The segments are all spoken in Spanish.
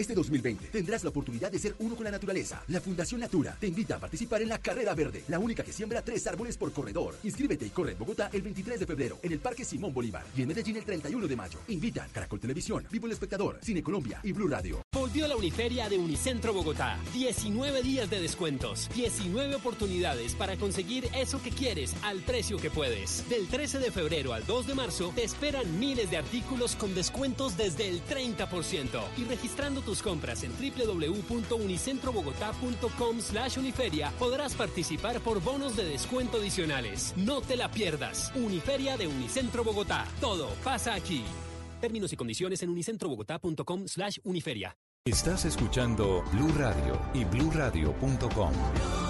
Este 2020 tendrás la oportunidad de ser uno con la naturaleza. La Fundación Natura te invita a participar en la Carrera Verde, la única que siembra tres árboles por corredor. Inscríbete y corre en Bogotá el 23 de febrero, en el Parque Simón Bolívar y en Medellín el 31 de mayo. Invitan Caracol Televisión, Vivo el Espectador, Cine Colombia y Blue Radio. Volvió la Uniferia de Unicentro Bogotá. 19 días de descuentos, 19 oportunidades para conseguir eso que quieres al precio que puedes. Del 13 de febrero al 2 de marzo te esperan miles de artículos con descuentos desde el 30% y registrando tus compras en www.unicentrobogotá.com slash uniferia podrás participar por bonos de descuento adicionales. No te la pierdas. Uniferia de Unicentro Bogotá. Todo pasa aquí. Términos y condiciones en unicentrobogotá.com slash uniferia. Estás escuchando Blue Radio y bluradio.com.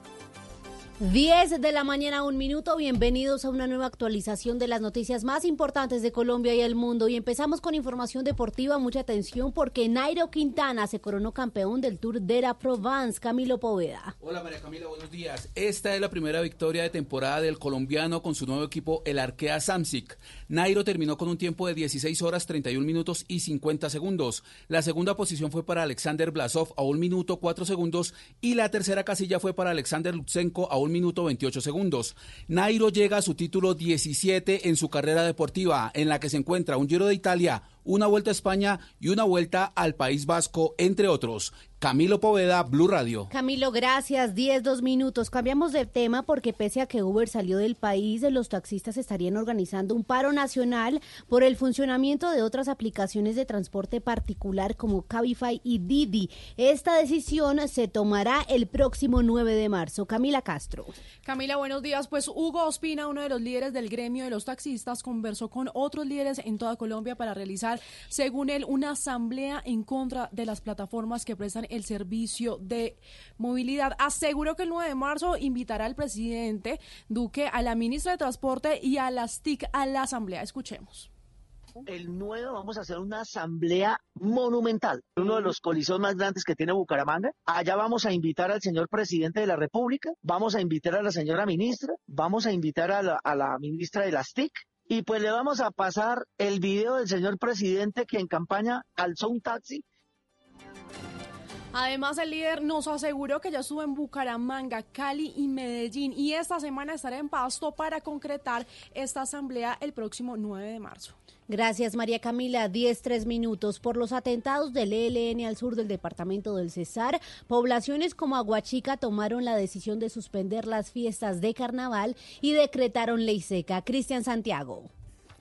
10 de la mañana, un minuto. Bienvenidos a una nueva actualización de las noticias más importantes de Colombia y el mundo. Y empezamos con información deportiva. Mucha atención porque Nairo Quintana se coronó campeón del Tour de la Provence. Camilo Poveda. Hola María Camila, buenos días. Esta es la primera victoria de temporada del colombiano con su nuevo equipo, el Arkea Samsic. Nairo terminó con un tiempo de 16 horas 31 minutos y 50 segundos. La segunda posición fue para Alexander Blasov a un minuto 4 segundos y la tercera casilla fue para Alexander Lutsenko a un minuto 28 segundos. Nairo llega a su título 17 en su carrera deportiva, en la que se encuentra un Giro de Italia, una vuelta a España y una vuelta al País Vasco, entre otros. Camilo Poveda, Blue Radio. Camilo, gracias. 10, dos minutos. Cambiamos de tema porque pese a que Uber salió del país, los taxistas estarían organizando un paro nacional por el funcionamiento de otras aplicaciones de transporte particular como Cabify y Didi. Esta decisión se tomará el próximo 9 de marzo. Camila Castro. Camila, buenos días. Pues Hugo Ospina, uno de los líderes del gremio de los taxistas, conversó con otros líderes en toda Colombia para realizar, según él, una asamblea en contra de las plataformas que prestan el servicio de movilidad. Aseguró que el 9 de marzo invitará al presidente Duque, a la ministra de Transporte y a las TIC a la asamblea. Escuchemos. El 9 vamos a hacer una asamblea monumental, uno de los coliseos más grandes que tiene Bucaramanga. Allá vamos a invitar al señor presidente de la República, vamos a invitar a la señora ministra, vamos a invitar a la, a la ministra de las TIC, y pues le vamos a pasar el video del señor presidente que en campaña alzó un taxi Además, el líder nos aseguró que ya estuvo en Bucaramanga, Cali y Medellín y esta semana estará en Pasto para concretar esta asamblea el próximo 9 de marzo. Gracias, María Camila. 10, 3 minutos. Por los atentados del ELN al sur del departamento del Cesar, poblaciones como Aguachica tomaron la decisión de suspender las fiestas de carnaval y decretaron ley seca. Cristian Santiago.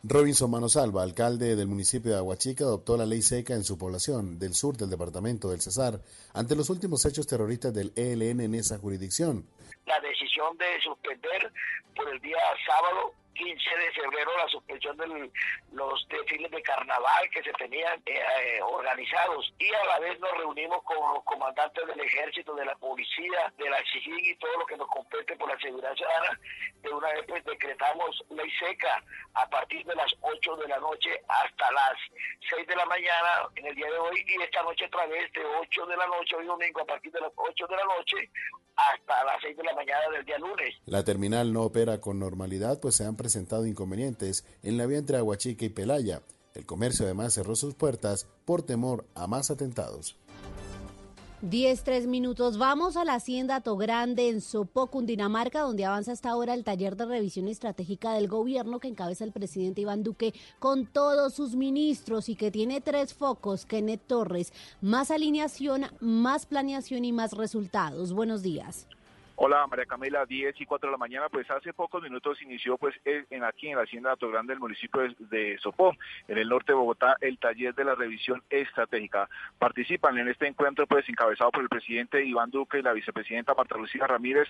Robinson Manosalva, alcalde del municipio de Aguachica, adoptó la ley seca en su población del sur del departamento del Cesar ante los últimos hechos terroristas del ELN en esa jurisdicción. La decisión de suspender por el día sábado 15 de febrero la suspensión de los desfiles de carnaval que se tenían eh, eh, organizados y a la vez nos reunimos con los comandantes del ejército, de la policía, de la CIGIN y todo lo que nos compete por la seguridad ciudadana. De una vez pues decretamos ley seca a partir de las 8 de la noche hasta las 6 de la mañana en el día de hoy y esta noche otra vez de 8 de la noche hoy domingo a partir de las 8 de la noche hasta las 6 de la mañana del día lunes. La terminal no opera con normalidad, pues se han presentado inconvenientes en la vía entre Aguachica y Pelaya. El comercio además cerró sus puertas por temor a más atentados. 10, 3 minutos. Vamos a la Hacienda Togrande en Sopó, Cundinamarca, donde avanza hasta ahora el taller de revisión estratégica del gobierno que encabeza el presidente Iván Duque con todos sus ministros y que tiene tres focos, Kenneth Torres, más alineación, más planeación y más resultados. Buenos días. Hola María Camila, 10 y 4 de la mañana, pues hace pocos minutos inició pues en aquí en la Hacienda Grande del municipio de, Sopó, en el norte de Bogotá, el taller de la revisión estratégica. Participan en este encuentro pues encabezado por el presidente Iván Duque y la vicepresidenta Marta Lucía Ramírez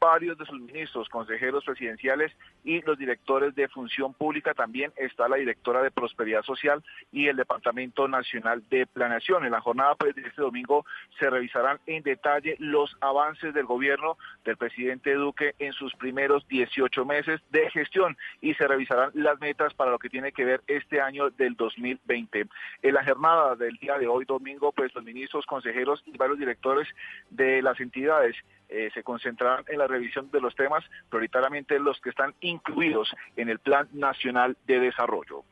varios de sus ministros, consejeros presidenciales y los directores de función pública. También está la directora de Prosperidad Social y el Departamento Nacional de Planeación. En la jornada pues, de este domingo se revisarán en detalle los avances del gobierno del presidente Duque en sus primeros 18 meses de gestión y se revisarán las metas para lo que tiene que ver este año del 2020. En la jornada del día de hoy, domingo, pues los ministros, consejeros y varios directores de las entidades eh, se concentrarán en la revisión de los temas, prioritariamente los que están incluidos en el Plan Nacional de Desarrollo.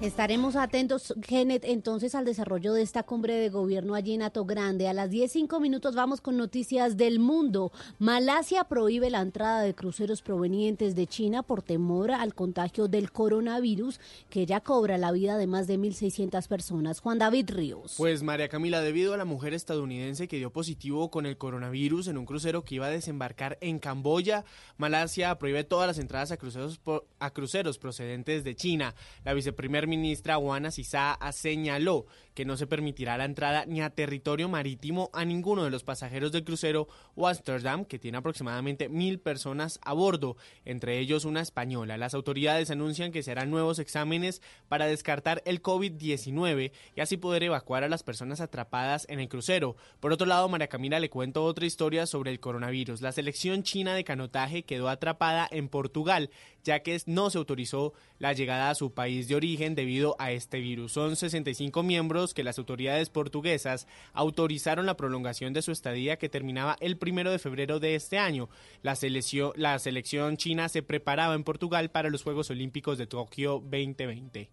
Estaremos atentos, Kenneth, entonces al desarrollo de esta cumbre de gobierno allí en Ato Grande. A las 10.05 minutos vamos con noticias del mundo. Malasia prohíbe la entrada de cruceros provenientes de China por temor al contagio del coronavirus, que ya cobra la vida de más de 1.600 personas. Juan David Ríos. Pues María Camila, debido a la mujer estadounidense que dio positivo con el coronavirus en un crucero que iba a desembarcar en Camboya, Malasia prohíbe todas las entradas a cruceros, a cruceros procedentes de China. La viceprimer ministra Juana Sisa señaló que no se permitirá la entrada ni a territorio marítimo a ninguno de los pasajeros del crucero Amsterdam, que tiene aproximadamente mil personas a bordo, entre ellos una española. Las autoridades anuncian que se harán nuevos exámenes para descartar el COVID-19 y así poder evacuar a las personas atrapadas en el crucero. Por otro lado, María Camila le cuento otra historia sobre el coronavirus. La selección china de canotaje quedó atrapada en Portugal, ya que no se autorizó la llegada a su país de origen debido a este virus. Son 65 miembros que las autoridades portuguesas autorizaron la prolongación de su estadía que terminaba el primero de febrero de este año. La selección, la selección china se preparaba en Portugal para los Juegos Olímpicos de Tokio 2020.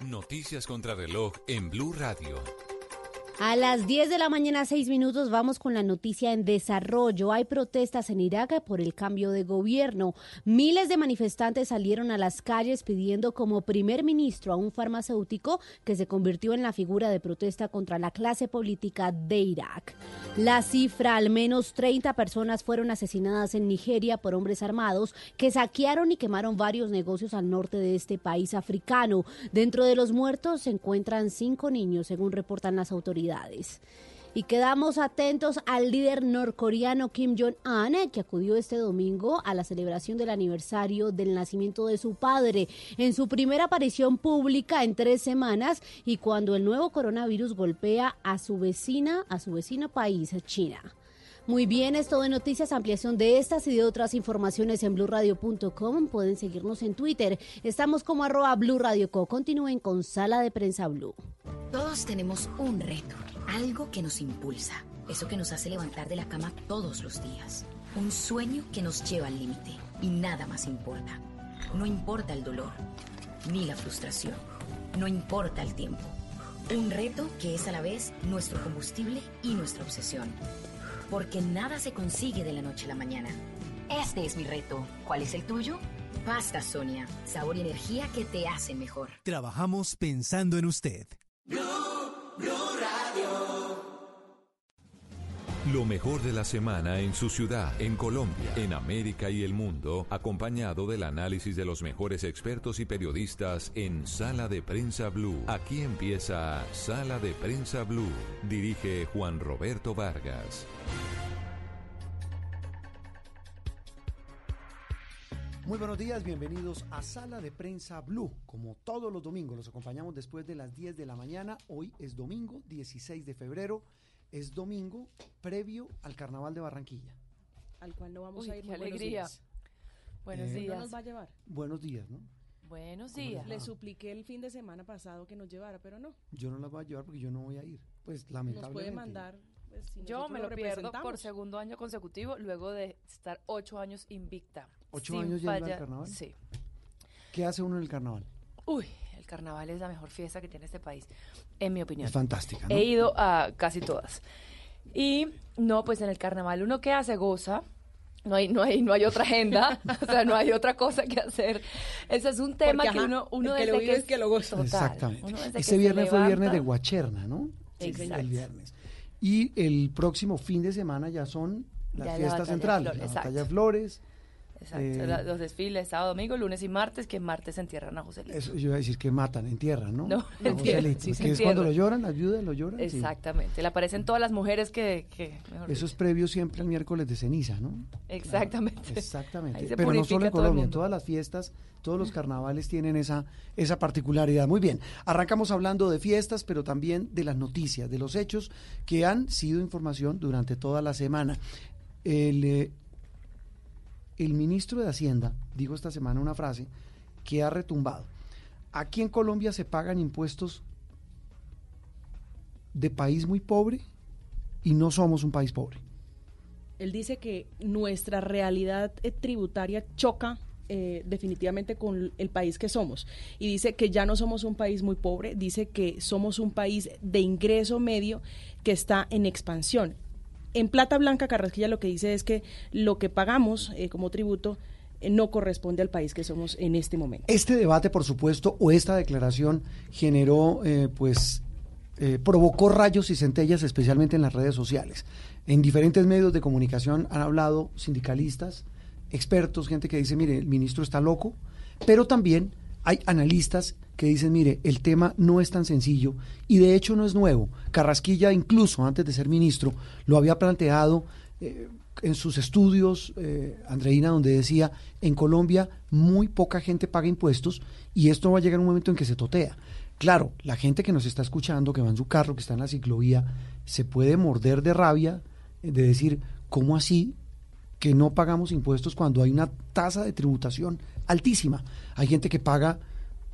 Noticias contra reloj en Blue Radio. A las 10 de la mañana, 6 minutos, vamos con la noticia en desarrollo. Hay protestas en Irak por el cambio de gobierno. Miles de manifestantes salieron a las calles pidiendo como primer ministro a un farmacéutico que se convirtió en la figura de protesta contra la clase política de Irak. La cifra, al menos 30 personas fueron asesinadas en Nigeria por hombres armados que saquearon y quemaron varios negocios al norte de este país africano. Dentro de los muertos se encuentran cinco niños, según reportan las autoridades. Y quedamos atentos al líder norcoreano Kim Jong-un, que acudió este domingo a la celebración del aniversario del nacimiento de su padre, en su primera aparición pública en tres semanas y cuando el nuevo coronavirus golpea a su vecina, a su vecino país, China. Muy bien, es todo de noticias, ampliación de estas y de otras informaciones en blurradio.com. Pueden seguirnos en Twitter. Estamos como arroba blurradioco. Continúen con Sala de Prensa Blue. Todos tenemos un reto, algo que nos impulsa, eso que nos hace levantar de la cama todos los días. Un sueño que nos lleva al límite y nada más importa. No importa el dolor, ni la frustración. No importa el tiempo. Un reto que es a la vez nuestro combustible y nuestra obsesión porque nada se consigue de la noche a la mañana. Este es mi reto. ¿Cuál es el tuyo? Pasta Sonia, sabor y energía que te hacen mejor. Trabajamos pensando en usted. Lo mejor de la semana en su ciudad, en Colombia, en América y el mundo, acompañado del análisis de los mejores expertos y periodistas en Sala de Prensa Blue. Aquí empieza Sala de Prensa Blue. Dirige Juan Roberto Vargas. Muy buenos días, bienvenidos a Sala de Prensa Blue. Como todos los domingos, los acompañamos después de las 10 de la mañana. Hoy es domingo 16 de febrero. Es domingo previo al Carnaval de Barranquilla. Al cual no vamos a ir. Qué alegría. Buenos Eh, días. ¿No nos va a llevar? Buenos días, ¿no? Buenos ¿Cómo días. Le supliqué el fin de semana pasado que nos llevara, pero no. Yo no las voy a llevar porque yo no voy a ir. Pues Nos lamentablemente. puede mandar. pues, si Yo me lo pierdo por segundo año consecutivo luego de estar ocho años invicta. ¿Ocho años yendo al carnaval? Sí. ¿Qué hace uno en el carnaval? Uy, carnaval es la mejor fiesta que tiene este país, en mi opinión. Es fantástica, ¿no? He ido a casi todas. Y no, pues en el carnaval uno que hace goza. No hay, no hay, no hay otra agenda, o sea, no hay otra cosa que hacer. Ese es un tema Porque, que ajá, uno, uno el que desde lo vive que es que lo goza. Total. Exactamente. Ese viernes fue viernes de Guacherna, ¿no? Exacto. El viernes. Y el próximo fin de semana ya son las Ya la fiestas de centrales, la exacto. batalla de flores. Exacto, eh, la- los desfiles sábado, domingo, lunes y martes, que martes entierran a José Luis. Eso yo iba a decir que matan, entierran, ¿no? No, A Joselito, sí, que es cuando lo lloran, ayuda, lo lloran. sí. Exactamente, le aparecen todas las mujeres que... que mejor Eso es previo siempre al miércoles de ceniza, ¿no? Exactamente. Exactamente. Pero no solo en Colombia, en todas las fiestas, todos los carnavales tienen esa, esa particularidad. Muy bien, arrancamos hablando de fiestas, pero también de las noticias, de los hechos que han sido información durante toda la semana. El, eh, el ministro de Hacienda dijo esta semana una frase que ha retumbado. Aquí en Colombia se pagan impuestos de país muy pobre y no somos un país pobre. Él dice que nuestra realidad eh, tributaria choca eh, definitivamente con el país que somos. Y dice que ya no somos un país muy pobre, dice que somos un país de ingreso medio que está en expansión. En Plata Blanca, Carrasquilla lo que dice es que lo que pagamos eh, como tributo eh, no corresponde al país que somos en este momento. Este debate, por supuesto, o esta declaración generó, eh, pues, provocó rayos y centellas, especialmente en las redes sociales. En diferentes medios de comunicación han hablado sindicalistas, expertos, gente que dice, mire, el ministro está loco, pero también hay analistas que dicen, mire, el tema no es tan sencillo y de hecho no es nuevo. Carrasquilla, incluso antes de ser ministro, lo había planteado eh, en sus estudios, eh, Andreina, donde decía, en Colombia muy poca gente paga impuestos y esto va a llegar un momento en que se totea. Claro, la gente que nos está escuchando, que va en su carro, que está en la ciclovía, se puede morder de rabia eh, de decir, ¿cómo así que no pagamos impuestos cuando hay una tasa de tributación altísima? Hay gente que paga,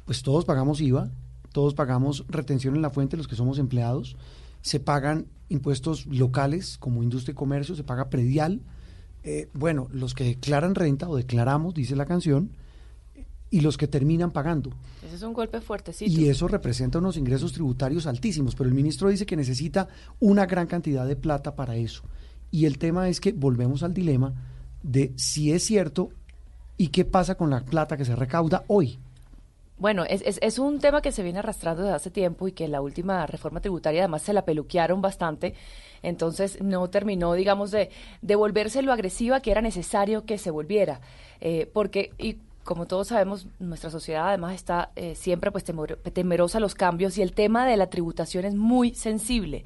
pues todos pagamos IVA, todos pagamos retención en la fuente, los que somos empleados, se pagan impuestos locales como industria y comercio, se paga predial. Eh, bueno, los que declaran renta o declaramos, dice la canción, y los que terminan pagando. Ese es un golpe fuertecito. Y eso representa unos ingresos tributarios altísimos, pero el ministro dice que necesita una gran cantidad de plata para eso. Y el tema es que volvemos al dilema de si es cierto y qué pasa con la plata que se recauda hoy. Bueno, es, es, es un tema que se viene arrastrando desde hace tiempo y que la última reforma tributaria además se la peluquearon bastante, entonces no terminó, digamos, de, de volverse lo agresiva que era necesario que se volviera, eh, porque, y como todos sabemos, nuestra sociedad además está eh, siempre pues temerosa a los cambios y el tema de la tributación es muy sensible.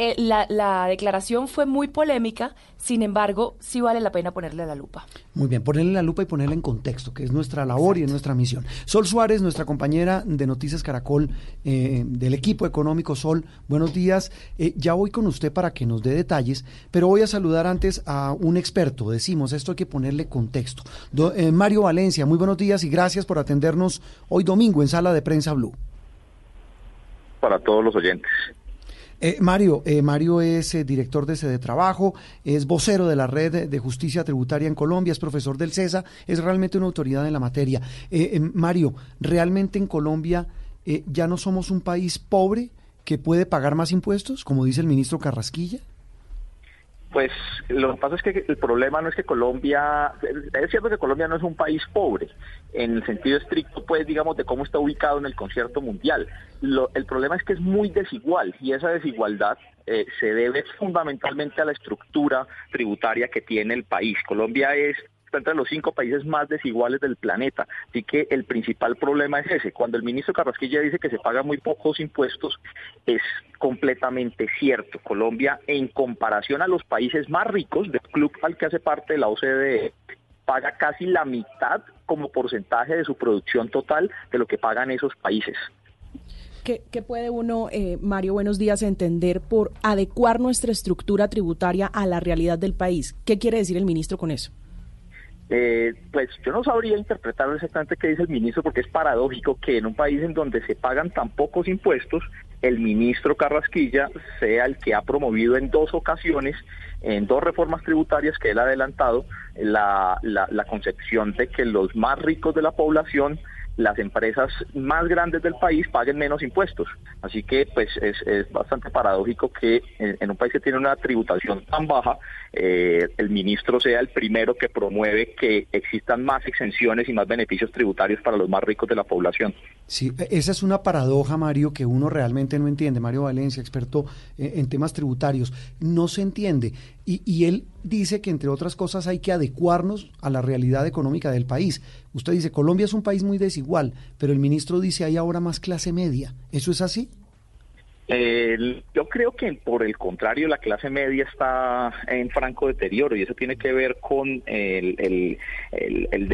Eh, la, la declaración fue muy polémica, sin embargo, sí vale la pena ponerle la lupa. Muy bien, ponerle la lupa y ponerla en contexto, que es nuestra labor y es nuestra misión. Sol Suárez, nuestra compañera de Noticias Caracol eh, del equipo económico Sol, buenos días. Eh, ya voy con usted para que nos dé detalles, pero voy a saludar antes a un experto. Decimos, esto hay que ponerle contexto. Do- eh, Mario Valencia, muy buenos días y gracias por atendernos hoy domingo en Sala de Prensa Blue. Para todos los oyentes. Eh, Mario, eh, Mario es eh, director de Sede Trabajo, es vocero de la Red de- de Justicia Tributaria en Colombia, es profesor del CESA, es realmente una autoridad en la materia. Eh, eh, Mario, ¿realmente en Colombia ya no somos un país pobre que puede pagar más impuestos, como dice el ministro Carrasquilla? Pues lo que pasa es que el problema no es que Colombia, es cierto que Colombia no es un país pobre, en el sentido estricto, pues digamos, de cómo está ubicado en el concierto mundial. Lo- el problema es que es muy desigual y esa desigualdad eh, se debe fundamentalmente a la estructura tributaria que tiene el país. Colombia es está entre los cinco países más desiguales del planeta. Así que el principal problema es ese. Cuando el ministro Carrasquilla dice que se pagan muy pocos impuestos, es completamente cierto. Colombia, en comparación a los países más ricos del club al que hace parte de la OCDE, paga casi la mitad como porcentaje de su producción total de lo que pagan esos países. ¿Qué, qué puede uno, eh, Mario, buenos días, entender por adecuar nuestra estructura tributaria a la realidad del país? ¿Qué quiere decir el ministro con eso? Eh, pues yo no sabría interpretar exactamente qué dice el ministro porque es paradójico que en un país en donde se pagan tan pocos impuestos, el ministro Carrasquilla sea el que ha promovido en dos ocasiones, en dos reformas tributarias que él ha adelantado, la, la, la concepción de que los más ricos de la población las empresas más grandes del país paguen menos impuestos. Así que pues es, es bastante paradójico que en, un país que tiene una tributación tan baja, eh, el ministro sea el primero que promueve que existan más exenciones y más beneficios tributarios para los más ricos de la población. Sí, e, esa es una paradoja, Mario, que uno realmente no entiende. Mario Valencia, experto eh, en temas tributarios, no se entiende. Y, y, él dice que, entre otras cosas, hay que adecuarnos a la realidad económica del país. Usted dice, Colombia es un país muy desigual, pero el ministro dice, hay ahora más clase media. ¿Eso es así? Eh, yo creo que por el contrario la clase media está en franco deterioro y eso tiene que ver con el,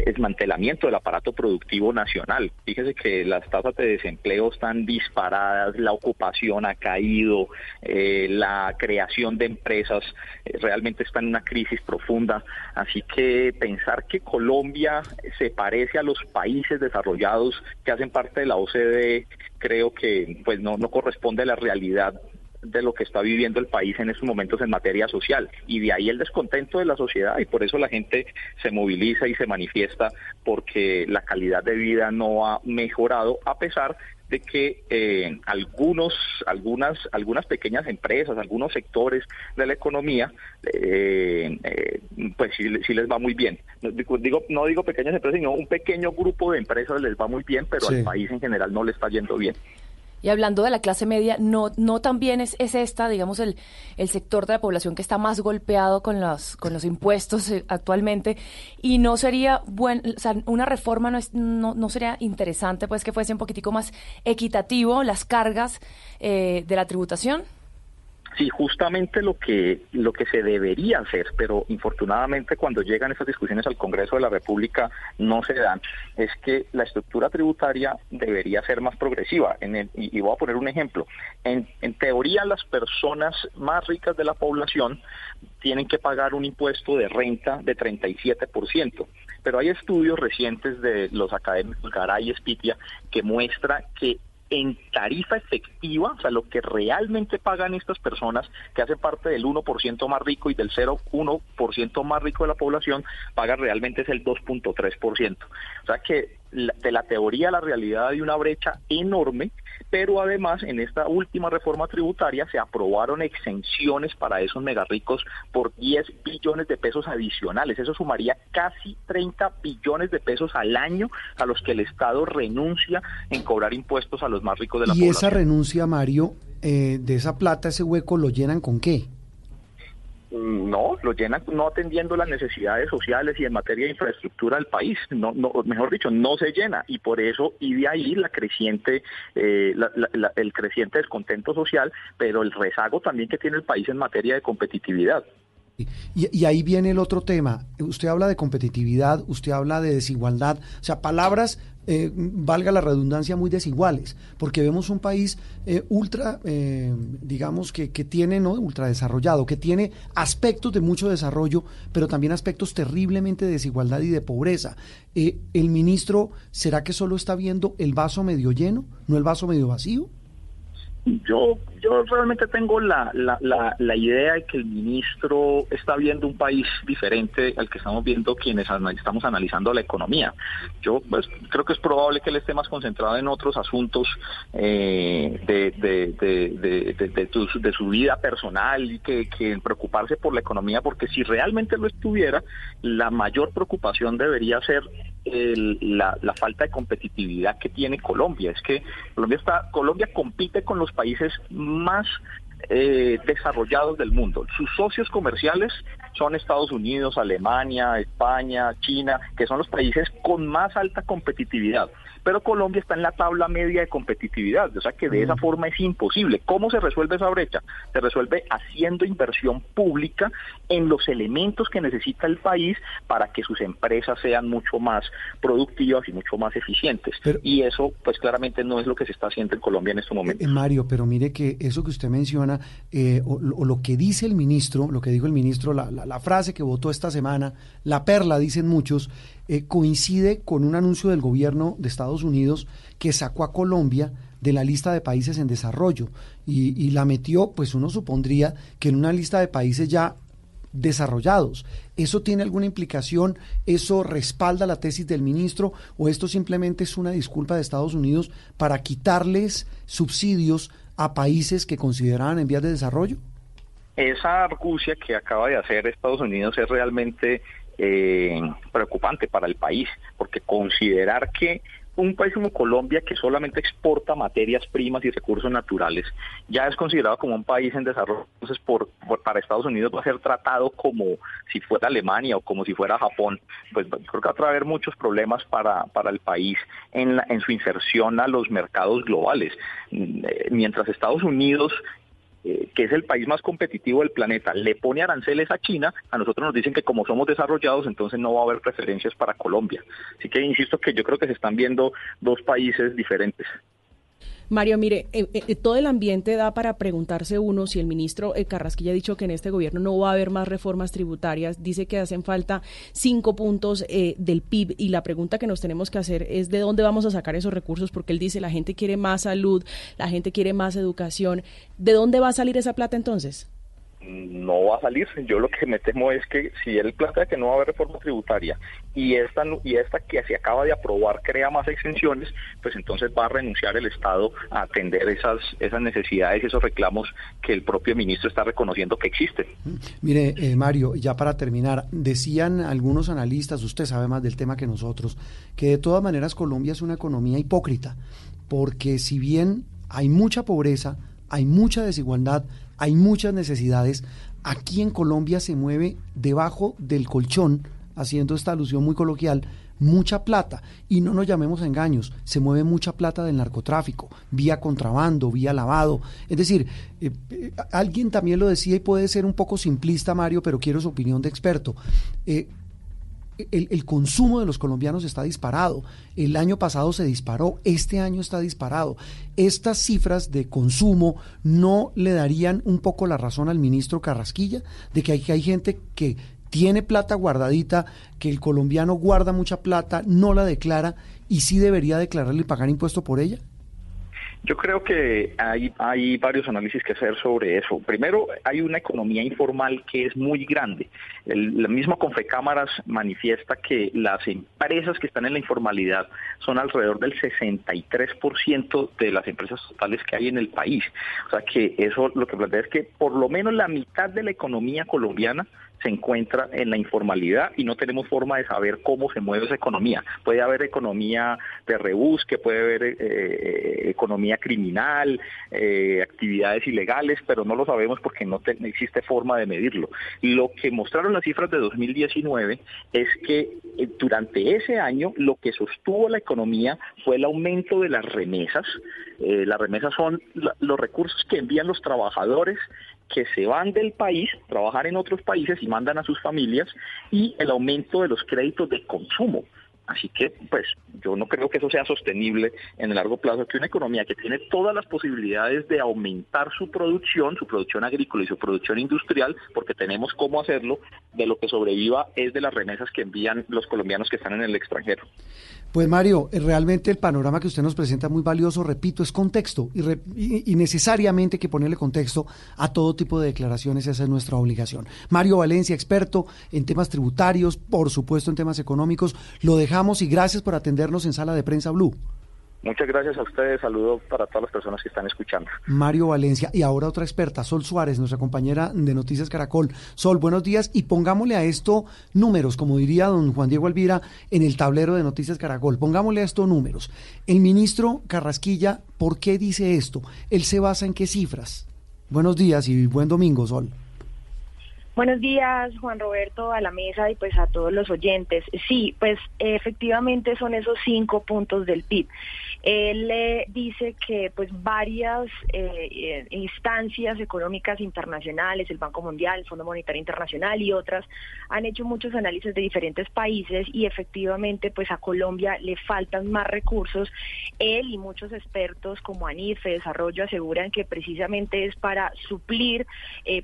desmantelamiento del aparato productivo nacional. Fíjese que las tasas de desempleo están disparadas, la ocupación ha caído, eh, la creación de empresas eh, realmente está en una crisis profunda. Así que pensar que Colombia se parece a los países desarrollados que hacen parte de la OCDE creo que pues no, no corresponde a la realidad de lo que está viviendo el país en estos momentos en materia social. Y de ahí el descontento de la sociedad y por eso la gente se moviliza y se manifiesta porque la calidad de vida no ha mejorado a pesar de que eh, algunos algunas algunas pequeñas empresas algunos sectores de la economía eh, eh, pues sí, les va muy bien. No digo no digo pequeñas empresas sino un pequeño grupo de empresas les va muy bien pero al país en general no le está yendo bien y hablando de la clase media, no, no también es, es esta, digamos, el, el sector de la población que está más golpeado con los, con los impuestos eh, actualmente. Y no sería buen, o sea, una reforma no, es, no, no sería interesante, pues, que fuese un poquitico más equitativo las cargas eh, de la tributación. Sí, justamente lo que lo que se debería hacer, pero infortunadamente cuando llegan estas discusiones al Congreso de la República no se dan, es que la estructura tributaria debería ser más progresiva. En el, y, voy a poner un ejemplo. En, en teoría, las personas más ricas de la población tienen que pagar un impuesto de renta de 37%. Pero hay estudios recientes de los académicos Garay y Spitia que muestra que en tarifa efectiva, o sea, lo que realmente pagan estas personas que hacen parte del 1% más rico y del 0,1% más rico de la población, pagan realmente es el 2.3%. O sea que de la teoría a la realidad hay una brecha enorme, pero además en esta última reforma tributaria se aprobaron exenciones para esos megarricos por 10 billones de pesos adicionales. Eso sumaría casi 30 billones de pesos al año a los que el Estado renuncia en cobrar impuestos a los más ricos de la población. ¿Y esa renuncia, Mario, eh, de esa plata, ese hueco, lo llenan con qué? No, lo llenan no atendiendo las necesidades sociales y en materia de infraestructura del país. No, no, mejor dicho, no se llena y por eso y de ahí la creciente, eh, el creciente descontento social, pero el rezago también que tiene el país en materia de competitividad. Y, ahí viene el otro tema. Usted habla de competitividad, usted habla de desigualdad, o sea, palabras, eh, valga la redundancia, muy desiguales, porque vemos un país eh, ultra, eh, digamos, que, que, tiene, ¿no? Ultra desarrollado, que tiene aspectos de mucho desarrollo, pero también aspectos terriblemente de desigualdad y de pobreza. ¿El ministro será que solo está viendo el vaso medio lleno, no el vaso medio vacío? Yo, yo realmente tengo la, la, la, idea de que el ministro está viendo un país diferente al que estamos viendo quienes estamos analizando la economía. Yo pues, creo que es probable que él esté más concentrado en otros asuntos eh, de, de, de, de, de, su vida personal y que, que preocuparse por la economía, porque si realmente lo estuviera, la mayor preocupación debería ser la, la, falta de competitividad que tiene Colombia. Es que Colombia está, Colombia compite con los países más eh, desarrollados del mundo. Sus socios comerciales son Estados Unidos, Alemania, España, China, que son los países con más alta competitividad pero Colombia está en la tabla media de competitividad, o sea que de esa mm. forma es imposible. ¿Cómo se resuelve esa brecha? Se resuelve haciendo inversión pública en los elementos que necesita el país para que sus empresas sean mucho más productivas y mucho más eficientes. y eso, pues claramente no es lo que se está haciendo en Colombia en este momento. Eh, Mario, pero mire que eso que usted menciona, eh, o, lo que dice el ministro, lo que dijo el ministro, la, la frase que votó esta semana, la perla, dicen muchos, eh, coincide con un anuncio del gobierno de Estados Unidos que sacó a Colombia de la lista de países en desarrollo y, la metió, pues uno supondría que en una lista de países ya desarrollados. ¿Eso tiene alguna implicación? ¿Eso respalda la tesis del ministro? ¿O esto simplemente es una disculpa de Estados Unidos para quitarles subsidios a países que consideraban en vías de desarrollo? Esa argucia que acaba de hacer Estados Unidos es realmente eh, preocupante para el país, porque considerar que un país como Colombia que solamente exporta materias primas y recursos naturales ya es considerado como un país en desarrollo, entonces por, para Estados Unidos va a ser tratado como si fuera Alemania o como si fuera Japón, pues creo que va a traer muchos problemas para, para el país en, en su inserción a los mercados globales. Eh, mientras Estados Unidos eh, que es el país más competitivo del planeta, le pone aranceles a China, a nosotros nos dicen que como somos desarrollados, entonces no va a haber preferencias para Colombia. Así que insisto que yo creo que se están viendo dos países diferentes. Mario, mire, eh, eh, todo el ambiente da para preguntarse uno si el ministro eh, Carrasquilla ha dicho que en este gobierno no va a haber más reformas tributarias, dice que hacen falta cinco puntos del PIB y la pregunta que nos tenemos que hacer es de dónde vamos a sacar esos recursos porque él dice la gente quiere más salud, la gente quiere más educación, ¿de dónde va a salir esa plata entonces? no va a salir. Yo lo que me temo es que si él plantea que no va a haber reforma tributaria y esta y esta que se acaba de aprobar crea más exenciones, pues entonces va a renunciar el Estado a atender esas esas necesidades y esos reclamos que el propio ministro está reconociendo que existen. Mire, eh, Mario, ya para terminar, decían algunos analistas, usted sabe más del tema que nosotros, que de todas maneras Colombia es una economía hipócrita, porque si bien hay mucha pobreza, hay mucha desigualdad, hay muchas necesidades. Aquí en Colombia se mueve debajo del colchón, haciendo esta alusión muy coloquial, mucha plata. Y no nos llamemos a engaños, se mueve mucha plata del narcotráfico, vía contrabando, vía lavado. Es decir, eh, eh, alguien también lo decía y puede ser un poco simplista, Mario, pero quiero su opinión de experto. Eh, el, consumo de los colombianos está disparado. El año pasado se disparó, este año está disparado. Estas cifras de consumo no le darían un poco la razón al ministro Carrasquilla de que hay, que hay gente que tiene plata guardadita, que el colombiano guarda mucha plata, no la declara y sí debería declararle y pagar impuesto por ella. Yo creo que hay, hay varios análisis que hacer sobre eso. Primero, hay una economía informal que es muy grande. El, la misma Confecámaras manifiesta que las empresas que están en la informalidad son alrededor del 63% de las empresas totales que hay en el país. O sea que eso lo que plantea es que por lo menos la mitad de la economía colombiana se encuentra en la informalidad y no tenemos forma de saber cómo se mueve esa economía. Puede haber economía de rebusque, puede haber eh, eh, economía criminal, eh, actividades ilegales, pero no lo sabemos porque no, existe forma de medirlo. Lo que mostraron las cifras de 2019 es que durante ese año lo que sostuvo la economía fue el aumento de las remesas. las remesas son los recursos que envían los trabajadores que se van del país, trabajar en otros países y mandan a sus familias, y el aumento de los créditos de consumo. Así que, pues, yo no creo que eso sea sostenible en el largo plazo, que una economía que tiene todas las posibilidades de aumentar su producción, su producción agrícola y su producción industrial, porque tenemos cómo hacerlo, de lo que sobreviva es de las remesas que envían los colombianos que están en el extranjero. Pues Mario, eh, realmente el panorama que usted nos presenta muy valioso, repito, es contexto y, necesariamente hay que ponerle contexto a todo tipo de declaraciones, esa es nuestra obligación. Mario Valencia, experto en temas tributarios, por supuesto en temas económicos, lo dejamos y gracias por atendernos en Sala de Prensa Blue. Muchas gracias a ustedes, saludo para todas las personas que están escuchando. Mario Valencia y ahora otra experta, Sol Suárez, nuestra compañera de Noticias Caracol. Sol, buenos días y pongámosle a esto números, como diría don Juan Diego Alvira en el tablero de Noticias Caracol. Pongámosle a esto números. El ministro Carrasquilla, ¿por qué dice esto? ¿Él se basa en qué cifras? Buenos días y buen domingo, Sol. Buenos días, Juan Roberto, a la mesa y pues a todos los oyentes. Sí, pues efectivamente son esos cinco puntos del PIB. Él eh, dice que pues varias eh, eh, instancias económicas internacionales, el Banco Mundial, el Fondo Monetario Internacional y otras han hecho muchos análisis de diferentes países y efectivamente pues a Colombia le faltan más recursos. Él y muchos expertos como ANIFE, Desarrollo aseguran que precisamente es para suplir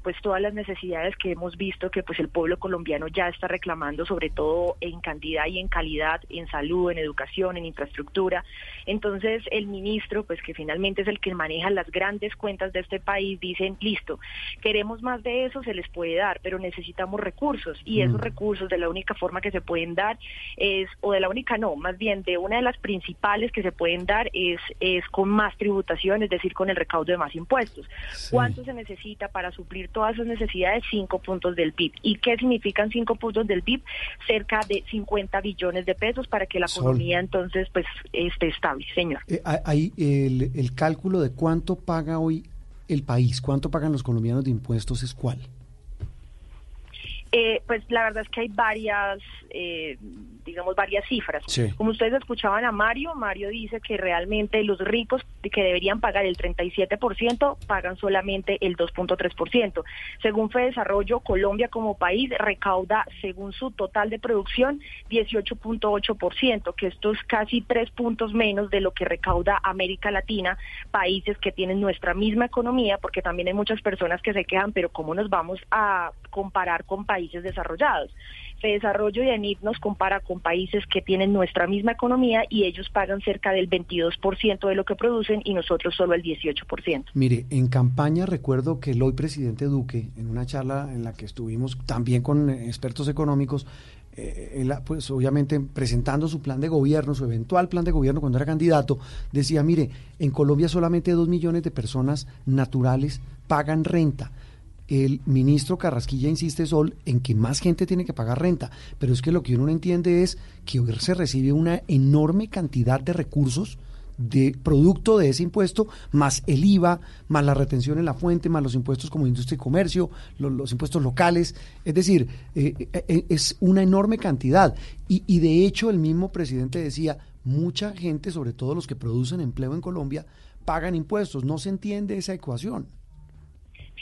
pues todas las necesidades que hemos visto que pues el pueblo colombiano ya está reclamando sobre todo en cantidad y en calidad, en salud, en educación, en infraestructura. Entonces el ministro, pues que finalmente es el que maneja las grandes cuentas de este país, dicen, listo, queremos más de eso, se les puede dar, pero necesitamos recursos y esos Mm. recursos de la única forma que se pueden dar es, o de la única no, más bien de una de las principales que se pueden dar es, es con más tributación, es decir, con el recaudo de más impuestos. ¿Cuánto se necesita para suplir todas esas necesidades? Cinco puntos del PIB. ¿Y qué significan cinco puntos del PIB? Cerca de 50 billones de pesos para que la Sol. economía entonces pues esté estable, señor. Eh, hay el, el cálculo de cuánto paga hoy el país, cuánto pagan los colombianos de impuestos es cuál. Eh, pues la verdad es que hay varias, eh, digamos, varias cifras. Sí. Como ustedes escuchaban a Mario, Mario dice que realmente los ricos que deberían pagar el 37% pagan solamente el 2.3%. Según Fedesarrollo, Colombia como país recauda, según su total de producción, 18.8%, que esto es casi tres puntos menos de lo que recauda América Latina, países que tienen nuestra misma economía, porque también hay muchas personas que se quejan, pero ¿cómo nos vamos a comparar con países desarrollados? Fedesarrollo y ENIT nos compara con países que tienen nuestra misma economía y ellos pagan cerca del 22% de lo que producen y nosotros solo el 18%. Mire, en campaña recuerdo que el hoy presidente Duque, en una charla en la que estuvimos también con eh, expertos económicos, eh, él, pues obviamente presentando su plan de gobierno, su eventual plan de gobierno cuando era candidato, decía, mire, en Colombia solamente dos millones de personas naturales pagan renta. El ministro Carrasquilla insiste, Sol, en que más gente tiene que pagar renta, pero es que lo que uno no entiende es que se recibe una enorme cantidad de recursos de producto de ese impuesto, más el IVA, más la retención en la fuente, más los impuestos como industria y comercio, lo- los, impuestos locales. Es decir, eh, eh, eh, es una enorme cantidad. Y, y de hecho el mismo presidente decía, mucha gente, sobre todo los que producen empleo en Colombia, pagan impuestos. No se entiende esa ecuación.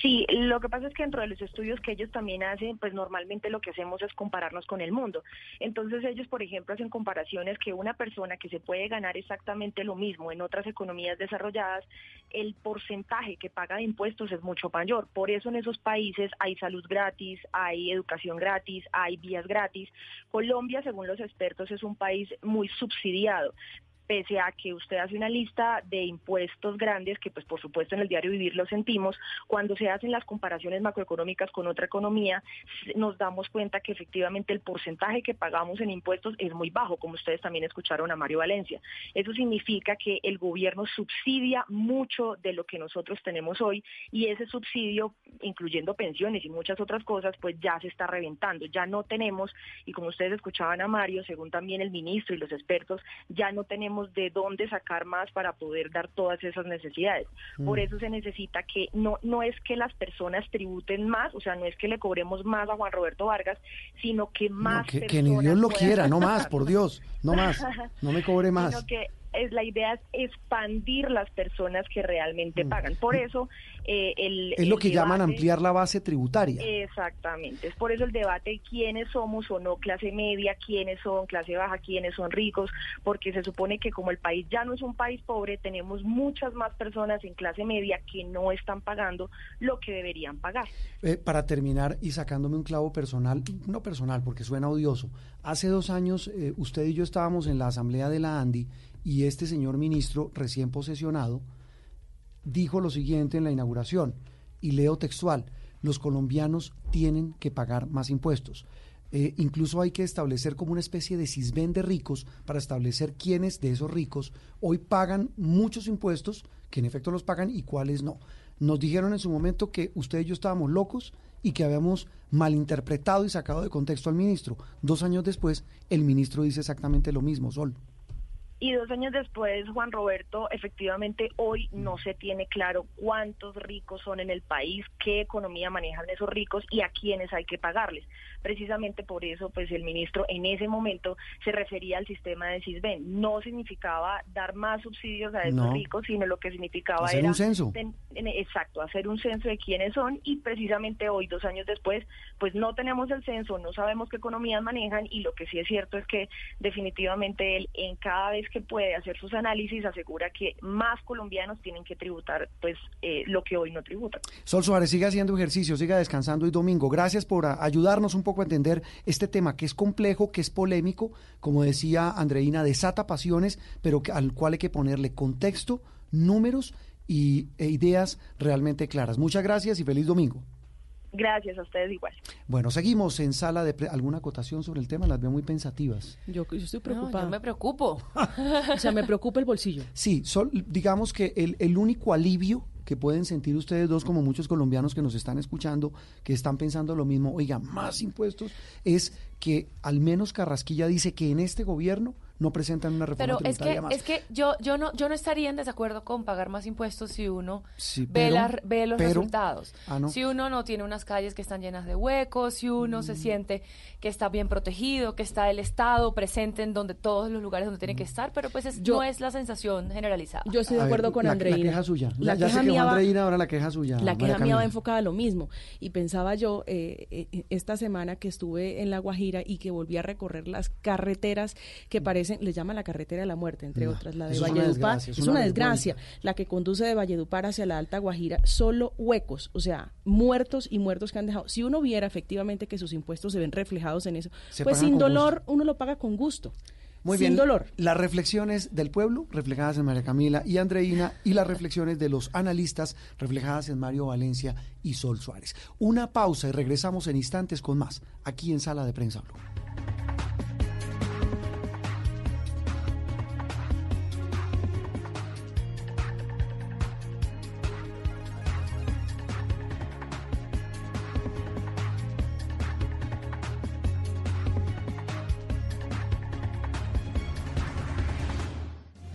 Sí, lo que pasa es que dentro de los estudios que ellos también hacen, pues normalmente lo que hacemos es compararnos con el mundo. Entonces ellos, por ejemplo, hacen comparaciones que una persona que se puede ganar exactamente lo mismo en otras economías desarrolladas, el porcentaje que paga de impuestos es mucho mayor. Por eso en esos países hay salud gratis, hay educación gratis, hay vías gratis. Colombia, según los expertos, es un país muy subsidiado pese a que usted hace una lista de impuestos grandes, que pues por supuesto en el diario vivir lo sentimos, cuando se hacen las comparaciones macroeconómicas con otra economía, nos damos cuenta que efectivamente el porcentaje que pagamos en impuestos es muy bajo, como ustedes también escucharon a Mario Valencia. Eso significa que el gobierno subsidia mucho de lo que nosotros tenemos hoy y ese subsidio, incluyendo pensiones y muchas otras cosas, pues ya se está reventando. Ya no tenemos, y como ustedes escuchaban a Mario, según también el ministro y los expertos, ya no tenemos de dónde sacar más para poder dar todas esas necesidades. Por Mm. eso se necesita que no, no es que las personas tributen más, o sea, no es que le cobremos más a Juan Roberto Vargas, sino que más que, que personas ni Dios lo quiera, no más, por Dios, no más, no me cobre más. Sino que es la idea es expandir las personas que realmente pagan. Por eso eh, el Mm. Es lo el que llaman ampliar la base tributaria. Exactamente, es por eso el debate de quiénes somos o no clase media, quiénes son clase baja, quiénes son ricos, porque se supone que como el país ya no es un país pobre, tenemos muchas más personas en clase media que no están pagando lo que deberían pagar. Eh, para terminar y sacándome un clavo personal, no personal porque suena odioso, hace dos años eh, usted y yo estábamos en la asamblea de la ANDI y este señor ministro recién posesionado dijo lo siguiente en la inauguración, y leo textual, los colombianos tienen que pagar más impuestos. Eh, incluso hay que establecer como una especie de cisben de ricos para establecer quiénes de esos ricos hoy pagan muchos impuestos, que en efecto los pagan y cuáles no. Nos dijeron en su momento que usted y yo estábamos locos y que habíamos malinterpretado y sacado de contexto al ministro. Dos años después, el ministro dice exactamente lo mismo, Sol. Y dos años después, Juan Roberto, efectivamente hoy no se tiene claro cuántos ricos son en el país, qué economía manejan esos ricos y a quiénes hay que pagarles. Precisamente por eso, pues el ministro en ese momento se refería al sistema de Cisben. No significaba dar más subsidios a esos No. ricos, sino lo que significaba Hacer era un censo. en- exacto, hacer un censo de quiénes son y precisamente hoy, dos años después, pues no tenemos el censo, no sabemos qué economías manejan y lo que sí es cierto es que definitivamente él en cada vez que puede hacer sus análisis asegura que más colombianos tienen que tributar pues eh, lo que hoy no tributan. Sol Suárez, siga haciendo ejercicio, siga descansando hoy domingo. Gracias por ayudarnos un poco a entender este tema que es complejo, que es polémico, como decía Andreina, desata pasiones, pero al cual hay que ponerle contexto, números y, e ideas realmente claras. Muchas gracias y feliz domingo. Gracias a ustedes igual. Bueno, seguimos en sala de alguna acotación sobre el tema, las veo muy pensativas. Yo, estoy preocupada. me preocupo. o sea, me preocupa el bolsillo. Sí, digamos que el, el único alivio que pueden sentir ustedes dos, como muchos colombianos que nos están escuchando, que están pensando lo mismo, oiga, más impuestos, es que al menos Carrasquilla dice que en este gobierno no presentan una reforma pero tributaria es que, más. Es que yo, yo, no, yo no estaría en desacuerdo con pagar más impuestos si uno ve, ve los resultados. Ah, si uno no tiene unas calles que están llenas de huecos, si uno se mm. siente que está bien protegido, que está el Estado presente en donde todos los lugares donde tiene que mm. estar, pero pues es, no es la sensación generalizada. Yo estoy de acuerdo con Andreina. La queja suya. La, queja mía va, ahora la queja suya. La queja mía va enfocada a lo mismo. Y pensaba yo eh, eh, esta semana que estuve en La Guajira y que volví a recorrer las carreteras que parecen, les llama la carretera de la muerte, entre otras, la de Valledupar. Es, una desgracia. La que conduce de Valledupar hacia la Alta Guajira, solo huecos, o sea, muertos y muertos que han dejado. Si uno viera efectivamente que sus impuestos se ven reflejados en eso, pues sin dolor uno lo paga con gusto. Muy sin bien. dolor. Las reflexiones del pueblo, reflejadas en María Camila y Andreina, y las reflexiones de los analistas, reflejadas en Mario Valencia y Sol Suárez. Una pausa y regresamos en instantes con más, aquí en Sala de Prensa Blue.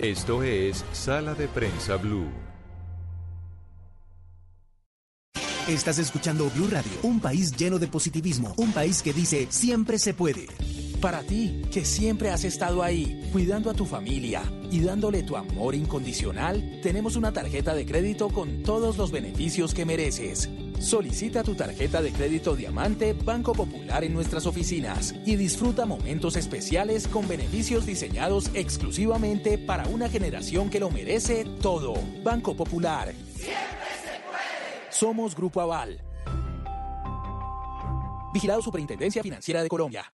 Esto es Sala de Prensa Blue. Estás escuchando Blue Radio, un país lleno de positivismo, un país que dice siempre se puede. Para ti, que siempre has estado ahí, cuidando a tu familia y dándole tu amor incondicional, tenemos una tarjeta de crédito con todos los beneficios que mereces. Solicita tu tarjeta de crédito Diamante Banco Popular en nuestras oficinas y disfruta momentos especiales con beneficios diseñados exclusivamente para una generación que lo merece todo. Banco Popular. Siempre se puede. Somos Grupo Aval. Vigilado Superintendencia Financiera de Colombia.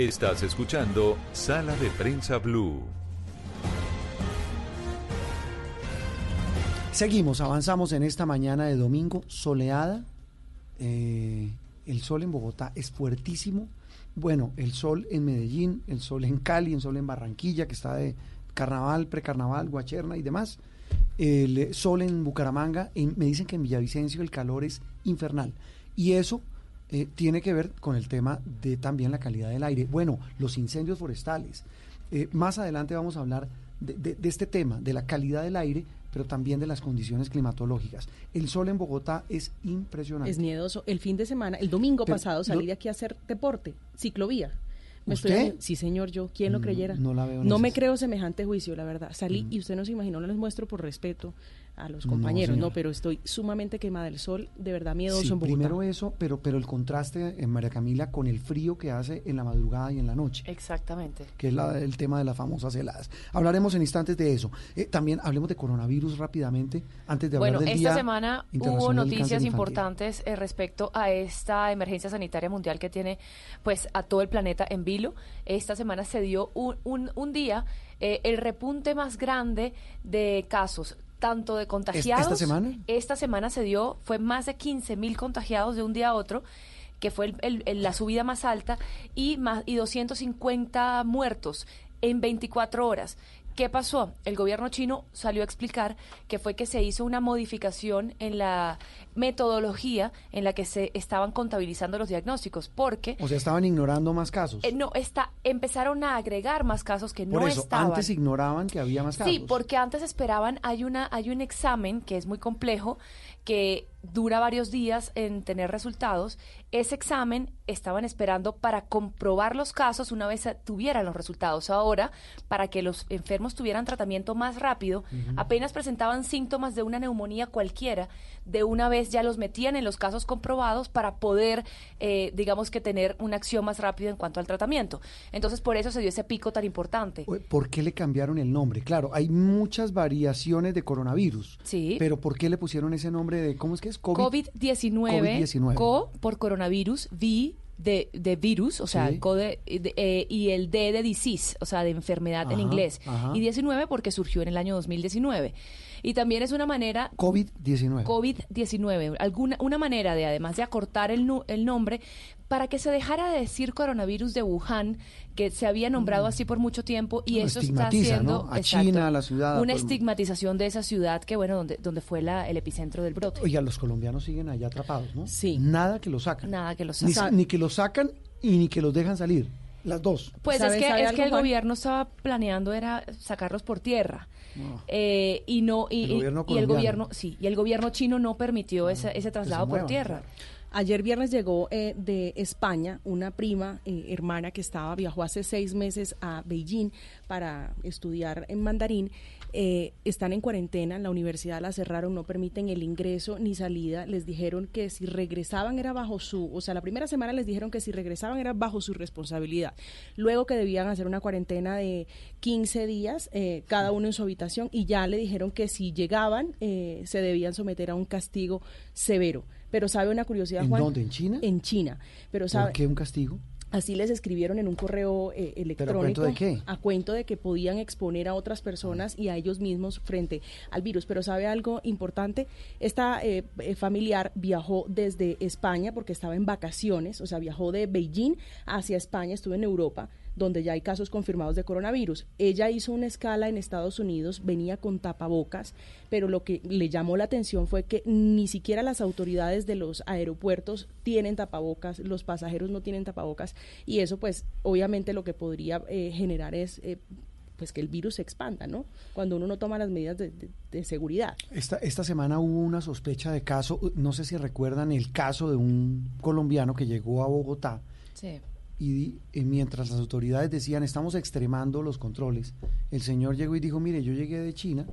Estás escuchando Sala de Prensa Blue. Seguimos, avanzamos en esta mañana de domingo soleada. Eh, el sol en Bogotá es fuertísimo. Bueno, el sol en Medellín, el sol en Cali, el sol en Barranquilla, que está de carnaval, precarnaval, guacherna y demás. El sol en Bucaramanga. me dicen que en Villavicencio el calor es infernal. Y eso eh, tiene que ver con el tema de también la calidad del aire. Bueno, los incendios forestales. Eh, más adelante vamos a hablar de, este tema, de la calidad del aire, pero también de las condiciones climatológicas. El sol en Bogotá es impresionante. Es miedoso. El fin de semana, el domingo pasado, salí de aquí a hacer deporte, ciclovía. ¿Usted? sí, señor, yo. ¿Quién lo mm, creyera? No la veo. No me creo semejante juicio, la verdad. Salí mm. y usted no se imaginó, no les muestro por respeto a los compañeros, no, pero estoy sumamente quemada del sol, de verdad miedoso en Bogotá. Primero eso, pero, pero el contraste en María Camila con el frío que hace en la madrugada y en la noche. Exactamente. Que es el tema de las famosas heladas. Hablaremos en instantes de eso. Eh, también hablemos de coronavirus rápidamente, antes de hablar bueno, del esta semana hubo noticias importantes eh, respecto a esta emergencia sanitaria mundial que tiene pues a todo el planeta en vilo. Esta semana se dio un, un, un día eh, el repunte más grande de casos tanto de contagiados. ¿Esta semana? Esta semana se dio, fue más de 15 mil contagiados de un día a otro, que fue la subida más alta, y, más, y 250 muertos en 24 horas. ¿Qué pasó? El gobierno chino salió a explicar que fue que se hizo una modificación en la metodología en la que se estaban contabilizando los diagnósticos, porque... O sea, estaban ignorando más casos. Eh, no, está, empezaron a agregar más casos que Por no eso, estaban. antes ignoraban que había más casos. Sí, porque antes esperaban, hay una, hay un examen que es muy complejo, que dura varios días en tener resultados. Ese examen estaban esperando para comprobar los casos una vez tuvieran los resultados. Ahora, para que los enfermos tuvieran tratamiento más rápido, apenas presentaban síntomas de una neumonía cualquiera, de una vez ya los metían en los casos comprobados para poder, eh, digamos que tener una acción más rápida en cuanto al tratamiento. Entonces, por eso se dio ese pico tan importante. ¿Por qué le cambiaron el nombre? Claro, hay muchas variaciones de coronavirus. Sí. Pero ¿por qué le pusieron ese nombre de, ¿cómo es que es? COVID-19, COVID-19. co por coronavirus, V de, de virus, o sea, Sí. co de- de- eh, y el D de disease, o sea, de enfermedad en inglés. ajá. Y 19 porque surgió en el año 2019. Y también es una manera COVID-19. COVID-19, alguna una manera de además de acortar el, nu- el nombre para que se dejara de decir coronavirus de Wuhan, que se había nombrado así por mucho tiempo y eso está haciendo ¿no? A China, a la ciudad, una estigmatización de esa ciudad que bueno, donde donde fue la, el epicentro del brote. Oiga, los colombianos siguen allá atrapados, ¿no? Sí. Nada que los sacan. Nada que los Ni, sacan. ni que los sacan y ni que los dejan salir. Las dos. Pues es ¿Sabe- que, es algo, que el Juan? gobierno estaba planeando era sacarlos por tierra. No. Eh, y no y, El y- gobierno y el gobierno sí y el gobierno chino no permitió ese, ese traslado por tierra Ayer viernes llegó eh, de España una prima eh, hermana que estaba viajó hace seis meses a Beijing para estudiar en mandarín. Eh, están en cuarentena, en la universidad la cerraron, no permiten el ingreso ni salida. Les dijeron que si regresaban era bajo su, o sea, la primera semana les dijeron que si regresaban era bajo su responsabilidad. Luego que debían hacer una cuarentena de 15 días, eh, cada uno en su habitación, y ya le dijeron que si llegaban eh, se debían someter a un castigo severo. Pero sabe una curiosidad, ¿En Juan? dónde? ¿En China? En China. Pero sabe, ¿Por qué un castigo? Así les escribieron en un correo eh, electrónico. cuento de qué? A cuento de que podían exponer a otras personas y a ellos mismos frente al virus. Pero sabe algo importante, esta eh, eh, familiar viajó desde España porque estaba en vacaciones, o sea, viajó de Beijing hacia España, estuvo en Europa donde ya hay casos confirmados de coronavirus. Ella hizo una escala en Estados Unidos, venía con tapabocas, pero lo que le llamó la atención fue que ni siquiera las autoridades de los aeropuertos tienen tapabocas, los pasajeros no tienen tapabocas y eso pues obviamente lo que podría eh, generar es eh, pues que el virus se expanda, ¿no? Cuando uno no toma las medidas de, de- de seguridad. Esta, esta semana hubo una sospecha de caso, no sé si recuerdan el caso de un colombiano que llegó a Bogotá sí y di- y mientras las autoridades decían estamos extremando los controles, el señor llegó y dijo, mire, yo llegué de China,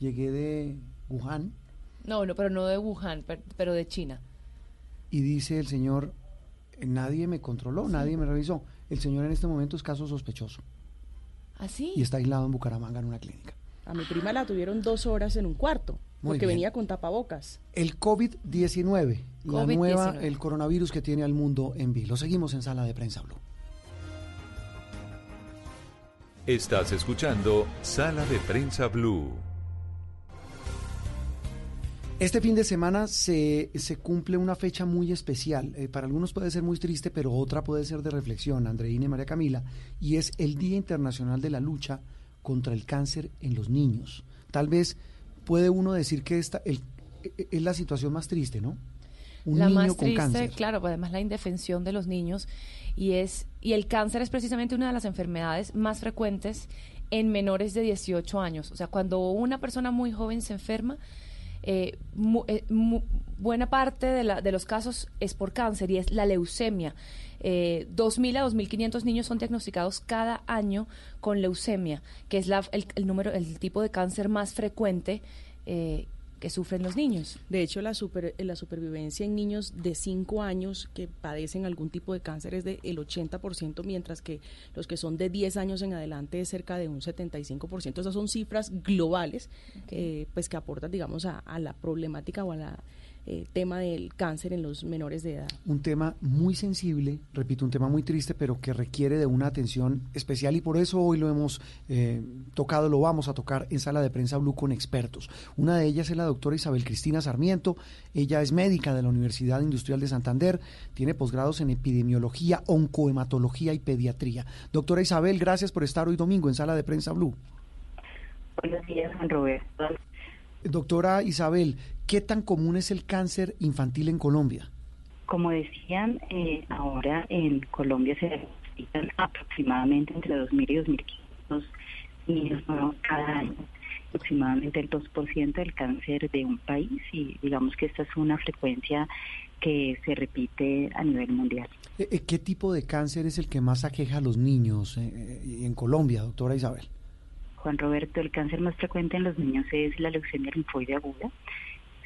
llegué de Wuhan no no pero no de Wuhan per- pero de China y dice el señor, "Eh, nadie me controló, nadie me revisó. El señor en este momento es caso sospechoso así y está aislado en Bucaramanga en una clínica. A mi prima la tuvieron dos horas en un cuarto Muy porque bien. venía con tapabocas. El COVID-19, la COVID-19. nueva, el coronavirus que tiene al mundo en vilo. Seguimos en Sala de Prensa Blue. Estás escuchando Sala de Prensa Blue. Este fin de semana se, se cumple una fecha muy especial. Eh, para algunos puede ser muy triste, pero otra puede ser de reflexión, Andreina y María Camila, y es el Día Internacional de la Lucha contra el Cáncer en los Niños. Tal vez puede uno decir que esta el- e- es la situación más triste, ¿no? Un la niño más con triste, cáncer. claro, pues, además la indefensión de los niños y es y el cáncer es precisamente una de las enfermedades más frecuentes en menores de 18 años. O sea, cuando una persona muy joven se enferma, eh, mu- eh, mu- buena parte de, la- de los casos es por cáncer y es la leucemia. Eh, 2.000 a 2.500 niños son diagnosticados cada año con leucemia, que es la- el, el número, el tipo de cáncer más frecuente eh, que sufren los niños. De hecho, la, super- la supervivencia en niños de 5 años que padecen algún tipo de cáncer es del 80%, mientras que los que son de 10 años en adelante es cerca de un 75%. Esas son cifras globales eh, pues que aportan, digamos, a, a la problemática o a la eh, tema del cáncer en los menores de edad. un tema muy sensible, repito, un tema muy triste, pero que requiere de una atención especial y por eso hoy lo hemos eh, tocado, lo vamos a tocar en sala de prensa Blue con expertos. Una de ellas es la doctora Isabel Cristina Sarmiento, ella es médica de la Universidad Industrial de Santander, tiene posgrados en epidemiología, oncohematología y pediatría. Doctora Isabel, gracias por estar hoy domingo en sala de prensa Blue. Buenos días, Juan Roberto. Doctora Isabel, ¿qué tan común es el cáncer infantil en Colombia? Como decían, eh, ahora en Colombia se diagnostican aproximadamente entre 2.000 y 2.500 niños nuevos cada año, aproximadamente el 2% del cáncer de un país y digamos que esta es una frecuencia que se repite a nivel mundial. Eh, eh, ¿Qué tipo de cáncer es el que más aqueja a los niños en Colombia, doctora Isabel? Juan Roberto, el cáncer más frecuente en los niños es la leucemia linfoide aguda,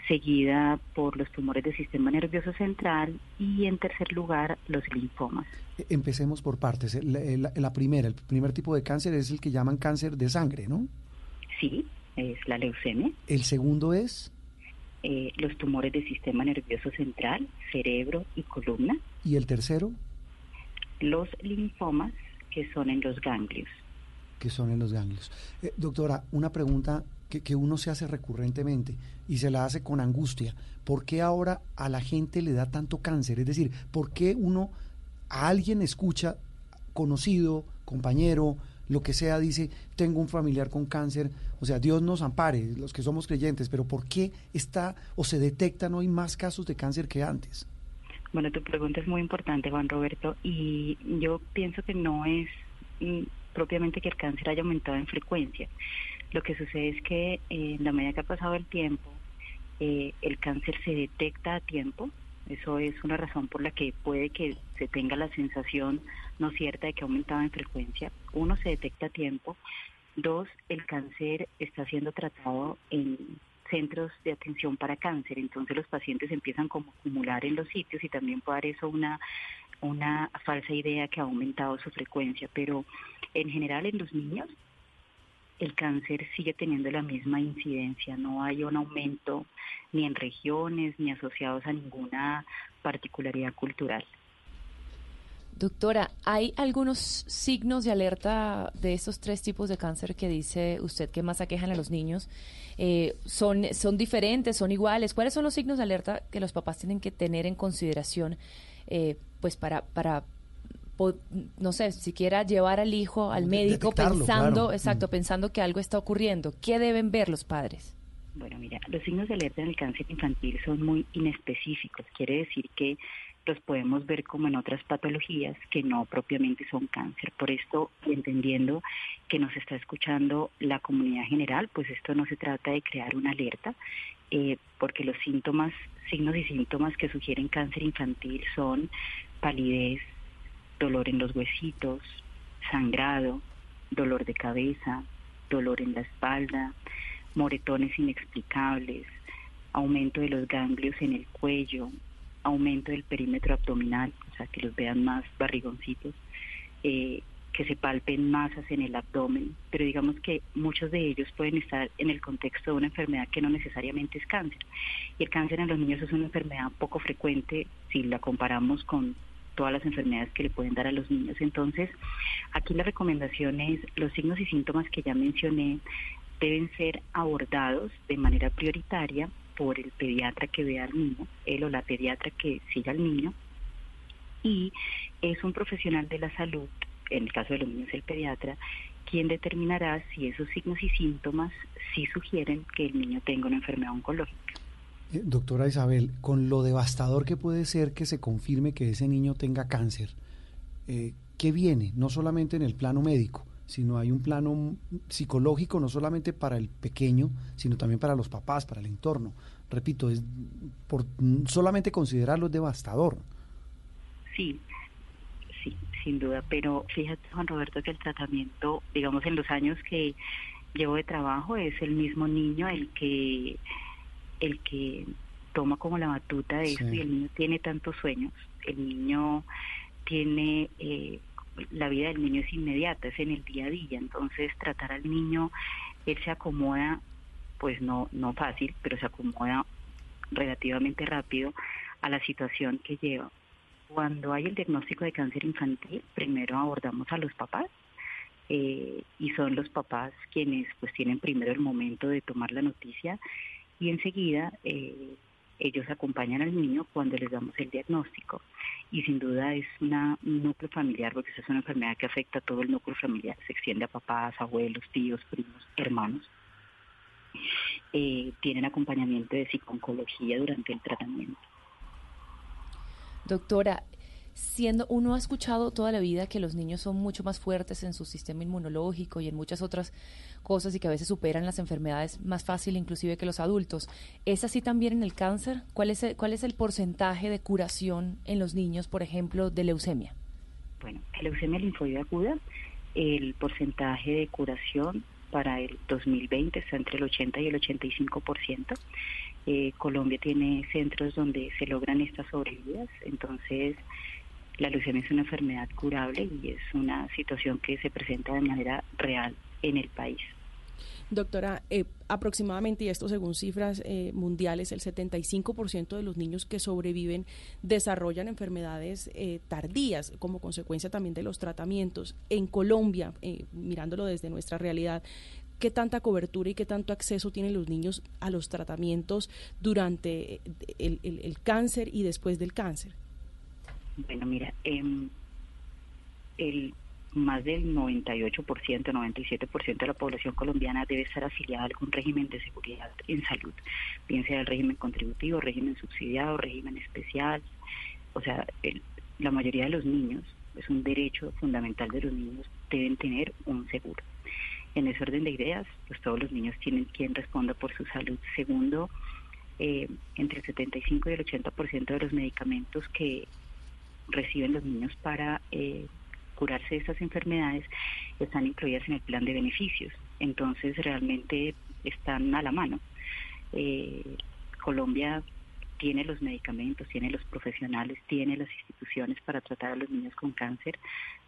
seguida por los tumores del sistema nervioso central y en tercer lugar los linfomas. E, empecemos por partes. La, primera, el primer tipo de cáncer es el que llaman cáncer de sangre, ¿no? Sí, es la leucemia. ¿El segundo es? Eh, los tumores del sistema nervioso central, cerebro y columna. ¿Y el tercero? Los linfomas, que son en los ganglios que son en los ganglios. Eh, doctora, una pregunta que, uno se hace recurrentemente y se la hace con angustia. ¿Por qué ahora a la gente le da tanto cáncer? Es decir, ¿por qué uno a alguien escucha, conocido, compañero, lo que sea, dice, tengo un familiar con cáncer? O sea, Dios nos ampare, los que somos creyentes, pero ¿por qué está o se detectan hoy más casos de cáncer que antes? Bueno, tu pregunta es muy importante, Juan Roberto, y yo pienso que no es mm, propiamente que el cáncer haya aumentado en frecuencia. Lo que sucede es que eh, en la medida que ha pasado el tiempo, eh, el cáncer se detecta a tiempo. Eso es una razón por la que puede que se tenga la sensación no cierta de que ha aumentado en frecuencia. Uno, se detecta a tiempo. Dos, el cáncer está siendo tratado en centros de atención para cáncer, entonces los pacientes empiezan como a acumular en los sitios y también puede dar eso una una falsa idea que ha aumentado su frecuencia, pero en general en los niños el cáncer sigue teniendo la misma incidencia, no hay un aumento ni en regiones ni asociados a ninguna particularidad cultural. Doctora, ¿hay algunos signos de alerta de estos tres tipos de cáncer que dice usted que más aquejan a los niños? Eh, ¿son, ¿Son diferentes? ¿Son iguales? ¿Cuáles son los signos de alerta que los papás tienen que tener en consideración eh, pues para, para no sé, siquiera llevar al hijo al médico pensando, exacto, mm. pensando que algo está ocurriendo. ¿Qué deben ver los padres? Bueno, mira, los signos de alerta en el cáncer infantil son muy inespecíficos. Quiere decir que los podemos ver como en otras patologías que no propiamente son cáncer. Por esto, entendiendo que nos está escuchando la comunidad general, pues esto no se trata de crear una alerta, eh, porque los síntomas, signos y síntomas que sugieren cáncer infantil son palidez, dolor en los huesitos, sangrado, dolor de cabeza, dolor en la espalda, moretones inexplicables, aumento de los ganglios en el cuello, aumento del perímetro abdominal, o sea, que los vean más barrigoncitos, eh, que se palpen masas en el abdomen, pero digamos que muchos de ellos pueden estar en el contexto de una enfermedad que no necesariamente es cáncer. Y el cáncer en los niños es una enfermedad poco frecuente si la comparamos con todas las enfermedades que le pueden dar a los niños. Entonces, aquí la recomendación es los signos y síntomas que ya mencioné deben ser abordados de manera prioritaria por el pediatra que vea al niño, él o la pediatra que siga al niño, y es un profesional de la salud en el caso de los niños el pediatra, quien determinará si esos signos y síntomas sí sugieren que el niño tenga una enfermedad oncológica. Eh, doctora Isabel, con lo devastador que puede ser que se confirme que ese niño tenga cáncer, eh, ¿qué viene? No solamente en el plano médico, sino hay un plano psicológico, no solamente para el pequeño, sino también para los papás, para el entorno. Repito, es por solamente considerarlo es devastador. Sí, sí, sin duda, pero fíjate Juan Roberto que el tratamiento, digamos en los años que llevo de trabajo, es el mismo niño el que el que toma como la batuta de eso y el niño tiene tantos sueños, el niño tiene eh, la vida del niño es inmediata, es en el día a día, entonces tratar al niño, él se acomoda, pues no, no fácil, pero se acomoda relativamente rápido a la situación que lleva. Cuando hay el diagnóstico de cáncer infantil, primero abordamos a los papás eh, y son los papás quienes pues tienen primero el momento de tomar la noticia y enseguida eh, ellos acompañan al niño cuando les damos el diagnóstico. Y sin duda es una, un núcleo familiar, porque es una enfermedad que afecta a todo el núcleo familiar, se extiende a papás, abuelos, tíos, primos, hermanos. eh, tienen acompañamiento de psiconcología durante el tratamiento. Doctora, siendo uno ha escuchado toda la vida que los niños son mucho más fuertes en su sistema inmunológico y en muchas otras cosas y que a veces superan las enfermedades más fácil inclusive que los adultos. ¿Es así también en el cáncer? ¿Cuál es el, cuál es el porcentaje de curación en los niños, por ejemplo, de leucemia? Bueno, leucemia linfoide aguda, el porcentaje de curación para el 2020 está entre el 80 y el 85%. Eh, Colombia tiene centros donde se logran estas sobrevividas, entonces la leucemia es una enfermedad curable y es una situación que se presenta de manera real en el país. Doctora, eh, aproximadamente, y esto según cifras eh, mundiales, el 75% de los niños que sobreviven desarrollan enfermedades eh, tardías como consecuencia también de los tratamientos. En Colombia, mirándolo desde nuestra realidad, ¿qué tanta cobertura y qué tanto acceso tienen los niños a los tratamientos durante el cáncer y después del cáncer? Bueno, mira, em, el más del 98%, 97% de la población colombiana debe estar afiliada a algún régimen de seguridad en salud, bien sea el régimen contributivo, régimen subsidiado, régimen especial. O sea, la mayoría de los niños, es un derecho fundamental de los niños, deben tener un seguro. En ese orden de ideas, pues todos los niños tienen quien responda por su salud. Segundo, eh, entre el 75 y el 80% de los medicamentos que reciben los niños para eh, curarse de estas enfermedades están incluidas en el plan de beneficios. Entonces realmente están a la mano. Eh, Colombia tiene los medicamentos, tiene los profesionales, tiene las instituciones para tratar a los niños con cáncer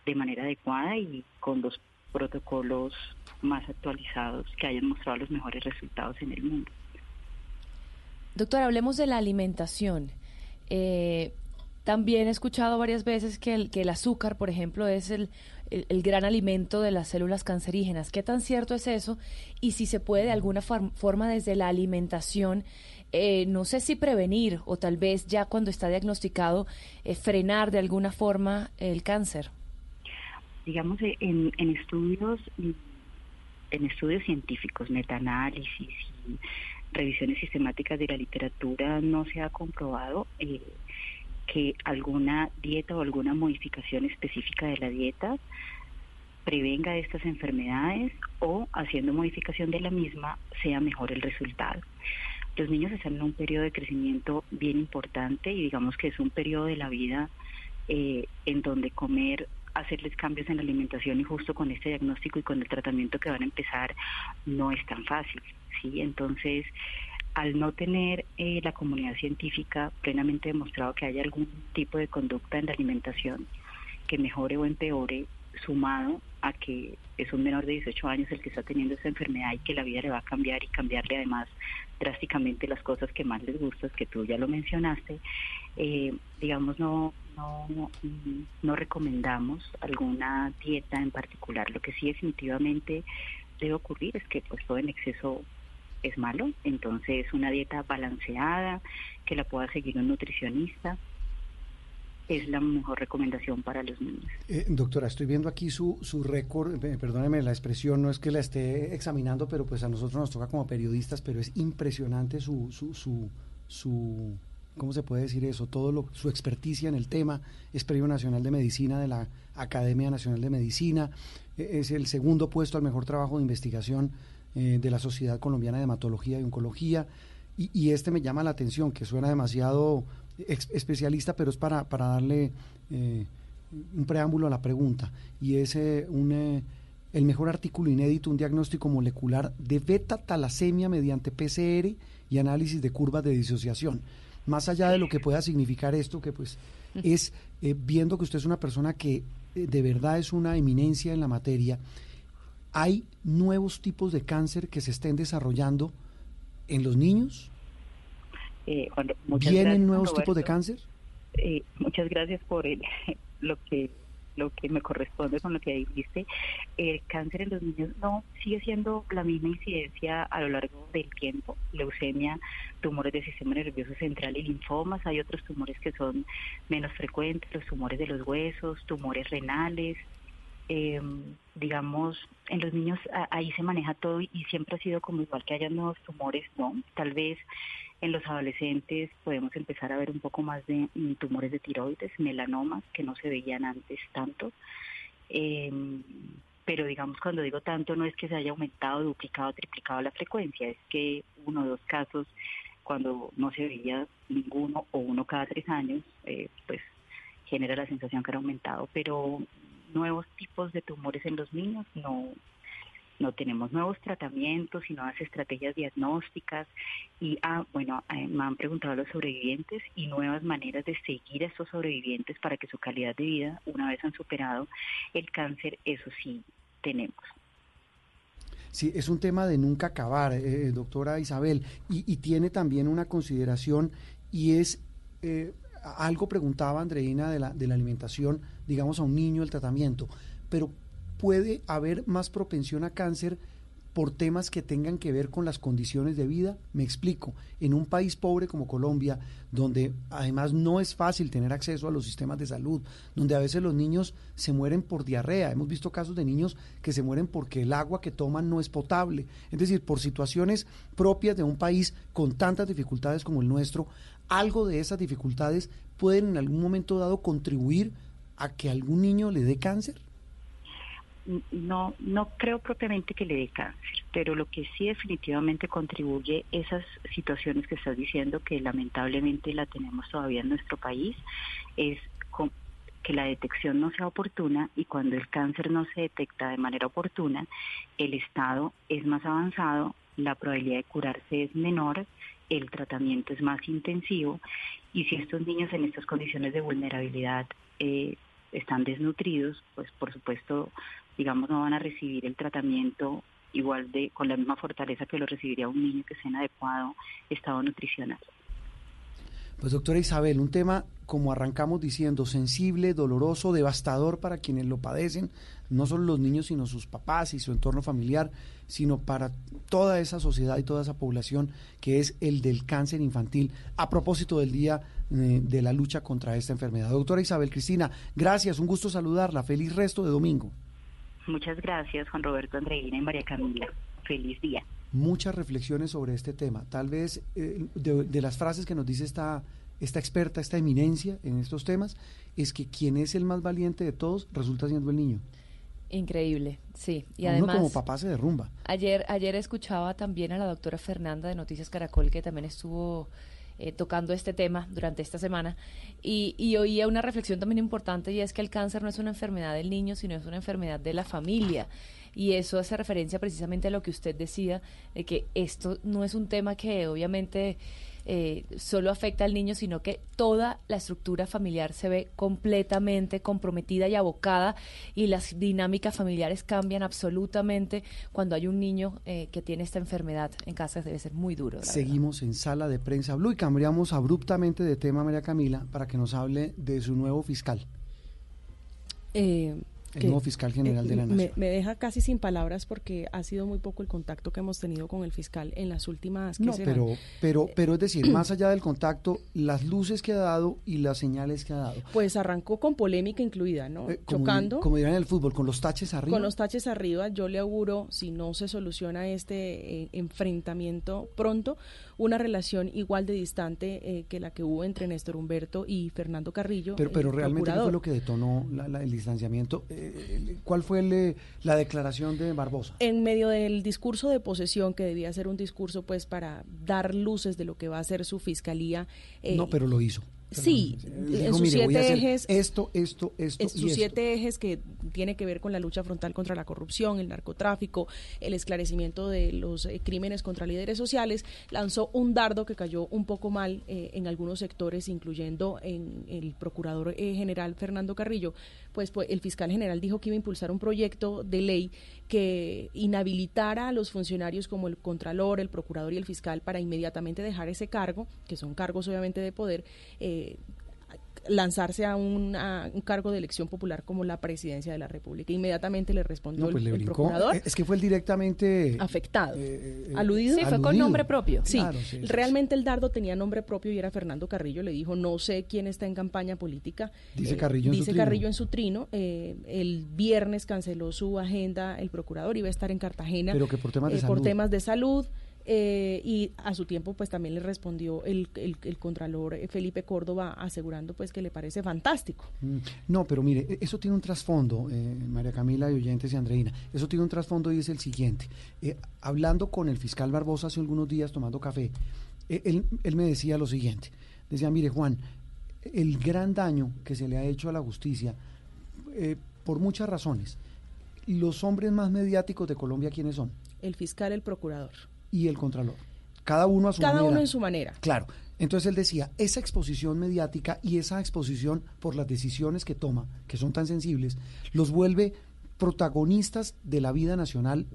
de manera adecuada y con los protocolos más actualizados que hayan mostrado los mejores resultados en el mundo. Doctor, hablemos de la alimentación. Eh, también he escuchado varias veces que el, que el azúcar, por ejemplo, es el, el, gran alimento de las células cancerígenas. ¿Qué tan cierto es eso? Y si se puede de alguna forma desde la alimentación, eh, no sé si prevenir o tal vez ya cuando está diagnosticado, eh, frenar de alguna forma el cáncer. Digamos, eh, en, en estudios en estudios científicos, metaanálisis y revisiones sistemáticas de la literatura no se ha comprobado eh, que alguna dieta o alguna modificación específica de la dieta prevenga estas enfermedades o haciendo modificación de la misma sea mejor el resultado. Los niños están en un periodo de crecimiento bien importante y digamos que es un periodo de la vida eh, en donde comer, hacerles cambios en la alimentación y justo con este diagnóstico y con el tratamiento que van a empezar no es tan fácil. ¿sí? Entonces, al no tener eh, la comunidad científica plenamente demostrado que haya algún tipo de conducta en la alimentación que mejore o empeore, sumado a que es un menor de 18 años el que está teniendo esa enfermedad y que la vida le va a cambiar y cambiarle además drásticamente las cosas que más les gustan, que tú ya lo mencionaste, eh, digamos, no, no, no recomendamos alguna dieta en particular. Lo que sí definitivamente debe ocurrir es que pues todo en exceso es malo, entonces una dieta balanceada, que la pueda seguir un nutricionista, es la mejor recomendación para los niños. Eh, doctora, estoy viendo aquí su, su récord, eh, perdóneme la expresión, no es que la esté examinando, pero pues a nosotros nos toca como periodistas, pero es impresionante su, su, su, su ¿cómo se puede decir eso? Todo lo, su experticia en el tema, es Premio Nacional de Medicina de la Academia Nacional de Medicina, e, es el segundo puesto al mejor trabajo de investigación eh, de la Sociedad Colombiana de Hematología y Oncología. Y, este me llama la atención, que suena demasiado especialista, pero es para, para darle eh, un preámbulo a la pregunta. Y es eh, un, el mejor artículo inédito, un diagnóstico molecular de beta-talasemia mediante PCR y análisis de curvas de disociación. Más allá de lo que pueda significar esto, que pues es viendo que usted es una persona que de verdad es una eminencia en la materia, ¿Hay nuevos tipos de cáncer que se estén desarrollando en los niños? Eh, ¿Vienen nuevos tipos de cáncer? Eh, muchas gracias por lo que lo que me corresponde con lo que dijiste. El cáncer en los niños no sigue siendo la misma incidencia a lo largo del tiempo. Leucemia, tumores del sistema nervioso central y linfomas. Hay otros tumores que son menos frecuentes, los tumores de los huesos, tumores renales, eh, digamos, en los niños ahí se maneja todo y siempre ha sido como igual que haya nuevos tumores, ¿no? Tal vez en los adolescentes podemos empezar a ver un poco más de mm, tumores de tiroides, melanomas, que no se veían antes tanto. Em, pero digamos cuando digo tanto no es que se haya aumentado, duplicado, triplicado la frecuencia, es que uno o dos casos cuando no se veía ninguno o uno cada tres años, eh, pues genera la sensación que era aumentado, pero nuevos tipos de tumores en los niños no no tenemos nuevos tratamientos y nuevas estrategias diagnósticas. Y ah, bueno eh, me han preguntado los sobrevivientes y nuevas maneras de seguir a estos sobrevivientes para que su calidad de vida una vez han superado el cáncer eso sí tenemos. Sí, es un tema de nunca acabar, eh, eh, doctora Isabel, y, tiene también una consideración y es, eh, algo preguntaba Andreina de la, de la alimentación, digamos a un niño el tratamiento, pero puede haber más propensión a cáncer por temas que tengan que ver con las condiciones de vida. Me explico, en un país pobre como Colombia, donde además no es fácil tener acceso a los sistemas de salud, donde a veces los niños se mueren por diarrea, hemos visto casos de niños que se mueren porque el agua que toman no es potable, es decir, por situaciones propias de un país con tantas dificultades como el nuestro, algo de esas dificultades pueden en algún momento dado contribuir a que algún niño le dé cáncer no, no creo propiamente que le dé cáncer, pero lo que sí definitivamente contribuye esas situaciones que estás diciendo, que lamentablemente la tenemos todavía en nuestro país, es que la detección no sea oportuna y cuando el cáncer no se detecta de manera oportuna, el estado es más avanzado, la probabilidad de curarse es menor, el tratamiento es más intensivo y si estos niños en estas condiciones de vulnerabilidad eh, están desnutridos, pues por supuesto digamos, no van a recibir el tratamiento igual de con la misma fortaleza que lo recibiría un niño que esté en adecuado estado nutricional. Pues doctora Isabel, un tema como arrancamos diciendo, sensible, doloroso, devastador para quienes lo padecen, no solo los niños, sino sus papás y su entorno familiar, sino para toda esa sociedad y toda esa población que es el del cáncer infantil, a propósito del día eh, de la lucha contra esta enfermedad. Doctora Isabel Cristina, gracias, un gusto saludarla, feliz resto de domingo. Muchas gracias, Juan Roberto Andreina y María Camila. Feliz día. Muchas reflexiones sobre este tema. Tal vez eh, de, las frases que nos dice esta, esta experta, esta eminencia en estos temas, es que quien es el más valiente de todos resulta siendo el niño. Increíble, sí. Y además, como papá se derrumba. Ayer, ayer escuchaba también a la doctora Fernanda de Noticias Caracol, que también estuvo eh, tocando este tema durante esta semana y, y, oía una reflexión también importante y es que el cáncer no es una enfermedad del niño, sino es una enfermedad de la familia. Y eso hace referencia precisamente a lo que usted decía, de que esto no es un tema que obviamente eh, solo afecta al niño, sino que toda la estructura familiar se ve completamente comprometida y abocada y las dinámicas familiares cambian absolutamente cuando hay un niño eh, que tiene esta enfermedad en casa. Debe ser muy duro. Seguimos en sala de prensa Blue y cambiamos abruptamente de tema, María Camila, para que nos hable de su nuevo fiscal. Eh, el nuevo fiscal general de la Nación. Me, deja casi sin palabras porque ha sido muy poco el contacto que hemos tenido con el fiscal en las últimas. No, pero, pero, pero es decir, más allá del contacto, las luces que ha dado y las señales que ha dado. Pues arrancó con polémica incluida, ¿no? Eh, Chocando. Como dirán en el fútbol, con los taches arriba. Con los taches arriba, yo le auguro, si no se soluciona este eh, enfrentamiento pronto, una relación igual de distante eh, que la que hubo entre Néstor Humberto y Fernando Carrillo. Pero, pero realmente fue lo que detonó el distanciamiento. Eh, ¿Cuál fue la declaración de Barbosa? En medio del discurso de posesión, que debía ser un discurso pues para dar luces de lo que va a ser su fiscalía. Eh, no, pero lo hizo. Sí, en sus siete ejes. Esto, esto, esto. En sus siete ejes que tiene que ver con la lucha frontal contra la corrupción, el narcotráfico, el esclarecimiento de los eh, crímenes contra líderes sociales, lanzó un dardo que cayó un poco mal eh, en algunos sectores, incluyendo en el procurador eh, general Fernando Carrillo. Pues, pues el fiscal general dijo que iba a impulsar un proyecto de ley que inhabilitara a los funcionarios como el contralor, el procurador y el fiscal para inmediatamente dejar ese cargo, que son cargos obviamente de poder, eh, lanzarse a un, un, cargo de elección popular como la presidencia de la República. Inmediatamente le respondió pues el, procurador. Es que fue el directamente afectado, eh, eh, aludido. Sí, fue con nombre propio. Sí, realmente el dardo tenía nombre propio y era Fernando Carrillo. Le dijo, no sé quién está en campaña política. Dice Carrillo, en, dice su Carrillo en su trino. el viernes canceló su agenda el procurador, iba a estar en Cartagena. Pero que por temas de salud. Por temas de salud. Eh, y a su tiempo pues también le respondió el, el, contralor eh, Felipe Córdoba asegurando pues que le parece fantástico. Mm, no, pero mire, e, eso tiene un trasfondo, eh, María Camila y oyentes y Andreina, eso tiene un trasfondo y es el siguiente. hablando con el fiscal Barbosa hace algunos días tomando café, él, él me decía lo siguiente, decía, mire Juan, el gran daño que se le ha hecho a la justicia, por muchas razones, los hombres más mediáticos de Colombia, ¿quiénes son? El fiscal, el procurador y el Contralor. Cada uno a su manera. Cada uno en su manera. Claro. Entonces él decía, esa exposición mediática y esa exposición por las decisiones que toma, que son tan sensibles, los vuelve protagonistas de la vida nacional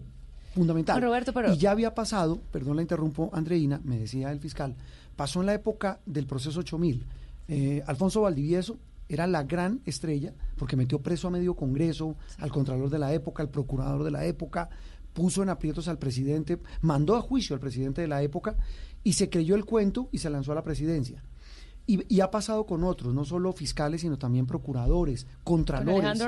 fundamental. Roberto, pero... Y ya había pasado, perdón la interrumpo, Andreina, me decía el fiscal, pasó en la época del proceso 8000. Eh, Alfonso Valdivieso era la gran estrella porque metió preso a medio Congreso, al Contralor de la época, al Procurador de la época, puso en aprietos al presidente, mandó a juicio al presidente de la época y se creyó el cuento y se lanzó a la presidencia. Y, ha pasado con otros, no solo fiscales, sino también procuradores, contralores.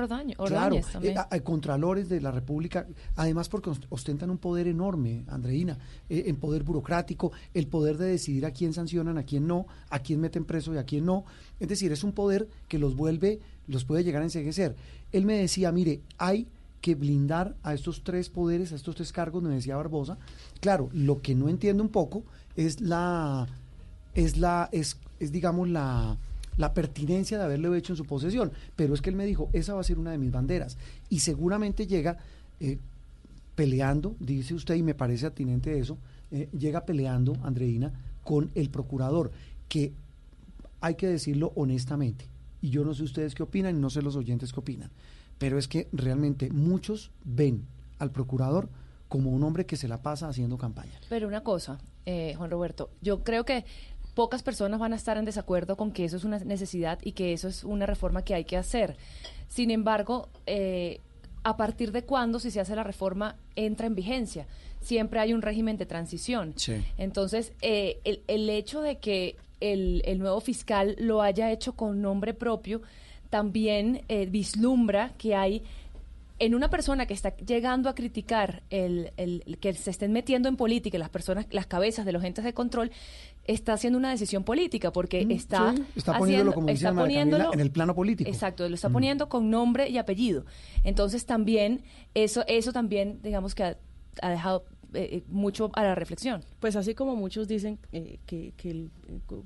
claro, eh, hay contralores de la República, además porque ostentan un poder enorme, Andreina, eh, en poder burocrático, el poder de decidir a quién sancionan, a quién no, a quién meten preso y a quién no. Es decir, es un poder que los vuelve, los puede llegar a enseguecer. Él me decía, mire, hay que blindar a estos tres poderes, a estos tres cargos, me decía Barbosa. Claro, lo que no entiendo un poco es la, es la, es, es digamos la, la pertinencia de haberlo hecho en su posesión. Pero es que él me dijo, esa va a ser una de mis banderas. Y seguramente llega eh, peleando, dice usted, y me parece atinente eso, eh, llega peleando, Andreina, con el procurador, que hay que decirlo honestamente. Y yo no sé ustedes qué opinan y no sé los oyentes qué opinan pero es que realmente muchos ven al procurador como un hombre que se la pasa haciendo campaña. Pero una cosa, eh, Juan Roberto, yo creo que pocas personas van a estar en desacuerdo con que eso es una necesidad y que eso es una reforma que hay que hacer. Sin embargo, eh, ¿a partir de cuándo, si se hace la reforma, entra en vigencia? Siempre hay un régimen de transición. Entonces, eh, el, el, hecho de que el, el nuevo fiscal lo haya hecho con nombre propio, también eh, vislumbra que hay en una persona que está llegando a criticar el, el, que se estén metiendo en política las personas, las cabezas de los entes de control, está haciendo una decisión política porque mm, está, está poniéndolo como está poniéndolo, en el plano político. Exacto, lo está mm. poniendo con nombre y apellido. Entonces también eso eso también digamos que ha dejado eh, mucho a la reflexión. Pues así como muchos dicen eh, que, el,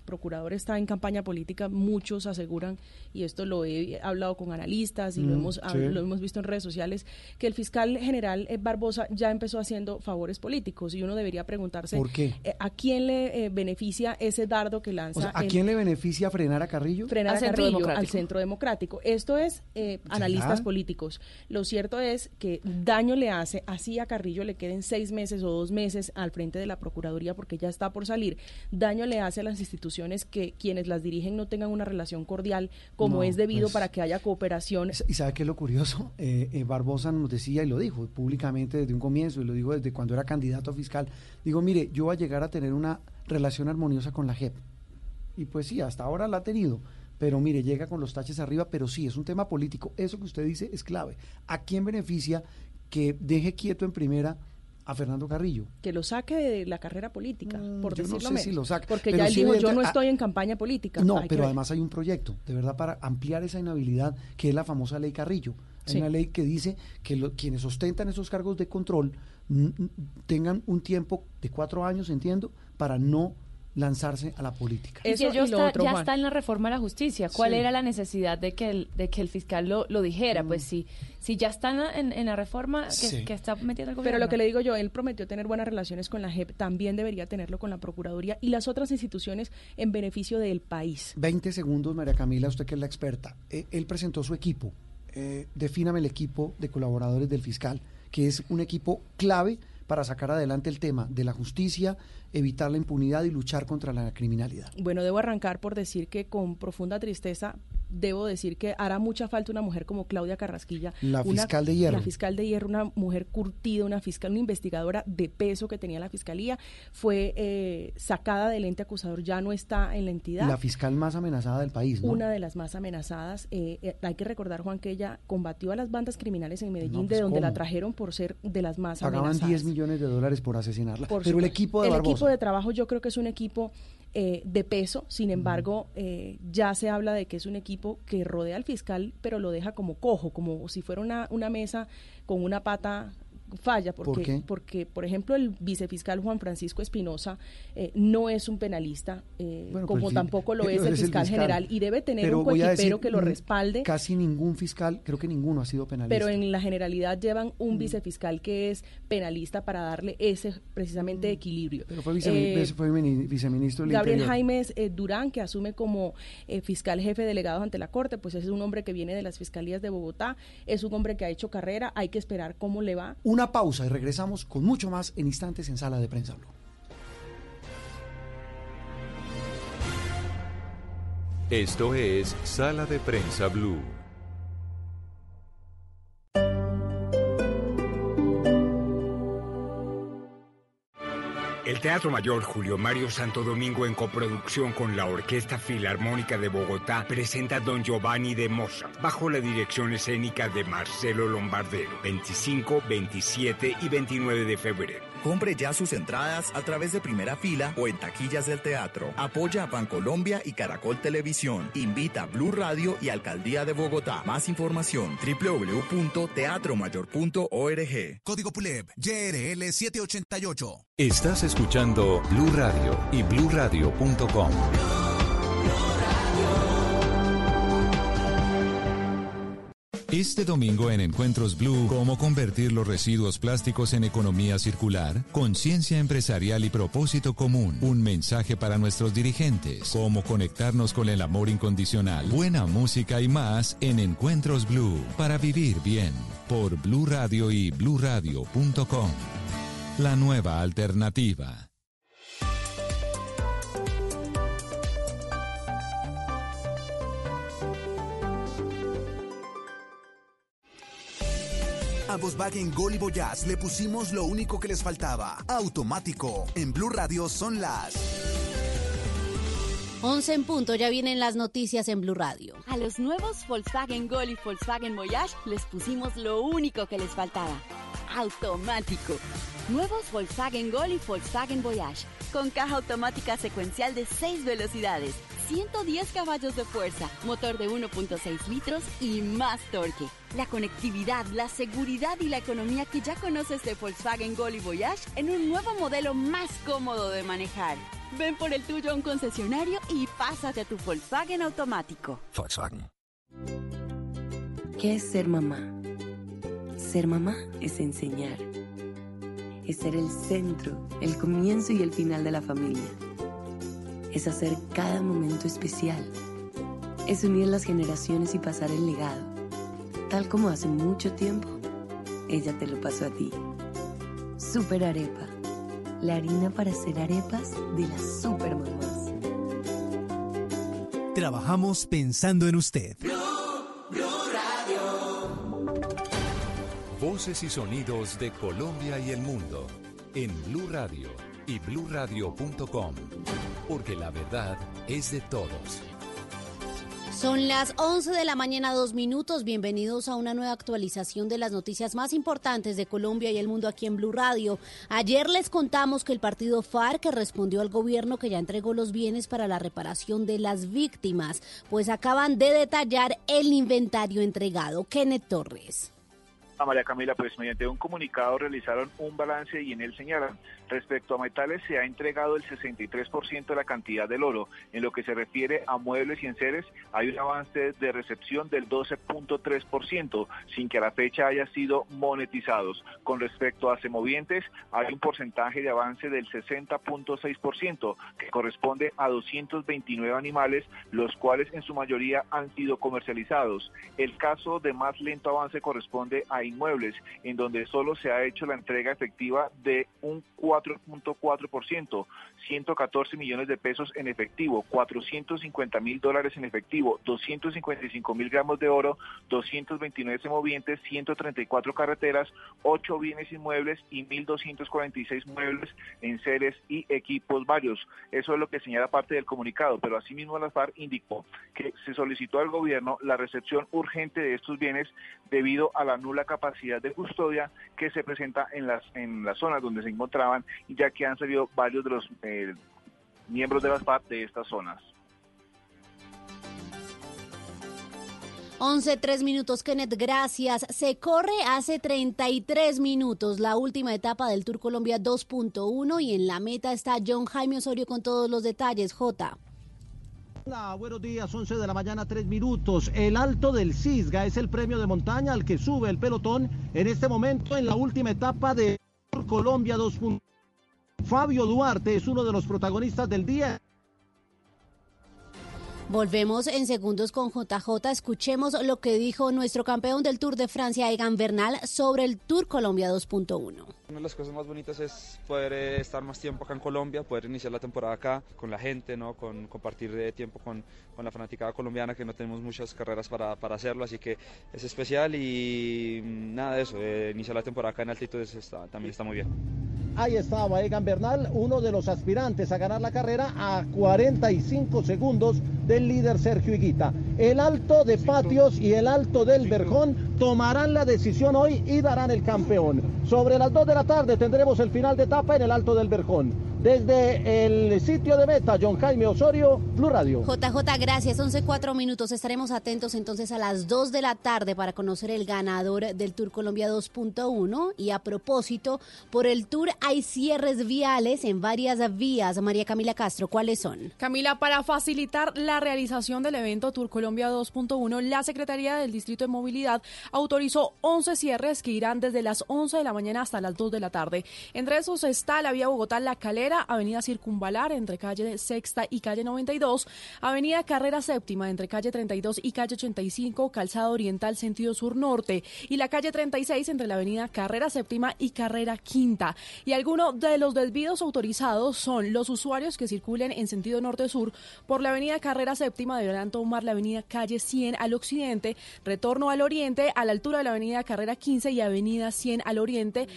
procurador está en campaña política, muchos aseguran, y esto lo he hablado con analistas y lo, mm, hemos, lo hemos visto en redes sociales, que el fiscal general eh, Barbosa ya empezó haciendo favores políticos y uno debería preguntarse ¿Por qué? a quién le beneficia ese dardo que lanza. ¿A quién le beneficia frenar a Carrillo? Frenar a Carrillo, al centro democrático. Esto es analistas políticos. Lo cierto es que daño le hace, así a Carrillo le queden seis meses o dos meses al frente de la Procuraduría porque ya está por salir, daño le hace a las instituciones que quienes las dirigen no tengan una relación cordial como es debido pues, para que haya cooperación. ¿Y sabe qué es lo curioso? Eh, eh, Barbosa nos decía y lo dijo públicamente desde un comienzo y lo dijo desde cuando era candidato fiscal. Digo, mire, yo voy a llegar a tener una relación armoniosa con la JEP. Y pues sí, hasta ahora la ha tenido pero mire, llega con los taches arriba, pero sí, es un tema político. Eso que usted dice es clave. ¿A quién beneficia que deje quieto en primera a Fernando Carrillo. Que lo saque de la carrera política, mm, por decirlo no sé si lo saque. Porque ya él dijo, yo no estoy en campaña política. No, pero además hay un proyecto, de verdad, para ampliar esa inhabilidad, que es la famosa ley Carrillo. Hay una ley que dice que quienes ostentan esos cargos de control tengan un tiempo de cuatro años, entiendo, para no lanzarse a la política. Eso y está, ya está en la reforma de la justicia. ¿Cuál era la necesidad de que el, de que el fiscal lo, lo dijera? Pues si, si ya está en, en la reforma que, está metiendo el gobierno. Pero lo que le digo yo, él prometió tener buenas relaciones con la JEP, también debería tenerlo con la Procuraduría y las otras instituciones en beneficio del país. 20 segundos, María Camila, usted que es la experta. Eh, él presentó su equipo. Eh, defíname el equipo de colaboradores del fiscal, que es un equipo clave para sacar adelante el tema de la justicia, evitar la impunidad y luchar contra la criminalidad? Bueno, debo arrancar por decir que con profunda tristeza debo decir que hará mucha falta una mujer como Claudia Carrasquilla. La fiscal de hierro. La fiscal de hierro, una mujer curtida, una fiscal, una investigadora de peso que tenía la fiscalía, fue eh, sacada del ente acusador, ya no está en la entidad. La fiscal más amenazada del país, ¿no? Una de las más amenazadas. Eh, eh, hay que recordar, Juan, que ella combatió a las bandas criminales en Medellín, de pues, donde la trajeron por ser de las más amenazadas. Pagaban 10 millones de dólares por asesinarla. Pero el equipo de El equipo de trabajo yo creo que es un equipo eh, de peso, sin embargo, eh, ya se habla de que es un equipo que rodea al fiscal, pero lo deja como cojo, como si fuera una, una mesa con una pata falla porque, porque por ejemplo, el vicefiscal Juan Francisco Espinosa eh, no es un penalista, eh, como pues, tampoco lo es el fiscal, general, y debe tener un coequipero que lo respalde. Casi ningún fiscal, creo que ninguno ha sido penalista. Pero en la generalidad llevan un mm. vicefiscal que es penalista para darle ese precisamente mm. equilibrio. Pero fue, eh, viceministro Gabriel Jaimes Durán, que asume como fiscal jefe delegado ante la Corte, pues es un hombre que viene de las fiscalías de Bogotá, es un hombre que ha hecho carrera, hay que esperar cómo le va. Una pausa y regresamos con mucho más en instantes en Sala de Prensa Blue. Esto es Sala de Prensa Blue. El Teatro Mayor Julio Mario Santo Domingo en coproducción con la Orquesta Filarmónica de Bogotá presenta Don Giovanni de Mozart bajo la dirección escénica de Marcelo Lombardero 25, 27 y 29 de febrero. Compre ya sus entradas a través de primera fila o en taquillas del teatro. Apoya a Bancolombia y Caracol Televisión. Invita a Blue Radio y Alcaldía de Bogotá. Más información www.teatromayor.org. Código PULEB YRL 788. Estás escuchando Blue Radio y bluradio.com. Este domingo en Encuentros Blue, cómo convertir los residuos plásticos en economía circular, conciencia empresarial y propósito común, un mensaje para nuestros dirigentes, cómo conectarnos con el amor incondicional, buena música y más en Encuentros Blue, para vivir bien, por Blue Radio y bluradio.com. La nueva alternativa. A Volkswagen Gol y Voyage le pusimos lo único que les faltaba. Automático. En Blue Radio son las 11 en punto, ya vienen las noticias en Blue Radio. A los nuevos Volkswagen Gol y Volkswagen Voyage les pusimos lo único que les faltaba. Automático. Nuevos Volkswagen Gol y Volkswagen Voyage. Con caja automática secuencial de 6 velocidades, 110 caballos de fuerza, motor de 1.6 litros y más torque. La conectividad, la seguridad y la economía que ya conoces de Volkswagen Gol y Voyage en un nuevo modelo más cómodo de manejar. Ven por el tuyo a un concesionario y pásate a tu Volkswagen automático. Volkswagen. ¿Qué es ser mamá? Ser mamá es enseñar. Es ser el centro, el comienzo y el final de la familia. Es hacer cada momento especial. Es unir las generaciones y pasar el legado tal como hace mucho tiempo, ella te lo pasó a ti. Super Arepa, la harina para hacer arepas de las super mamás. Trabajamos pensando en usted. Voces y sonidos de Colombia y el mundo en Blue Radio y bluradio.com, porque la verdad es de todos. Son las 11 de la mañana, dos minutos. Bienvenidos a una nueva actualización de las noticias más importantes de Colombia y el mundo aquí en Blue Radio. Ayer les contamos que el partido FARC respondió al gobierno que ya entregó los bienes para la reparación de las víctimas, pues acaban de detallar el inventario entregado. Kenneth Torres. María Camila, pues mediante un comunicado realizaron un balance y en él señalan, respecto a metales se ha entregado el 63% de la cantidad del oro. En lo que se refiere a muebles y enseres, hay un avance de recepción del 12.3%, sin que a la fecha haya sido monetizados. Con respecto a semovientes, hay un porcentaje de avance del 60.6%, que corresponde a 229 animales, los cuales en su mayoría han sido comercializados. El caso de más lento avance corresponde a inmuebles, en donde solo se ha hecho la entrega efectiva de un 4.4%, 114 millones de pesos en efectivo, 450 mil dólares en efectivo, 255 mil gramos de oro, 229 semovientes, 134 carreteras, 8 bienes inmuebles y 1.246 muebles en seres y equipos varios. Eso es lo que señala parte del comunicado, pero asimismo la FARC indicó que se solicitó al gobierno la recepción urgente de estos bienes debido a la nula capacidad de custodia que se presenta en las, en las zonas donde se encontraban, ya que han salido varios de los eh, miembros de las FARC de estas zonas. 11, 3 minutos, Kenneth, gracias. Se corre hace 33 minutos la última etapa del Tour Colombia 2.1 y en la meta está John Jaime Osorio con todos los detalles. J. Hola, buenos días, 11 de la mañana, 3 minutos. El Alto del Cisga es el premio de montaña al que sube el pelotón en este momento en la última etapa de Tour Colombia 2.1. Fabio Duarte es uno de los protagonistas del día. Volvemos en segundos con JJ. Escuchemos lo que dijo nuestro campeón del Tour de Francia, Egan Bernal, sobre el Tour Colombia 2.1. Una de las cosas más bonitas es poder eh, estar más tiempo acá en Colombia, poder iniciar la temporada acá con la gente, ¿no? con compartir de tiempo con, con, la fanaticada colombiana, que no tenemos muchas carreras para, para hacerlo, así que es especial y mm, nada de eso, eh, iniciar la temporada acá en altitudes está, también está muy bien. Ahí estaba Egan Bernal, uno de los aspirantes a ganar la carrera a 45 segundos del líder Sergio Higuita. El alto de Patios y el alto del Verjón tomarán la decisión hoy y darán el campeón. Sobre las 2 de la tarde tendremos el final de etapa en el alto del Verjón. Desde el sitio de meta, John Jaime Osorio, Blue Radio. JJ, gracias. 11, 4 minutos. Estaremos atentos entonces a las 2 de la tarde para conocer el ganador del Tour Colombia 2.1. Y a propósito, por el Tour hay cierres viales en varias vías. María Camila Castro, ¿cuáles son? Camila, para facilitar la realización del evento Tour Colombia 2.1, la Secretaría del Distrito de Movilidad autorizó 11 cierres que irán desde las 11 de la mañana hasta las 2 de la tarde. Entre esos está la vía Bogotá-La Calera Avenida Circunvalar entre calle Sexta y calle 92, Avenida Carrera Séptima entre calle 32 y calle 85, Calzada Oriental sentido sur-norte. Y la calle 36 entre la Avenida Carrera Séptima y Carrera Quinta. Y algunos de los desvíos autorizados son los usuarios que circulen en sentido norte-sur por la Avenida Carrera Séptima deberán tomar la Avenida Calle 100 al occidente, retorno al oriente a la altura de la Avenida Carrera 15 y Avenida 100 al oriente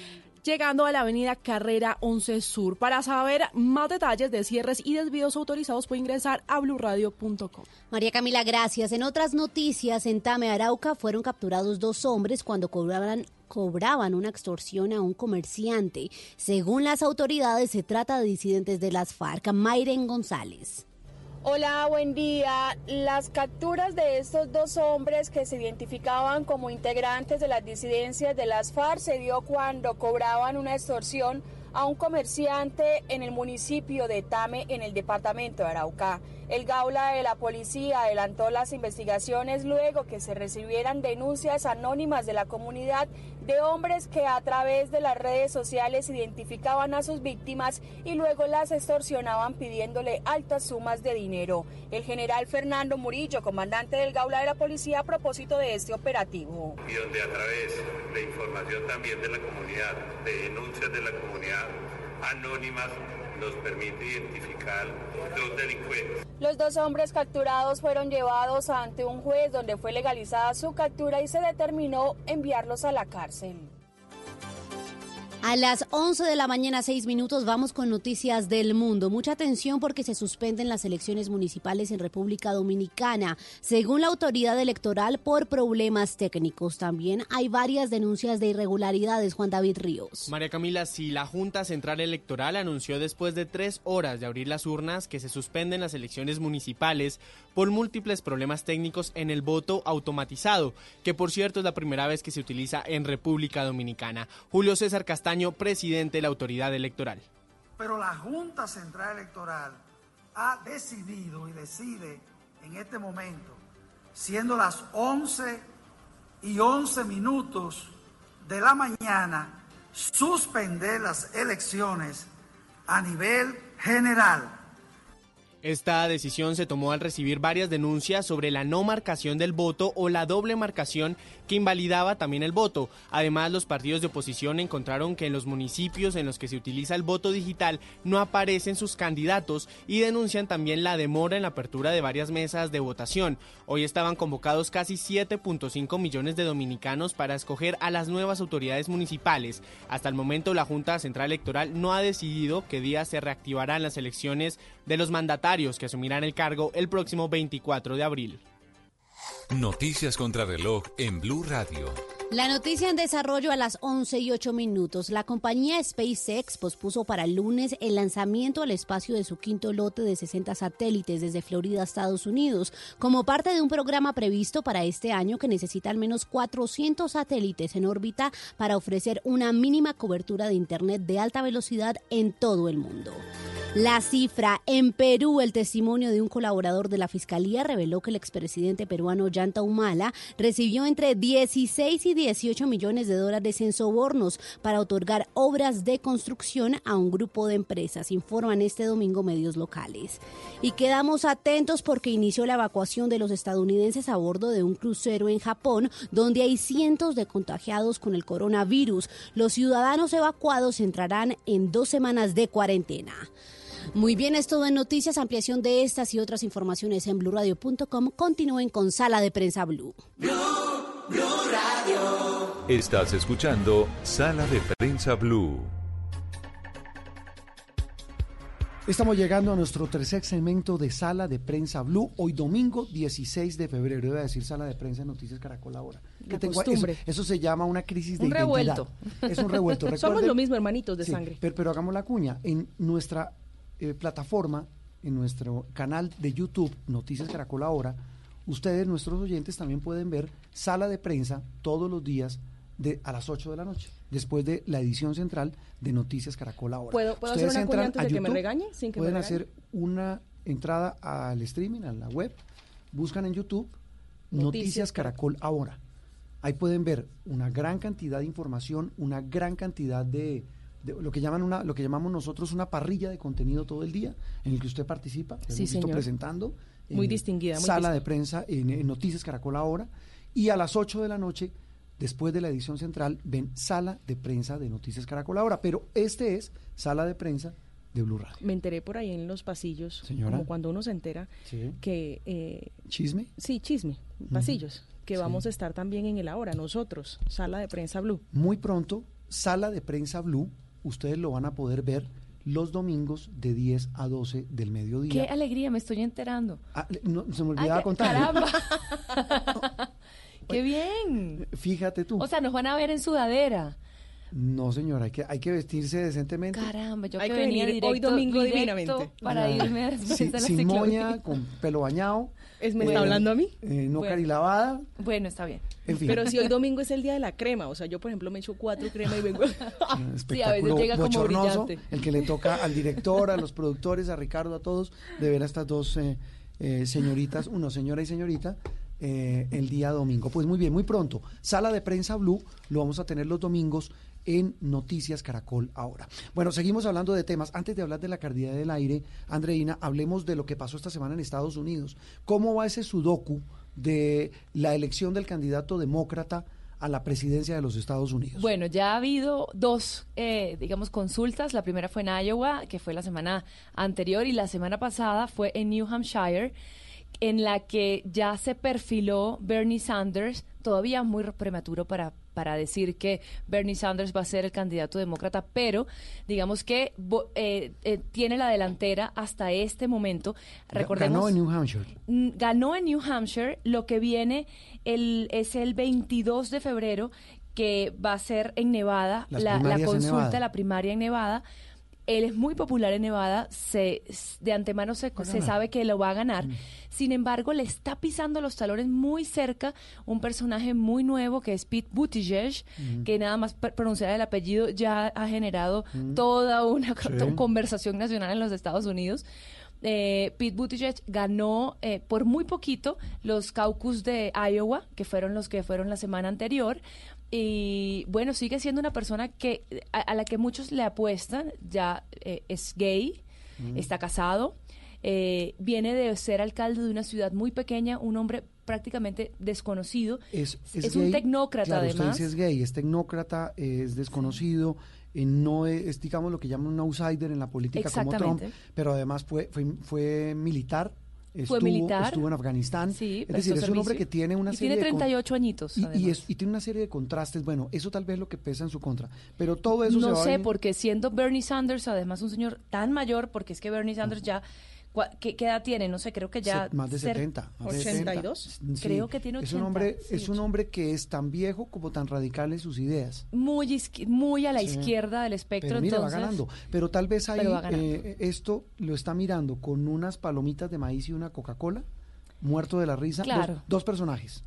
llegando a la avenida Carrera 11 Sur. Para saber más detalles de cierres y desvíos autorizados puede ingresar a blurradio.com. María Camila, gracias. En otras noticias, en Tame, Arauca, fueron capturados dos hombres cuando cobraban cobraban una extorsión a un comerciante. Según las autoridades, se trata de disidentes de las FARC. Mayren González. Hola, buen día. Las capturas de estos dos hombres que se identificaban como integrantes de las disidencias de las FARC se dio cuando cobraban una extorsión a un comerciante en el municipio de Tame, en el departamento de Arauca. El Gaula de la policía adelantó las investigaciones luego que se recibieran denuncias anónimas de la comunidad de hombres que a través de las redes sociales identificaban a sus víctimas y luego las extorsionaban pidiéndole altas sumas de dinero. El general Fernando Murillo, comandante del Gaula de la Policía, a propósito de este operativo. Y donde a través de información también de la comunidad, de denuncias de la comunidad anónimas, permite identificar los delincuentes. Los dos hombres capturados fueron llevados ante un juez donde fue legalizada su captura y se determinó enviarlos a la cárcel. A las 11 de la mañana, 6 minutos, vamos con noticias del mundo. Mucha atención porque se suspenden las elecciones municipales en República Dominicana, según la autoridad electoral, por problemas técnicos. También hay varias denuncias de irregularidades, Juan David Ríos. María Camila, si la Junta Central Electoral anunció después de tres horas de abrir las urnas que se suspenden las elecciones municipales por múltiples problemas técnicos en el voto automatizado, que por cierto es la primera vez que se utiliza en República Dominicana. Julio César Castaño presidente de la autoridad electoral. Pero la Junta Central Electoral ha decidido y decide en este momento, siendo las 11 y 11 minutos de la mañana, suspender las elecciones a nivel general Esta decisión se tomó al recibir varias denuncias sobre la no marcación del voto o la doble marcación que invalidaba también el voto. Además, los partidos de oposición encontraron que en los municipios en los que se utiliza el voto digital no aparecen sus candidatos y denuncian también la demora en la apertura de varias mesas de votación. Hoy estaban convocados casi 7.5 millones de dominicanos para escoger a las nuevas autoridades municipales. Hasta el momento, la Junta Central Electoral no ha decidido qué día se reactivarán las elecciones de los mandatarios que asumirán el cargo el próximo 24 de abril. Noticias contra reloj en Blue Radio. La noticia en desarrollo a las 11 y 8 minutos. La compañía SpaceX pospuso para el lunes el lanzamiento al espacio de su quinto lote de 60 satélites desde Florida, Estados Unidos, como parte de un programa previsto para este año que necesita al menos 400 satélites en órbita para ofrecer una mínima cobertura de Internet de alta velocidad en todo el mundo. La cifra en Perú, el testimonio de un colaborador de la Fiscalía reveló que el expresidente peruano Yanta Humala recibió entre 16 y 18 millones de dólares en sobornos para otorgar obras de construcción a un grupo de empresas, informan este domingo medios locales. Y quedamos atentos porque inició la evacuación de los estadounidenses a bordo de un crucero en Japón, donde hay cientos de contagiados con el coronavirus. Los ciudadanos evacuados entrarán en dos semanas de cuarentena. Muy bien, es todo en noticias. Ampliación de estas y otras informaciones en blurradio.com. Continúen con Sala de Prensa Blue. Blue, Radio. Estás escuchando Sala de Prensa Blue. Estamos llegando a nuestro tercer segmento de Sala de Prensa Blue, hoy domingo 16 de febrero. Iba a decir Sala de Prensa Noticias Caracol ahora. Que tengo, eso, eso, se llama una crisis de un revuelto. Es un revuelto. Somos lo mismo, hermanitos de sí, sangre. Pero, pero hagamos la cuña. En nuestra eh, plataforma, en nuestro canal de YouTube, Noticias Caracol Ahora, ustedes, nuestros oyentes, también pueden ver sala de prensa todos los días de, a las 8 de la noche, después de la edición central de Noticias Caracol Ahora. ¿Puedo, ¿puedo hacer una cuña antes de YouTube, que me regañe? Sin que pueden me hacer una entrada al streaming, a la web, buscan en YouTube Noticias, Noticias Caracol Ahora. Ahí pueden ver una gran cantidad de información, una gran cantidad de, de, lo que llaman una lo que llamamos nosotros una parrilla de contenido todo el día en el que usted participa sí, presentando muy distinguida muy sala distinguida. de prensa en, en, Noticias Caracol ahora y a las 8 de la noche después de la edición central ven sala de prensa de Noticias Caracol ahora pero este es sala de prensa de Blue Radio. Me enteré por ahí en los pasillos, Señora. como cuando uno se entera ¿Sí? que... Eh, ¿Chisme? Sí, chisme, pasillos, que Sí. vamos a estar también en el ahora, nosotros, sala de prensa Blue. Muy pronto, sala de prensa Blue, ustedes lo van a poder ver los domingos de 10 a 12 del mediodía. Qué alegría, me estoy enterando. Ah, no, se me olvidaba contar. Caramba. Qué bien. Fíjate tú. O sea, nos van a ver en sudadera. No, señora, hay que, hay que vestirse decentemente. Caramba, yo Hay que que venía venir hoy directo, domingo directo divinamente. para Ah, irme de la sin moña, con pelo bañado. ¿Es, ¿Me eh, está hablando a mí? eh, no Bueno. carilavada. Bueno, está bien. En fin, Pero si hoy domingo es el día de la crema, o sea, yo por ejemplo me echo cuatro cremas y vengo... un Sí, a veces espectáculo llega como bochornoso, brillante. el que le toca al director, a los productores, a Ricardo, a todos, de ver a estas dos eh, eh, señoritas, uno señora y señorita, eh, el día domingo. Pues muy bien, muy pronto. Sala de prensa Blue lo vamos a tener los domingos en Noticias Caracol ahora. Bueno, seguimos hablando de temas. Antes de hablar de la calidad del aire, Andreina, hablemos de lo que pasó esta semana en Estados Unidos. ¿Cómo va ese sudoku de la elección del candidato demócrata a la presidencia de los Estados Unidos? Bueno, ya ha habido dos, eh, digamos, consultas. La primera fue en Iowa, que fue la semana anterior, y la semana pasada fue en New Hampshire, en la que ya se perfiló Bernie Sanders, todavía muy prematuro para, para decir que Bernie Sanders va a ser el candidato demócrata, pero digamos que bo- eh, eh, tiene la delantera hasta este momento. Recordemos, Ganó en New Hampshire. Ganó en New Hampshire. Lo que viene el, es el 22 de febrero, que va a ser en Nevada, Las la, consulta, Nevada. la primaria en Nevada. Él es muy popular en Nevada, se, de antemano se, se sabe que lo va a ganar. Sin embargo, le está pisando los talones muy cerca un personaje muy nuevo que es Pete Buttigieg, que nada más pr- pronunciar el apellido ya ha generado toda una Sí. conversación nacional en los Estados Unidos. Eh, Pete Buttigieg ganó eh, por muy poquito los caucus de Iowa, que fueron los que fueron la semana anterior. Y bueno, sigue siendo una persona que a, a la que muchos le apuestan, ya eh, es gay, está casado. eh, viene de ser alcalde de una ciudad muy pequeña, un hombre prácticamente desconocido. Es, un tecnócrata claro, además. Usted dice es gay, es tecnócrata, es desconocido. Eh, no es, digamos, lo que llaman un outsider en la política como Trump, pero además fue, fue, fue militar, Estuvo, fue militar. Estuvo en Afganistán. Sí, es decir, es un hombre que tiene una y serie tiene 38 de añitos. Y, y, es, y, tiene una serie de contrastes. Bueno, eso tal vez es lo que pesa en su contra. Pero todo eso no se va sé, a porque siendo Bernie Sanders, además un señor tan mayor, porque es que Bernie Sanders ya ¿Qué, ¿Qué, edad tiene? No sé, creo que ya... más de 70. Más 82. De creo que tiene 80. Es un, hombre, es un hombre que es tan viejo como tan radical en sus ideas. Muy, muy a la izquierda del espectro. Pero mira, entonces, va ganando. Pero tal vez ahí eh, esto lo está mirando con unas palomitas de maíz y una Coca-Cola, muerto de la risa. Claro. Dos, dos personajes.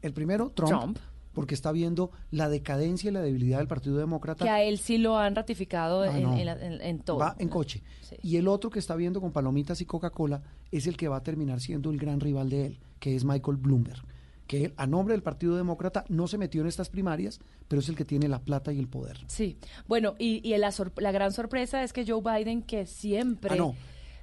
El primero, Trump. Trump porque está viendo la decadencia y la debilidad del Partido Demócrata. Que a él sí lo han ratificado Ah, en, no. en la- en- en todo. Va en coche. Sí. Y el otro que está viendo con palomitas y Coca-Cola es el que va a terminar siendo el gran rival de él, que es Michael Bloomberg. Que él, a nombre del Partido Demócrata, no se metió en estas primarias, pero es el que tiene la plata y el poder. Sí, bueno, y, y la, gran sorpresa es que Joe Biden, que siempre Ah, no.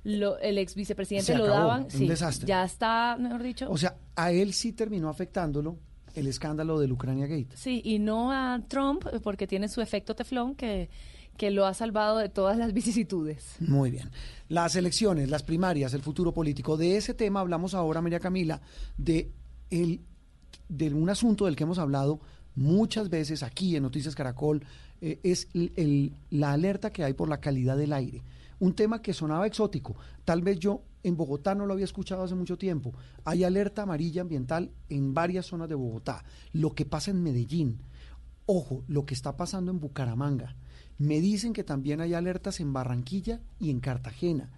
lo- el ex vicepresidente lo daban, un sí, desastre. ya está, mejor dicho, O sea, a él sí terminó afectándolo el escándalo del Ucrania Gate. sí, y no a Trump, porque tiene su efecto teflón que, que lo ha salvado de todas las vicisitudes. Muy bien. Las elecciones, las primarias, el futuro político. De ese tema hablamos ahora, María Camila, de, el, de un asunto del que hemos hablado muchas veces aquí en Noticias Caracol, eh, es el- el- la alerta que hay por la calidad del aire. Un tema que sonaba exótico. Tal vez yo en Bogotá no lo había escuchado hace mucho tiempo. Hay alerta amarilla ambiental en varias zonas de Bogotá. Lo que pasa en Medellín. Ojo, lo que está pasando en Bucaramanga. Me dicen que también hay alertas en Barranquilla y en Cartagena.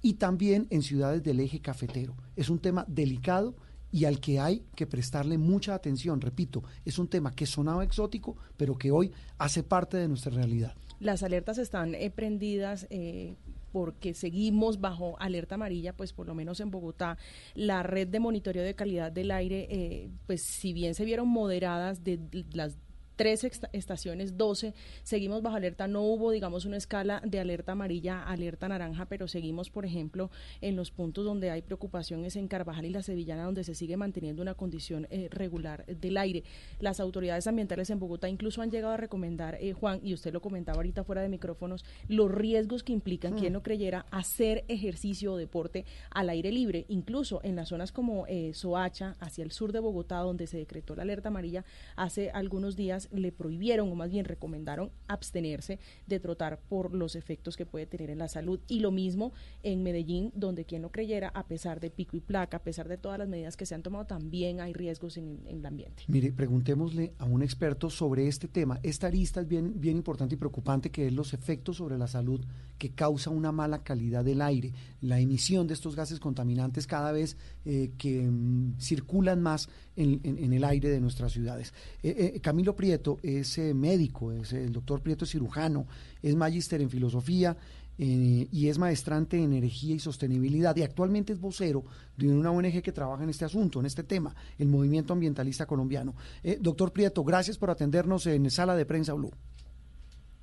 Y también en ciudades del eje cafetero. Es un tema delicado y al que hay que prestarle mucha atención. Repito, es un tema que sonaba exótico, pero que hoy hace parte de nuestra realidad. Las alertas están eh, prendidas eh, porque seguimos bajo alerta amarilla, pues por lo menos en Bogotá, la red de monitoreo de calidad del aire, eh, pues si bien se vieron moderadas de las tres estaciones, 12, seguimos bajo alerta, no hubo, digamos, una escala de alerta amarilla, alerta naranja, pero seguimos, por ejemplo, en los puntos donde hay preocupación es en Carvajal y la Sevillana, donde se sigue manteniendo una condición eh, regular del aire. Las autoridades ambientales en Bogotá incluso han llegado a recomendar, eh, Juan, y usted lo comentaba ahorita fuera de micrófonos, los riesgos que implican, quien no creyera, hacer ejercicio o deporte al aire libre, incluso en las zonas como eh, Soacha, hacia el sur de Bogotá, donde se decretó la alerta amarilla hace algunos días, le prohibieron o más bien recomendaron abstenerse de trotar por los efectos que puede tener en la salud. Y lo mismo en Medellín, donde quien no creyera, a pesar de pico y placa, a pesar de todas las medidas que se han tomado, también hay riesgos en, el ambiente. Mire, preguntémosle a un experto sobre este tema. Esta arista es bien, bien importante y preocupante, que es los efectos sobre la salud que causa una mala calidad del aire, la emisión de estos gases contaminantes cada vez eh, que mm, circulan más en el aire de nuestras ciudades. Eh, eh, Camilo Prieto es eh, médico, es, el doctor Prieto es cirujano, es magíster en filosofía. eh, y es maestrante en energía y sostenibilidad y actualmente es vocero de una ONG que trabaja en este asunto, en este tema, el Movimiento Ambientalista Colombiano. Eh, doctor Prieto, gracias por atendernos en Sala de Prensa Blue.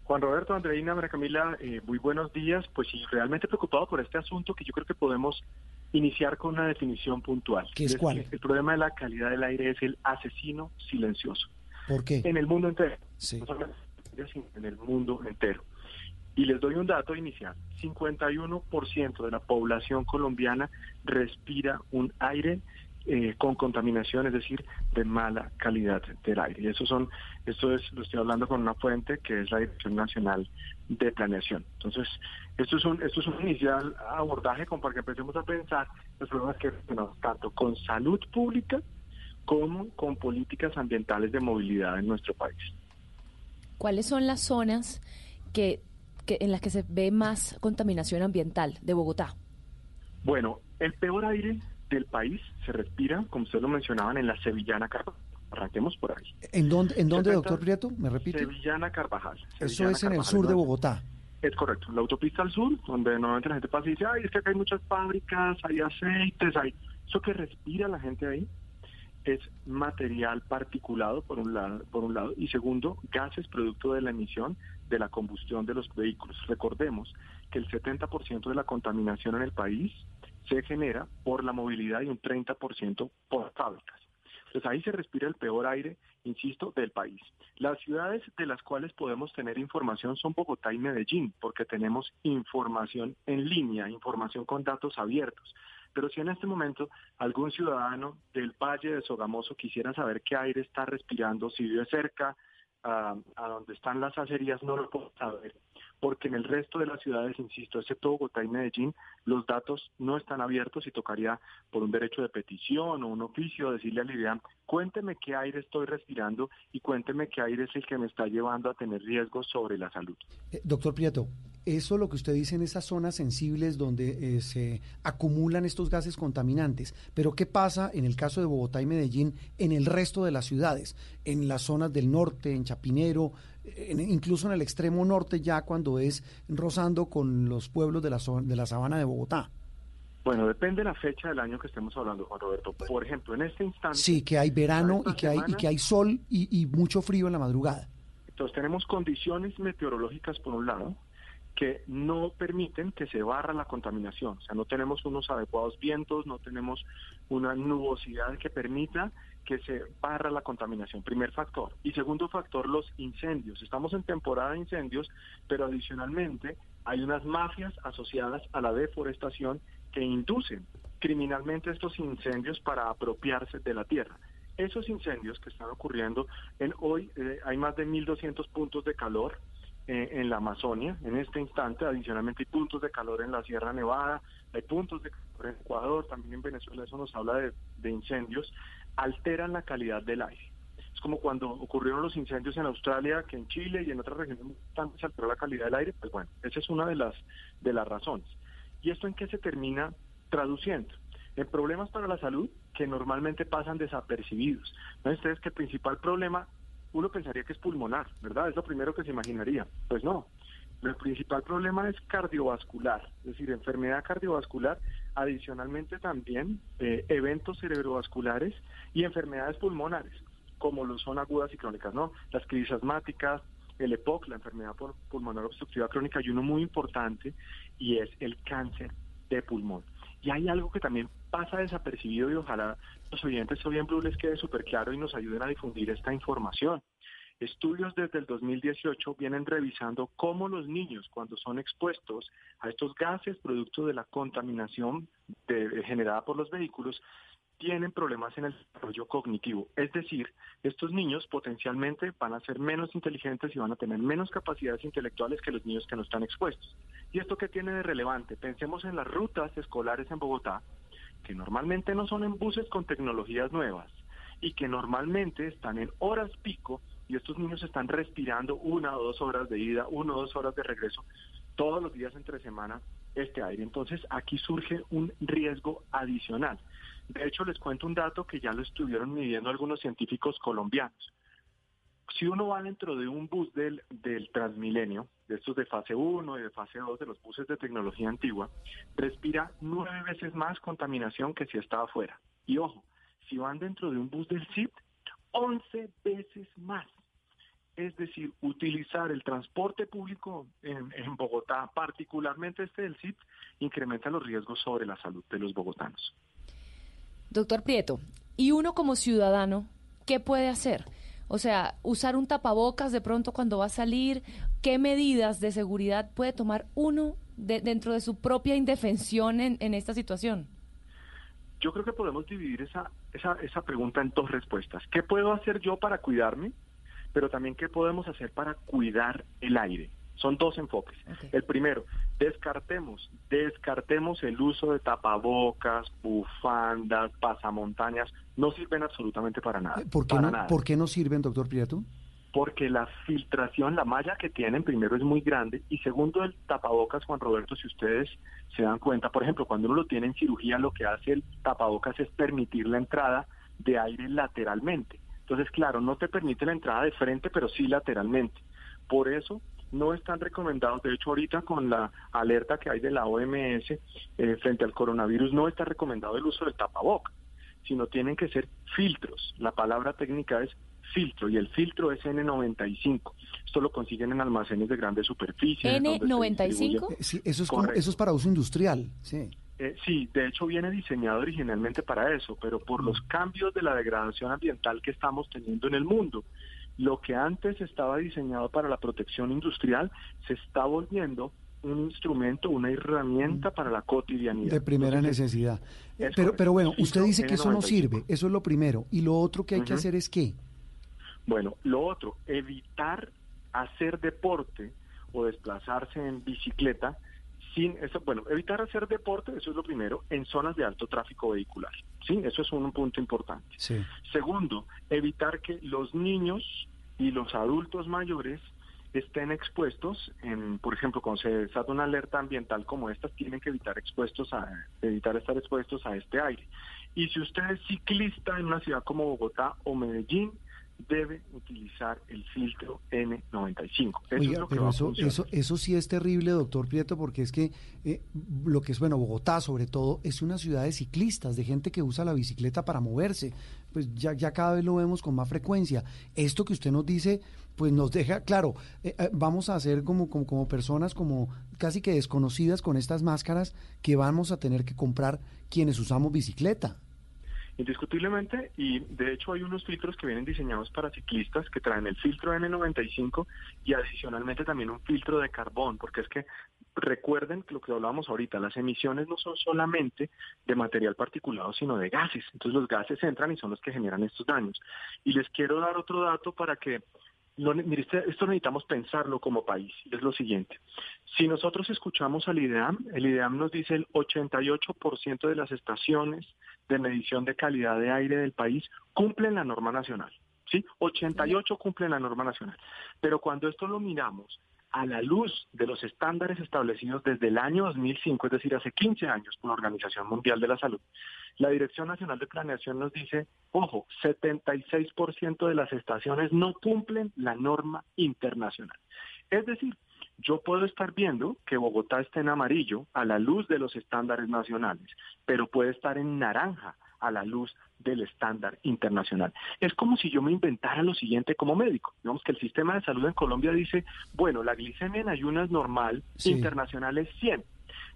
Juan Roberto, Andreina, María Camila, eh, muy buenos días. Pues sí, realmente preocupado por este asunto que yo creo que podemos iniciar con una definición puntual. ¿Qué es cuál? El problema de la calidad del aire es el asesino silencioso. ¿Por qué? En el mundo entero. Sí. En el mundo entero. Y les doy un dato inicial. 51% de la población colombiana respira un aire eh, con contaminación, es decir, de mala calidad del aire. Y eso son, esto es, lo estoy hablando con una fuente que es la Dirección Nacional de Planeación. Entonces, esto es un, esto es un inicial abordaje como para que empecemos a pensar los problemas que tenemos tanto con salud pública como con políticas ambientales de movilidad en nuestro país. ¿Cuáles son las zonas que, que en las que se ve más contaminación ambiental de Bogotá? Bueno, el peor aire del país se respira, como ustedes lo mencionaban, en la Sevillana Carvajal. Arranquemos por ahí. ¿En dónde, en dónde doctor Prieto? ¿Me repite? Sevillana Carvajal. Eso es en el sur de. Bogotá. Es correcto, la autopista al sur, donde normalmente la gente pasa y dice, ay, es que acá hay muchas fábricas, hay aceites, hay... Eso que respira la gente ahí es material particulado, por un lado, por un lado y segundo, gases producto de la emisión de la combustión de los vehículos. Recordemos que el 70% de la contaminación en el país se genera por la movilidad y un 30% por fábricas. Entonces ahí se respira el peor aire, insisto, del país. Las ciudades de las cuales podemos tener información son Bogotá y Medellín, porque tenemos información en línea, información con datos abiertos. Pero si en este momento algún ciudadano del Valle de Sogamoso quisiera saber qué aire está respirando, si vive cerca a, donde están las acerías, no lo puedo saber porque en el resto de las ciudades, insisto, excepto Bogotá y Medellín, los datos no están abiertos y tocaría por un derecho de petición o un oficio decirle al IDEAM, cuénteme qué aire estoy respirando y cuénteme qué aire es el que me está llevando a tener riesgos sobre la salud. Eh, doctor Prieto, eso lo que usted dice en esas zonas sensibles donde eh, se acumulan estos gases contaminantes, pero ¿qué pasa en el caso de Bogotá y Medellín en el resto de las ciudades, en las zonas del norte, en Chapinero, incluso en el extremo norte ya cuando es rozando con los pueblos de la, de la sabana de Bogotá. Bueno, depende de la fecha del año que estemos hablando, Juan Roberto. Por ejemplo, en este instante... Sí, que hay verano y que hay, y que hay sol y, y mucho frío en la madrugada. Entonces tenemos condiciones meteorológicas por un lado, que no permiten que se barra la contaminación. O sea, no tenemos unos adecuados vientos, no tenemos una nubosidad que permita que se barra la contaminación, primer factor. Y segundo factor, los incendios. Estamos en temporada de incendios, pero adicionalmente hay unas mafias asociadas a la deforestación que inducen criminalmente estos incendios para apropiarse de la tierra. Esos incendios que están ocurriendo en hoy eh, hay más de 1.200 puntos de calor eh, en la Amazonia en este instante, adicionalmente hay puntos de calor en la Sierra Nevada, hay puntos de calor en Ecuador, también en Venezuela, eso nos habla de, incendios alteran la calidad del aire. Es como cuando ocurrieron los incendios en Australia, que en Chile y en otras regiones también se alteró la calidad del aire, pues bueno, esa es una de las, de las razones. ¿Y esto en qué se termina traduciendo? En problemas para la salud que normalmente pasan desapercibidos. ¿No ustedes que el principal problema, uno pensaría que es pulmonar, ¿verdad? Es lo primero que se imaginaría. Pues no, el principal problema es cardiovascular, es decir, enfermedad cardiovascular, adicionalmente también eh, eventos cerebrovasculares y enfermedades pulmonares, como lo son agudas y crónicas, ¿no? Las crisis asmáticas, el EPOC, la enfermedad pulmonar obstructiva crónica, y uno muy importante, y es el cáncer de pulmón. Y hay algo que también pasa desapercibido y ojalá los oyentes hoy en Blue les quede súper claro y nos ayuden a difundir esta información. Estudios desde el 2018 vienen revisando cómo los niños cuando son expuestos a estos gases producto de la contaminación generada por los vehículos tienen problemas en el desarrollo cognitivo. Es decir, estos niños potencialmente van a ser menos inteligentes y van a tener menos capacidades intelectuales que los niños que no están expuestos. ¿Y esto qué tiene de relevante? Pensemos en las rutas escolares en Bogotá, que normalmente no son en buses con tecnologías nuevas y que normalmente están en horas pico y estos niños están respirando una o dos horas de ida, una o dos horas de regreso, todos los días entre semana este aire. Entonces aquí surge un riesgo adicional. De hecho, les cuento un dato que ya lo estuvieron midiendo algunos científicos colombianos. Si uno va dentro de un bus del, del Transmilenio, de estos de fase 1 y de fase 2 de los buses de tecnología antigua, respira nueve veces más contaminación que si estaba afuera. Y ojo, si van dentro de un bus del CIP, 11 veces más es decir, utilizar el transporte público en, Bogotá, particularmente este del CIT, incrementa los riesgos sobre la salud de los bogotanos. Doctor Prieto, ¿y uno como ciudadano qué puede hacer? O sea, usar un tapabocas de pronto cuando va a salir, ¿qué medidas de seguridad puede tomar uno dentro de su propia indefensión en, en, esta situación? Yo creo que podemos dividir esa, esa, esa pregunta en dos respuestas. ¿Qué puedo hacer yo para cuidarme? pero también qué podemos hacer para cuidar el aire. Son dos enfoques. El primero, descartemos, descartemos el uso de tapabocas, bufandas, pasamontañas, no sirven absolutamente para nada. ¿Por qué, no, ¿por qué no sirven, doctor Prieto? Porque la filtración, la malla que tienen, primero es muy grande y segundo el tapabocas, Juan Roberto, si ustedes se dan cuenta, por ejemplo, cuando uno lo tiene en cirugía, lo que hace el tapabocas es permitir la entrada de aire lateralmente. Entonces, claro, no te permite la entrada de frente, pero sí lateralmente. Por eso no están recomendados, de hecho ahorita con la alerta que hay de la OMS eh, frente al coronavirus, no está recomendado el uso del tapaboca, sino tienen que ser filtros. La palabra técnica es filtro y el filtro es N95. Esto lo consiguen en almacenes de grandes superficies. N95. Eh, sí, eso es, como- eso es para uso industrial, sí. Eh, sí, de hecho viene diseñado originalmente para eso, pero por los cambios de la degradación ambiental que estamos teniendo en el mundo, lo que antes estaba diseñado para la protección industrial se está volviendo un instrumento, una herramienta para la cotidianidad. De primera Entonces, necesidad. Es Pero, pero bueno, usted dice que eso no N95. sirve, eso es lo primero. Y lo otro que hay que hacer es qué? Bueno, lo otro, evitar hacer deporte o desplazarse en bicicleta sin eso, bueno, evitar hacer deporte, eso es lo primero, en zonas de alto tráfico vehicular. Sí, eso es un punto importante. Sí. Segundo, evitar que los niños y los adultos mayores estén expuestos, en, por ejemplo, cuando se desata una alerta ambiental como esta, tienen que evitar expuestos a, evitar estar expuestos a este aire. Y si usted es ciclista en una ciudad como Bogotá o Medellín, debe utilizar el filtro N95. Eso es Oiga, lo que pero va a eso, funcionar. eso, eso sí es terrible, doctor Prieto, porque es que eh, lo que es, bueno, Bogotá sobre todo, es una ciudad de ciclistas, de gente que usa la bicicleta para moverse. Pues ya, ya cada vez lo vemos con más frecuencia. Esto que usted nos dice, pues nos deja, claro, eh, eh, vamos a ser como, como, como personas como casi que desconocidas con estas máscaras que vamos a tener que comprar quienes usamos bicicleta. Indiscutiblemente, y de hecho hay unos filtros que vienen diseñados para ciclistas que traen el filtro N95 y adicionalmente también un filtro de carbón, porque es que recuerden lo que hablábamos ahorita, las emisiones no son solamente de material particulado, sino de gases. Entonces los gases entran y son los que generan estos daños. Y les quiero dar otro dato para que lo, mire, este- esto necesitamos pensarlo como país. Es lo siguiente. Si nosotros escuchamos al IDEAM, el IDEAM nos dice el 88% de las estaciones de medición de calidad de aire del país cumplen la norma nacional. ¿sí? 88 cumplen la norma nacional. Pero cuando esto lo miramos a la luz de los estándares establecidos desde el año 2005, es decir, hace 15 años por la Organización Mundial de la Salud, la Dirección Nacional de Planeación nos dice, ojo, 76% de las estaciones no cumplen la norma internacional. Es decir, yo puedo estar viendo que Bogotá está en amarillo a la luz de los estándares nacionales, pero puede estar en naranja a la luz del estándar internacional. Es como si yo me inventara lo siguiente como médico. Digamos que el sistema de salud en Colombia dice, bueno, la glicemia en ayunas normal Sí. internacional es 100,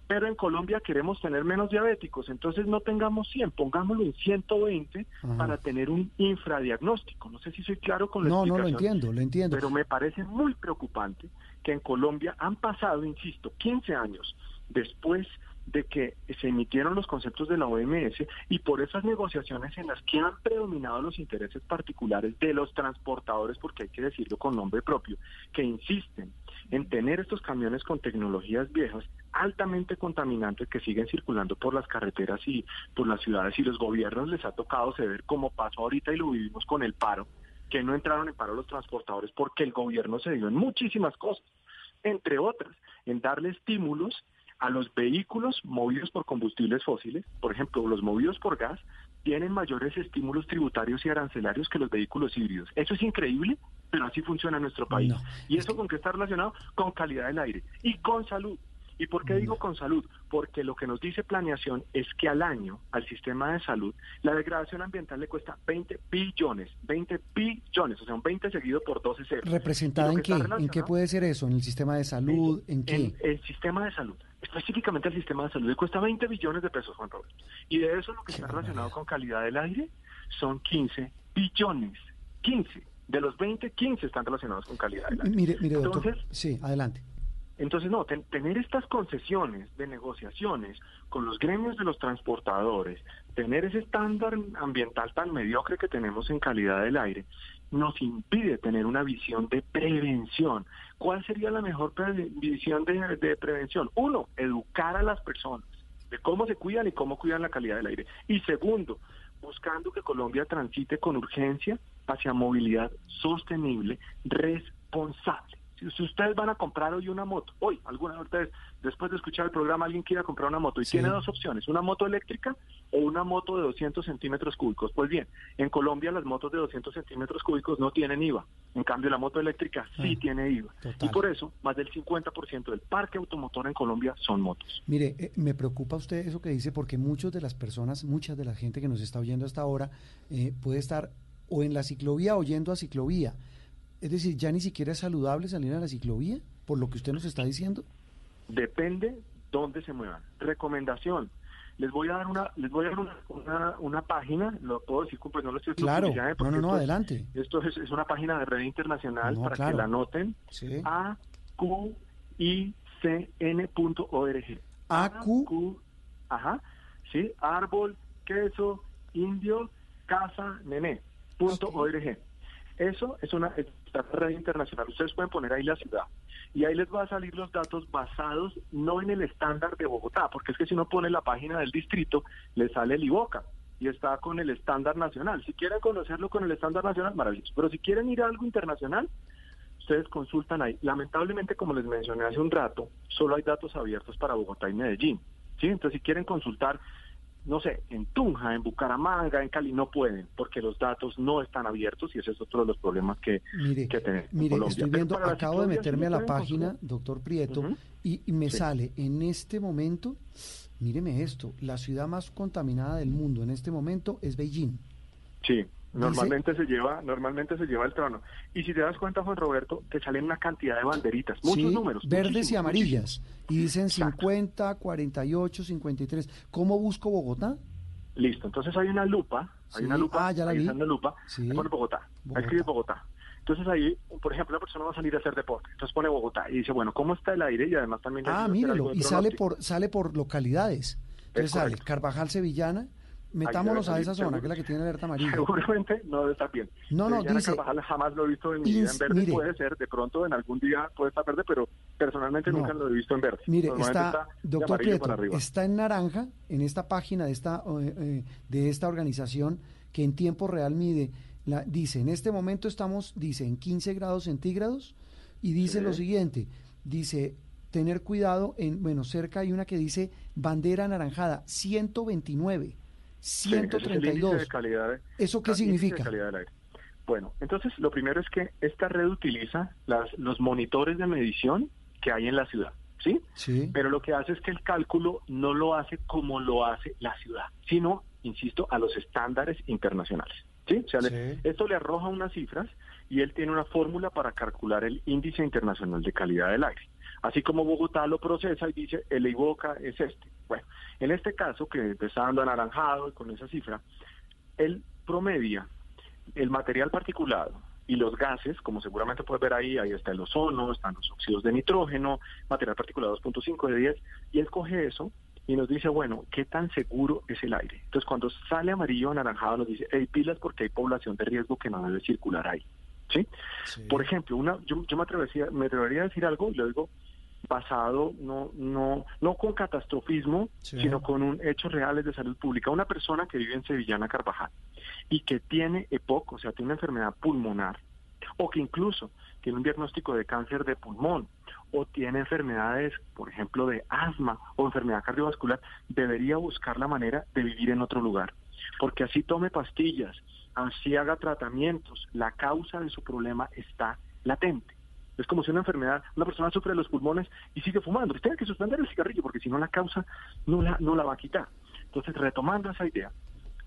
pero en Colombia queremos tener menos diabéticos, entonces no tengamos 100, pongámoslo en 120 Ajá. para tener un infradiagnóstico. No sé si soy claro con la No, no lo explicación. entiendo, lo entiendo. Pero me parece muy preocupante que en Colombia han pasado, insisto, 15 años después de que se emitieron los conceptos de la OMS y por esas negociaciones en las que han predominado los intereses particulares de los transportadores, porque hay que decirlo con nombre propio, que insisten en tener estos camiones con tecnologías viejas altamente contaminantes que siguen circulando por las carreteras y por las ciudades y los gobiernos les ha tocado ceder como pasó ahorita y lo vivimos con el paro, que no entraron en paro los transportadores porque el gobierno se dio en muchísimas cosas, entre otras, en darle estímulos a los vehículos movidos por combustibles fósiles, por ejemplo, los movidos por gas, tienen mayores estímulos tributarios y arancelarios que los vehículos híbridos. Eso es increíble, pero así funciona en nuestro país. ¿Y eso con qué está relacionado? Con calidad del aire y con salud. ¿Y por qué digo con salud? Porque lo que nos dice planeación es que al año, al sistema de salud, la degradación ambiental le cuesta 20 billones, 20 billones, o sea, un 20 seguido por 12 ceros. ¿Representada en qué? ¿En qué puede ser eso? ¿En el sistema de salud? ¿En qué? en el sistema de salud, específicamente el sistema de salud, le cuesta 20 billones de pesos, Juan Roberto. Y de eso lo que está relacionado con calidad del aire son 15 billones. 15. De los 20, 15 están relacionados con calidad del aire. Mire, mire, doctor. Entonces, sí, adelante. entonces, no, ten- tener estas concesiones de negociaciones con los gremios de los transportadores, tener ese estándar ambiental tan mediocre que tenemos en calidad del aire, nos impide tener una visión de prevención. ¿Cuál sería la mejor visión de, de prevención? Uno, educar a las personas de cómo se cuidan y cómo cuidan la calidad del aire. Y segundo, buscando que Colombia transite con urgencia hacia movilidad sostenible, responsable. Si ustedes van a comprar hoy una moto, hoy, alguna de ustedes, después de escuchar el programa, alguien quiera comprar una moto y Sí. tiene dos opciones, una moto eléctrica o una moto de 200 centímetros cúbicos. Pues bien, en Colombia las motos de 200 centímetros cúbicos no tienen IVA. En cambio, la moto eléctrica sí Ah, tiene IVA. total. Y por eso, más del 50% del parque automotor en Colombia son motos. Mire, eh, me preocupa usted eso que dice porque muchas de las personas, muchas de la gente que nos está oyendo hasta ahora eh, puede estar o en la ciclovía o yendo a ciclovía. Es decir, ya ni siquiera es saludable salir a la ciclovía, por lo que usted nos está diciendo. Depende dónde se muevan. Recomendación. Les voy a dar una, les voy a dar una, una, página, lo puedo decir, pues no lo estoy Claro, no, no, no, adelante. esto es, es, una página de red internacional para que la anoten. Sí. AQICN.org. AQ. Ajá. Sí, árbol, queso, indio, casa, nené. Punto org. Eso es una red internacional. Ustedes pueden poner ahí la ciudad y ahí les va a salir los datos basados no en el estándar de Bogotá, porque es que si uno pone la página del distrito, le sale el IBOCA y está con el estándar nacional. Si quieren conocerlo con el estándar nacional, maravilloso. Pero si quieren ir a algo internacional, ustedes consultan ahí. Lamentablemente, como les mencioné hace un rato, solo hay datos abiertos para Bogotá y Medellín. ¿sí? Entonces, si quieren consultar no sé, en Tunja, en Bucaramanga, en Cali, no pueden, porque los datos no están abiertos y ese es otro de los problemas que, mire, que tenemos. Mire, estoy viendo, acabo de meterme a la página, doctor Prieto, y, me sale en este momento, míreme esto, la ciudad más contaminada del mundo en este momento es Beijing. Sí. Normalmente se lleva, normalmente se lleva el trono. Y si te das cuenta, Juan Roberto, te salen una cantidad de banderitas, muchos números. Verdes y amarillas. Y dicen 50, 48, 53. ¿Cómo busco Bogotá? Listo, entonces hay una lupa, hay una lupa, ah, ya la vi. una lupa, sí. pone Bogotá, Bogotá. ahí escribe Bogotá. Entonces ahí, por ejemplo, una persona va a salir a hacer deporte, entonces pone Bogotá y dice, bueno, ¿cómo está el aire? Y además también... Ah, míralo, y sale por, sale por localidades. Entonces sale Carvajal Sevillana, Metámonos a esa zona, que es la que tiene alerta amarilla. Seguramente no estar bien. No, no, dice... Carvajal jamás lo he visto en mi vida en verde, puede ser, de pronto en algún día puede estar verde, pero personalmente nunca lo he visto en verde. Mire, está, doctor Prieto, está en naranja, en esta página de esta, eh, eh, de esta organización, que en tiempo real mide, la, dice, en este momento estamos, dice, en 15 grados centígrados, y dice lo siguiente, dice, tener cuidado en, bueno, cerca hay una que dice bandera anaranjada, 129 132. ¿Eso qué significa? Bueno, entonces lo primero es que esta red utiliza las, los monitores de medición que hay en la ciudad, ¿sí? Sí. Pero lo que hace es que el cálculo no lo hace como lo hace la ciudad, sino, insisto, a los estándares internacionales, ¿sí? O sea, esto le arroja unas cifras y él tiene una fórmula para calcular el índice internacional de calidad del aire. Así como Bogotá lo procesa y dice, el IVOCA es este. Bueno, en este caso, que está dando anaranjado y con esa cifra, él promedia el material particulado y los gases, como seguramente puedes ver ahí, ahí está el ozono, están los óxidos de nitrógeno, material particulado 2.5 de 10, y él coge eso y nos dice, bueno, ¿qué tan seguro es el aire? Entonces, cuando sale amarillo o anaranjado, nos dice, hay pilas porque hay población de riesgo que no debe circular ahí. ¿Sí? Por ejemplo, una, yo, me, atrevería, me atrevería a decir algo y lo digo basado no no no con catastrofismo, sino con un hechos reales de salud pública. Una persona que vive en Sevillana Carvajal y que tiene EPOC, o sea, tiene una enfermedad pulmonar, o que incluso tiene un diagnóstico de cáncer de pulmón, o tiene enfermedades, por ejemplo, de asma o enfermedad cardiovascular, debería buscar la manera de vivir en otro lugar. Porque así tome pastillas, así haga tratamientos, la causa de su problema está latente. Es como si una enfermedad, una persona sufre de los pulmones y sigue fumando. Y tiene que suspender el cigarrillo porque si no la causa no la, no la va a quitar. Entonces, retomando esa idea,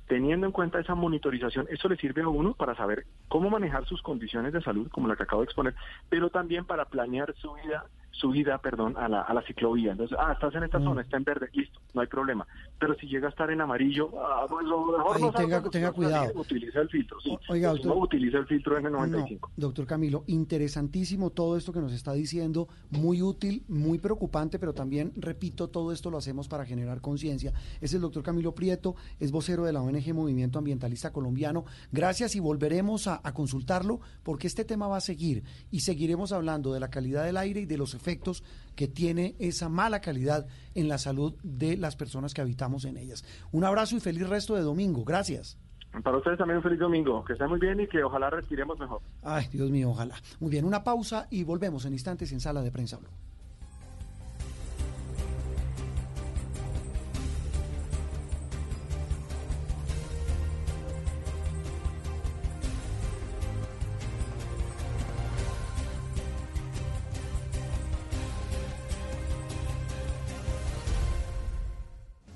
teniendo en cuenta esa monitorización, eso le sirve a uno para saber cómo manejar sus condiciones de salud, como la que acabo de exponer, pero también para planear su vida subida, perdón, a la, a la ciclovía. Entonces, ah, estás en esta mm. zona, está en verde, listo, no hay problema. Pero si llega a estar en amarillo, ah, pues lo mejor no tenga, tenga cuidado. Utiliza el filtro, sí. Oiga, doctor, no utiliza el filtro N95. doctor Camilo, interesantísimo todo esto que nos está diciendo, muy útil, muy preocupante, pero también, repito, todo esto lo hacemos para generar conciencia. Es el doctor Camilo Prieto, es vocero de la ONG Movimiento Ambientalista Colombiano. Gracias y volveremos a, a consultarlo porque este tema va a seguir y seguiremos hablando de la calidad del aire y de los efectos que tiene esa mala calidad en la salud de las personas que habitamos en ellas. Un abrazo y feliz resto de domingo. Gracias. Para ustedes también un feliz domingo. Que estén muy bien y que ojalá respiremos mejor. Ay, Dios mío, ojalá. Muy bien, una pausa y volvemos en instantes en Sala de Prensa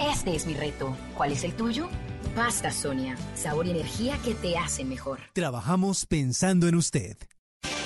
Este es mi reto. ¿Cuál es el tuyo? Pasta Sonia, sabor y energía que te hacen mejor. Trabajamos pensando en usted.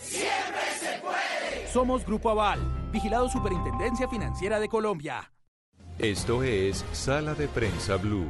¡Siempre se puede! Somos Grupo Aval, vigilado Superintendencia Financiera de Colombia. Esto es Sala de Prensa Blue.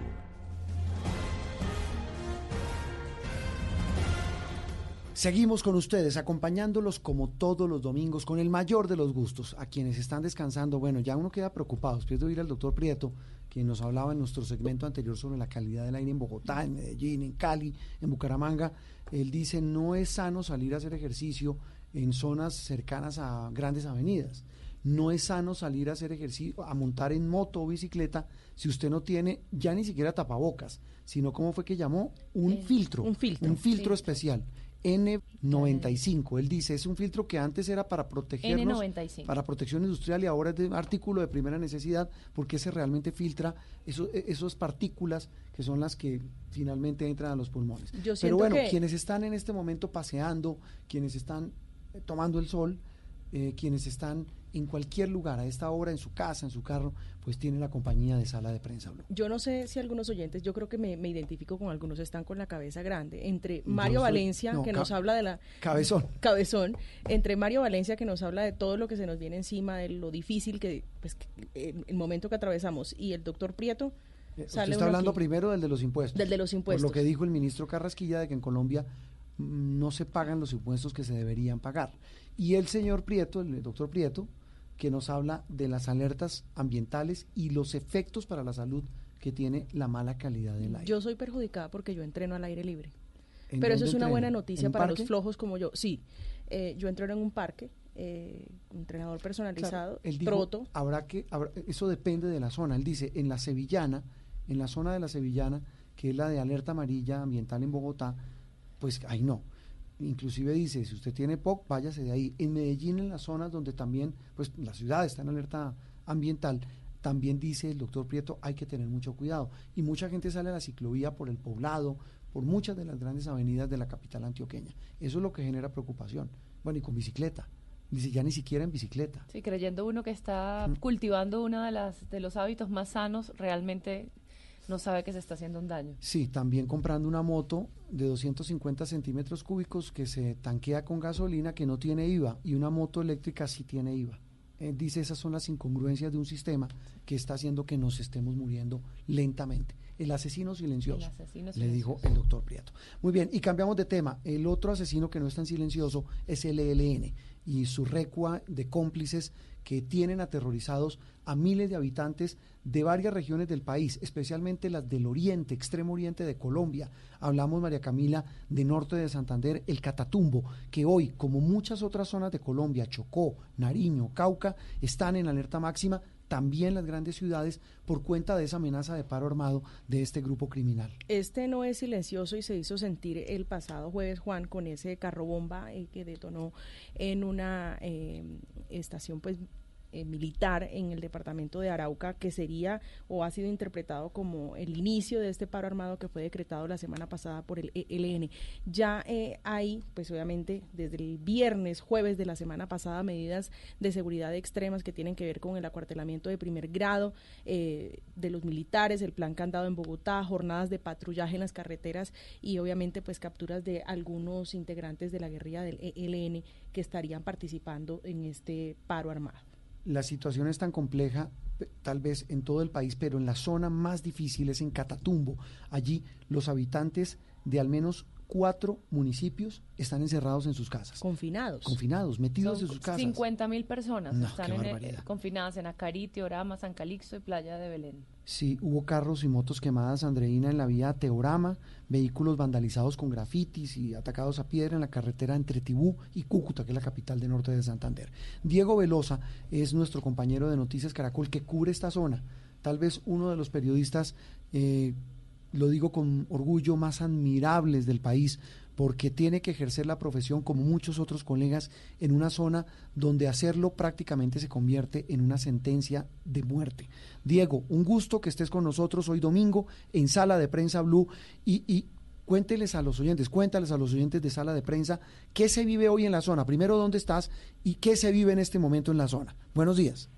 Seguimos con ustedes, acompañándolos como todos los domingos, con el mayor de los gustos. A quienes están descansando, bueno, ya uno queda preocupado. Después de oír al doctor Prieto, quien nos hablaba en nuestro segmento anterior sobre la calidad del aire en Bogotá, en Medellín, en Cali, en Bucaramanga, él dice, no es sano salir a hacer ejercicio en zonas cercanas a grandes avenidas. No es sano salir a hacer ejercicio, a montar en moto o bicicleta si usted no tiene ya ni siquiera tapabocas, sino como fue que llamó un Eh, filtro, un filtro, un filtro especial. N95, él dice, es un filtro que antes era para protegernos, N95. para protección industrial y ahora es de artículo de primera necesidad porque ese realmente filtra esas partículas que son las que finalmente entran a los pulmones. Yo Pero bueno, que- quienes están en este momento paseando, quienes están tomando el sol, eh, quienes están en cualquier lugar a esta hora, en su casa, en su carro, pues tienen la compañía de sala de prensa Blue. Yo no sé si algunos oyentes, yo creo que me, me identifico con algunos, están con la cabeza grande. Entre Mario soy- Valencia, no, que nos habla de la... Cabezón. Cabezón. Entre Mario Valencia, que nos habla de todo lo que se nos viene encima, de lo difícil que, pues, el, el momento que atravesamos, y el doctor Prieto, Eh, Usted está hablando aquí. primero del de los impuestos. Del de los Por impuestos. lo que dijo el ministro Carrasquilla de que en Colombia mm, no se pagan los impuestos que se deberían pagar. Y el señor Prieto, el doctor Prieto, que nos habla de las alertas ambientales y los efectos para la salud que tiene la mala calidad del aire. Yo soy perjudicada porque yo entreno al aire libre. ¿En Pero eso es una buena noticia ¿En un para parque? los flojos como yo. Sí, eh, yo entreno en un parque, eh, entrenador personalizado, Claro, él dijo, habrá que, habrá- eso depende de la zona. Él dice, en la Sevillana, en la zona de la Sevillana, que es la de alerta amarilla ambiental en Bogotá, pues ahí no. Inclusive dice, si usted tiene POC, váyase de ahí. En Medellín, en las zonas donde también, pues la ciudad está en alerta ambiental, también dice el doctor Prieto, hay que tener mucho cuidado. Y mucha gente sale a la ciclovía por el poblado, por muchas de las grandes avenidas de la capital antioqueña. Eso es lo que genera preocupación. Bueno, y con bicicleta. Dice, ya ni siquiera en bicicleta. Sí, creyendo uno que está Mm. cultivando uno de, las, de los hábitos más sanos, realmente no sabe que se está haciendo un daño. Sí, también comprando una moto de 250 centímetros cúbicos que se tanquea con gasolina que no tiene IVA y una moto eléctrica sí tiene IVA. Eh, dice esas son las incongruencias de un sistema que está haciendo que nos estemos muriendo lentamente. El asesino silencioso, El asesino le dijo el doctor Prieto. Muy bien, y cambiamos de tema. El otro asesino que no es tan silencioso es el ELN y su recua de cómplices que tienen aterrorizados a miles de habitantes de varias regiones del país, especialmente las del oriente, extremo oriente de Colombia. Hablamos, María Camila, de norte de Santander, el Catatumbo, que hoy, como muchas otras zonas de Colombia, Chocó, Nariño, Cauca, están en alerta máxima, también las grandes ciudades, por cuenta de esa amenaza de paro armado de este grupo criminal. Este no es silencioso y se hizo sentir el pasado jueves, Juan, con ese carro bomba eh, que detonó en una eh, estación pues eh, militar en el departamento de Arauca, que sería o ha sido interpretado como el inicio de este paro armado que fue decretado la semana pasada por el ELN. Ya eh, hay, pues obviamente, desde el viernes, jueves de la semana pasada, medidas de seguridad extremas que tienen que ver con el acuartelamiento de primer grado eh, de los militares, el plan candado en Bogotá, jornadas de patrullaje en las carreteras y obviamente pues capturas de algunos integrantes de la guerrilla del ELN que estarían participando en este paro armado. La situación es tan compleja, tal vez en todo el país, pero en la zona más difícil es en Catatumbo. Allí los habitantes de al menos cuatro municipios están encerrados en sus casas. Confinados. Confinados, metidos Son en sus casas. 50 mil personas No, están en- barbaridad. eh, confinadas en Acarí, Teorama, San Calixto y Playa de Belén. Sí, hubo carros y motos quemadas, Andreina, en la vía Teorama, vehículos vandalizados con grafitis y atacados a piedra en la carretera entre Tibú y Cúcuta, que es la capital de norte de Santander. Diego Velosa es nuestro compañero de Noticias Caracol que cubre esta zona. Tal vez uno de los periodistas, eh, lo digo con orgullo, más admirables del país, porque tiene que ejercer la profesión como muchos otros colegas en una zona donde hacerlo prácticamente se convierte en una sentencia de muerte. Diego, un gusto que estés con nosotros hoy domingo en Sala de Prensa Blue y, y cuénteles a los oyentes, cuéntales a los oyentes de Sala de Prensa qué se vive hoy en la zona. Primero, ¿dónde estás y qué se vive en este momento en la zona? Buenos días.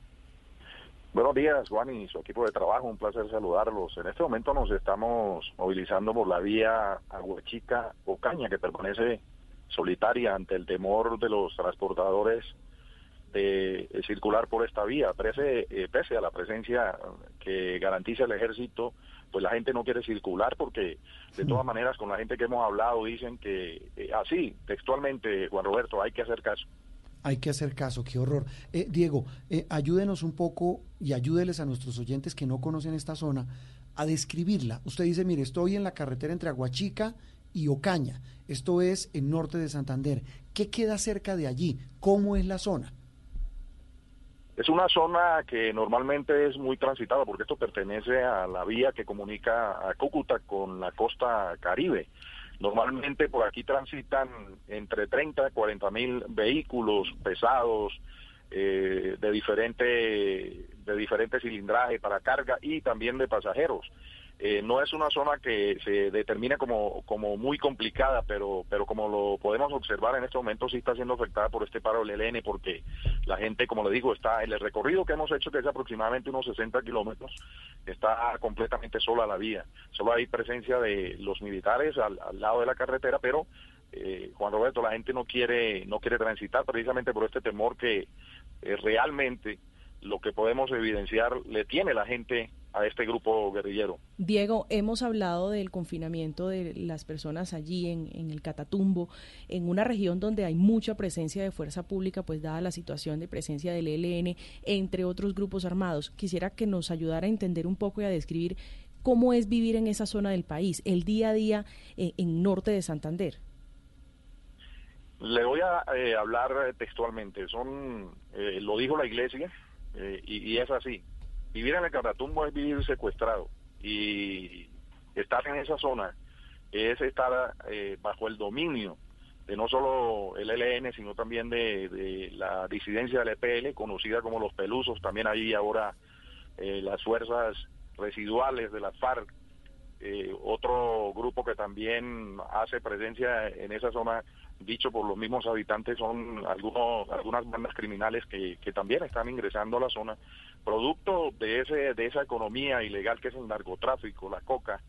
Buenos días, Juan y su equipo de trabajo. Un placer saludarlos. En este momento nos estamos movilizando por la vía Aguachica Ocaña, que permanece solitaria ante el temor de los transportadores de eh, circular por esta vía. Pese, eh, pese a la presencia que garantiza el ejército, pues la gente no quiere circular porque de todas maneras con la gente que hemos hablado dicen que eh, así, textualmente, Juan Roberto, hay que hacer caso. Hay que hacer caso, qué horror. Eh, Diego, eh, ayúdenos un poco y ayúdeles a nuestros oyentes que no conocen esta zona a describirla. Usted dice, mire, estoy en la carretera entre Aguachica y Ocaña. Esto es en norte de Santander. ¿Qué queda cerca de allí? ¿Cómo es la zona? Es una zona que normalmente es muy transitada porque esto pertenece a la vía que comunica a Cúcuta con la costa caribe. Normalmente por aquí transitan entre 30 y 40 mil vehículos pesados eh, de diferente de diferente cilindraje para carga y también de pasajeros. Eh, no es una zona que se determina como, como muy complicada, pero, pero como lo podemos observar en este momento sí está siendo afectada por este paro del ELN porque la gente, como le digo, está en el recorrido que hemos hecho, que es aproximadamente unos 60 kilómetros, está completamente sola la vía. Solo hay presencia de los militares al, al lado de la carretera, pero eh, Juan Roberto, la gente no quiere, no quiere transitar precisamente por este temor que eh, realmente lo que podemos evidenciar le tiene la gente a este grupo guerrillero. Diego, hemos hablado del confinamiento de las personas allí en, en, el Catatumbo, en una región donde hay mucha presencia de fuerza pública, pues dada la situación de presencia del ELN, entre otros grupos armados. Quisiera que nos ayudara a entender un poco y a describir cómo es vivir en esa zona del país, el día a día en, en norte de Santander. Le voy a eh, hablar textualmente. Son, eh, lo dijo la iglesia eh, y, y es así vivir en el Catatumbo es vivir secuestrado. Y estar en esa zona es estar eh, bajo el dominio de no solo el ELN, sino también de, de, la disidencia del EPL, conocida como los Pelusos, también hay ahora eh, las fuerzas residuales de las FARC, eh, otro grupo que también hace presencia en esa zona, dicho por los mismos habitantes, son algunos, algunas bandas criminales que, también están ingresando a la zona producto de ese de esa economía ilegal que es el narcotráfico, la coca,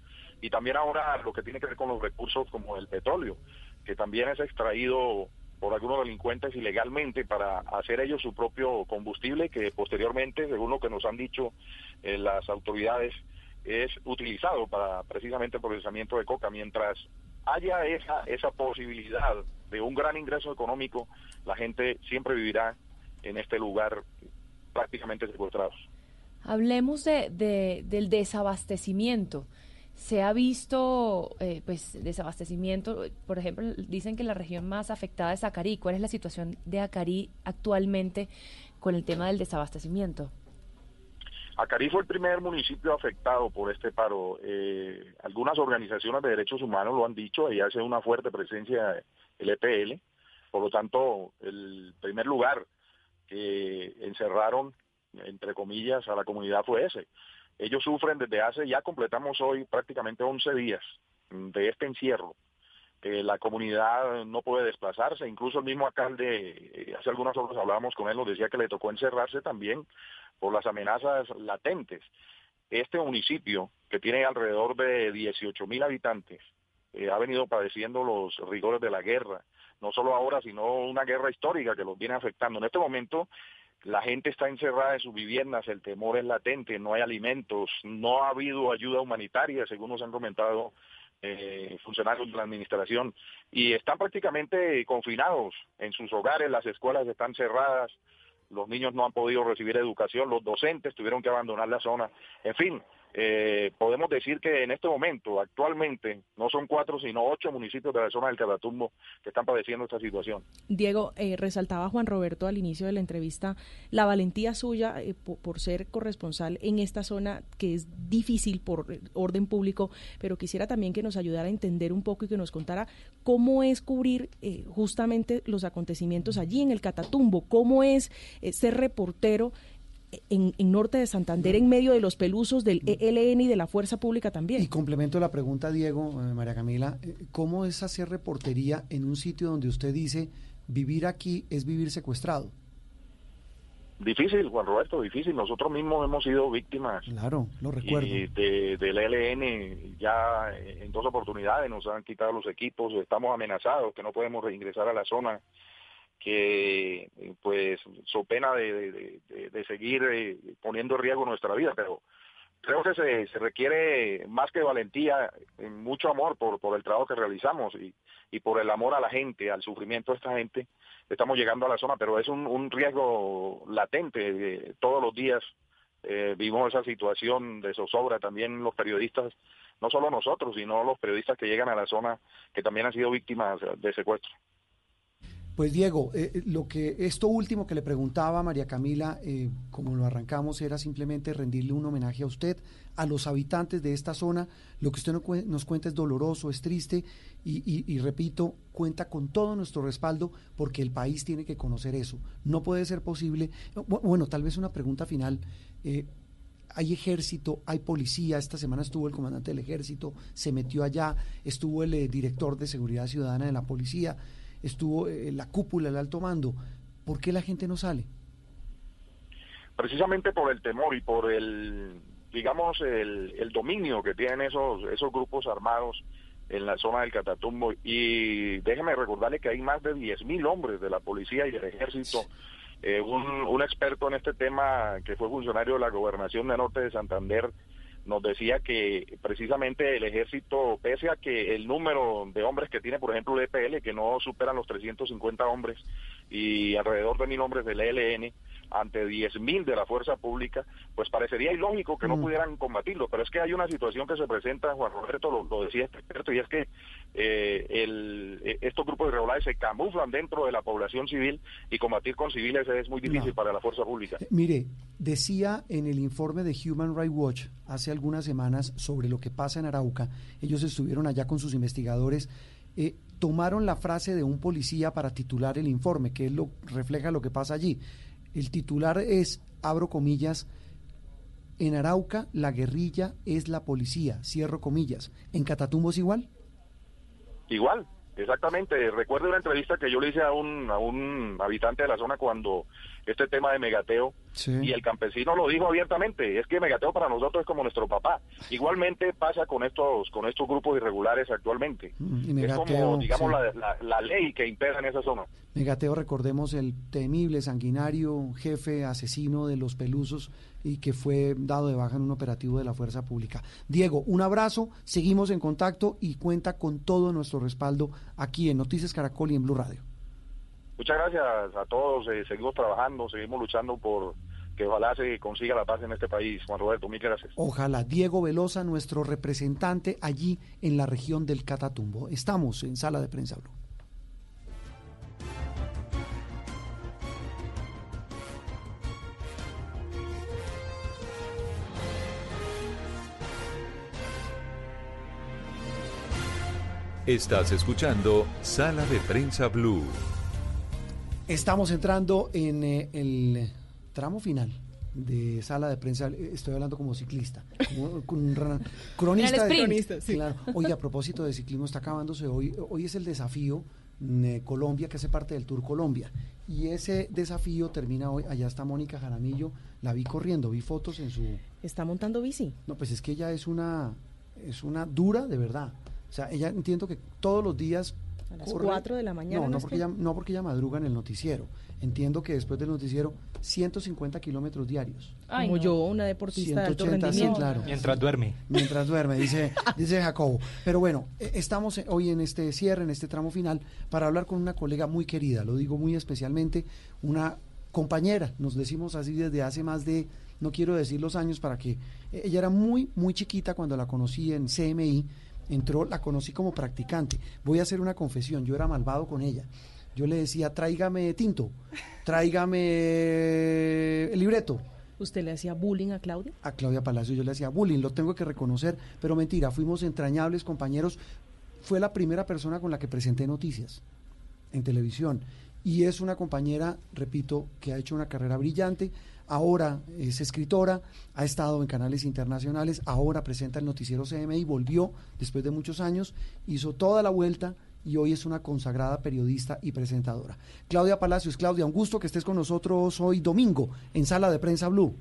y también ahora lo que tiene que ver con los recursos como el petróleo, que también es extraído por algunos delincuentes ilegalmente para hacer ellos su propio combustible, que posteriormente, según lo que nos han dicho eh, las autoridades, es utilizado para precisamente el procesamiento de coca. Mientras haya esa, esa posibilidad de un gran ingreso económico, la gente siempre vivirá en este lugar prácticamente secuestrados. Hablemos de, de, del desabastecimiento. Se ha visto, eh, pues, desabastecimiento, por ejemplo, dicen que la región más afectada es Acarí. ¿Cuál es la situación de Acarí actualmente con el tema del desabastecimiento? Acarí fue el primer municipio afectado por este paro. Eh, algunas organizaciones de derechos humanos lo han dicho, ahí hace una fuerte presencia el EPL. Por lo tanto, el primer lugar que encerraron, entre comillas, a la comunidad fue ese. Ellos sufren desde hace, ya completamos hoy prácticamente 11 días de este encierro. Eh, la comunidad no puede desplazarse, incluso el mismo alcalde, eh, hace algunas horas hablábamos con él, nos decía que le tocó encerrarse también por las amenazas latentes. Este municipio, que tiene alrededor de 18 mil habitantes, eh, ha venido padeciendo los rigores de la guerra, no solo ahora, sino una guerra histórica que los viene afectando. En este momento la gente está encerrada en sus viviendas, el temor es latente, no hay alimentos, no ha habido ayuda humanitaria, según nos han comentado eh, funcionarios de la administración y están prácticamente confinados en sus hogares, las escuelas están cerradas, los niños no han podido recibir educación, los docentes tuvieron que abandonar la zona, en fin, eh, podemos decir que en este momento, actualmente, no son cuatro, sino ocho municipios de la zona del Catatumbo que están padeciendo esta situación. Diego, eh, resaltaba Juan Roberto al inicio de la entrevista la valentía suya eh, por, ser corresponsal en esta zona que es difícil por orden público, pero quisiera también que nos ayudara a entender un poco y que nos contara cómo es cubrir justamente los acontecimientos allí en el Catatumbo, cómo es ser reportero en, norte de Santander en medio de los pelusos del ELN y de la Fuerza Pública también. Y complemento la pregunta, Diego, eh, María Camila, eh, ¿cómo es hacer reportería en un sitio donde usted dice vivir aquí es vivir secuestrado? Difícil, Juan Roberto, difícil. Nosotros mismos hemos sido víctimas. Claro, lo recuerdo. Y de, del ELN ya en dos oportunidades nos han quitado los equipos, estamos amenazados que no podemos reingresar a la zona que pues so pena de, seguir eh, poniendo en riesgo nuestra vida, pero creo que se, se requiere más que valentía, eh, mucho amor por, por el trabajo que realizamos y, y por el amor a la gente, al sufrimiento de esta gente. Estamos llegando a la zona, pero es un, un riesgo latente. todos los días eh, vivimos esa situación de zozobra. También los periodistas, no solo nosotros, sino los periodistas que llegan a la zona, que también han sido víctimas de secuestro. Pues Diego, eh, eh, lo que esto último que le preguntaba a María Camila, eh, como lo arrancamos, era simplemente rendirle un homenaje a usted, a los habitantes de esta zona. Lo que usted nos cuenta es doloroso, es triste y, repito, cuenta con todo nuestro respaldo porque el país tiene que conocer eso. No puede ser posible. Bueno, tal vez una pregunta final. hay ejército, hay policía. Esta semana estuvo el comandante del ejército, se metió allá, estuvo el director de seguridad ciudadana de la policía estuvo eh, la cúpula, el alto mando. ¿Por qué la gente no sale? Precisamente por el temor y por el, digamos, el, el dominio que tienen esos, esos grupos armados en la zona del Catatumbo. Y déjeme recordarle que hay más de 10.000 hombres de la policía y del ejército. Eh, un, un experto en este tema que fue funcionario de la gobernación de Norte de Santander nos decía que precisamente el ejército, pese a que el número de hombres que tiene, por ejemplo, el EPL, que no superan los 350 hombres y alrededor de mil hombres del ELN, ante 10.000 de la fuerza pública, pues parecería ilógico que no mm. pudieran combatirlo, pero es que hay una situación que se presenta, Juan Roberto lo, decía este experto, y es que eh, el, eh, estos grupos irregulares se camuflan dentro de la población civil y combatir con civiles es muy difícil para la fuerza pública. Eh, mire, decía en el informe de Human Rights Watch hace algunas semanas sobre lo que pasa en Arauca, ellos estuvieron allá con sus investigadores, tomaron la frase de un policía para titular el informe, que lo, refleja lo que pasa allí. El titular es, abro comillas, en Arauca la guerrilla es la policía, cierro comillas. ¿En Catatumbo es igual? Igual, exactamente. Recuerdo una entrevista que yo le hice a un, a un habitante de la zona cuando este tema de megateo y el campesino lo dijo abiertamente, es que megateo para nosotros es como nuestro papá. Igualmente pasa con estos con estos grupos irregulares actualmente. Mm, es como, digamos, la, la, ley que impera en esa zona. Megateo, recordemos el temible, sanguinario jefe asesino de los pelusos y que fue dado de baja en un operativo de la Fuerza Pública. Diego, un abrazo, seguimos en contacto y cuenta con todo nuestro respaldo aquí en Noticias Caracol y en Blue Radio. Muchas gracias a todos, eh, seguimos trabajando, seguimos luchando por que ojalá se consiga la paz en este país. Juan Roberto, muchas gracias. Ojalá. Diego Velosa, nuestro representante allí en la región del Catatumbo. Estamos en Sala de Prensa Blue. Estás escuchando Sala de Prensa Blue. Estamos entrando en eh, el tramo final de sala de prensa, estoy hablando como ciclista, como un cronista. De, sí. Oye, a propósito de ciclismo, está acabándose hoy, hoy es el desafío de Colombia, que hace parte del Tour Colombia. Y ese desafío termina hoy, allá está Mónica Jaramillo, la vi corriendo, vi fotos en su... ¿Está montando bici? No, pues es que ella es una, es una dura de verdad. O sea, ella entiendo que todos los días A las 4 de la mañana. No, no porque, ella, no porque ella madruga en el noticiero. Entiendo que después del noticiero, 150 kilómetros diarios. Como yo, una deportista de alto rendimiento. claro. Mientras duerme. Mientras duerme, dice, dice Jacobo. Pero bueno, eh, estamos hoy en este cierre, en este tramo final, para hablar con una colega muy querida, lo digo muy especialmente, una compañera, nos decimos así desde hace más de, no quiero decir los años para que, eh, ella era muy, muy chiquita cuando la conocí en CMI, entró, la conocí como practicante. Voy a hacer una confesión, yo era malvado con ella. Yo le decía, tráigame tinto, tráigame el libreto. ¿Usted le hacía bullying a Claudia? A Claudia Palacio yo le hacía bullying, lo tengo que reconocer, pero mentira, fuimos entrañables compañeros. Fue la primera persona con la que presenté noticias en televisión y es una compañera, repito, que ha hecho una carrera brillante. Ahora es escritora, ha estado en canales internacionales, ahora presenta el noticiero CMI, volvió después de muchos años, hizo toda la vuelta y hoy es una consagrada periodista y presentadora. Claudia Palacios, Claudia, un gusto que estés con nosotros hoy domingo en Sala de Prensa Blue.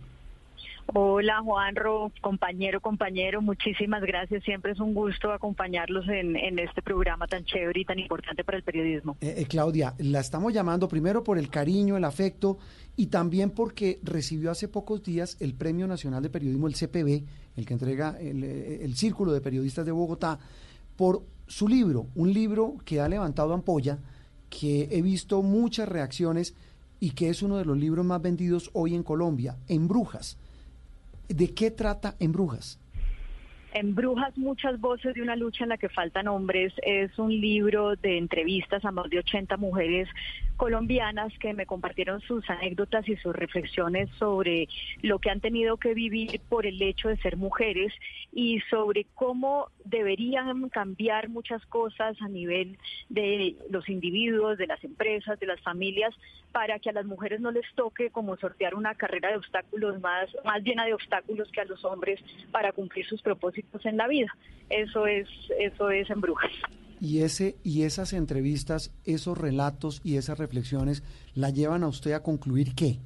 Hola Juanro, compañero, compañero, muchísimas gracias. Siempre es un gusto acompañarlos en, este programa tan chévere y tan importante para el periodismo. Eh, eh, Claudia, la estamos llamando primero por el cariño, el afecto y también porque recibió hace pocos días el Premio Nacional de Periodismo, el CPB, el que entrega eh, el Círculo de Periodistas de Bogotá, por su libro, un libro que ha levantado ampolla, que he visto muchas reacciones y que es uno de los libros más vendidos hoy en Colombia, En Brujas ¿De qué trata En Brujas? En Brujas, muchas voces de una lucha en la que faltan hombres es un libro de entrevistas a más de 80 mujeres colombianas que me compartieron sus anécdotas y sus reflexiones sobre lo que han tenido que vivir por el hecho de ser mujeres y sobre cómo deberían cambiar muchas cosas a nivel de los individuos, de las empresas, de las familias, para que a las mujeres no les toque como sortear una carrera de obstáculos más, más llena de obstáculos que a los hombres para cumplir sus propósitos en la vida. Eso es, eso es en brujas. Y, ese, y esas entrevistas, esos relatos y esas reflexiones la llevan a usted a concluir qué?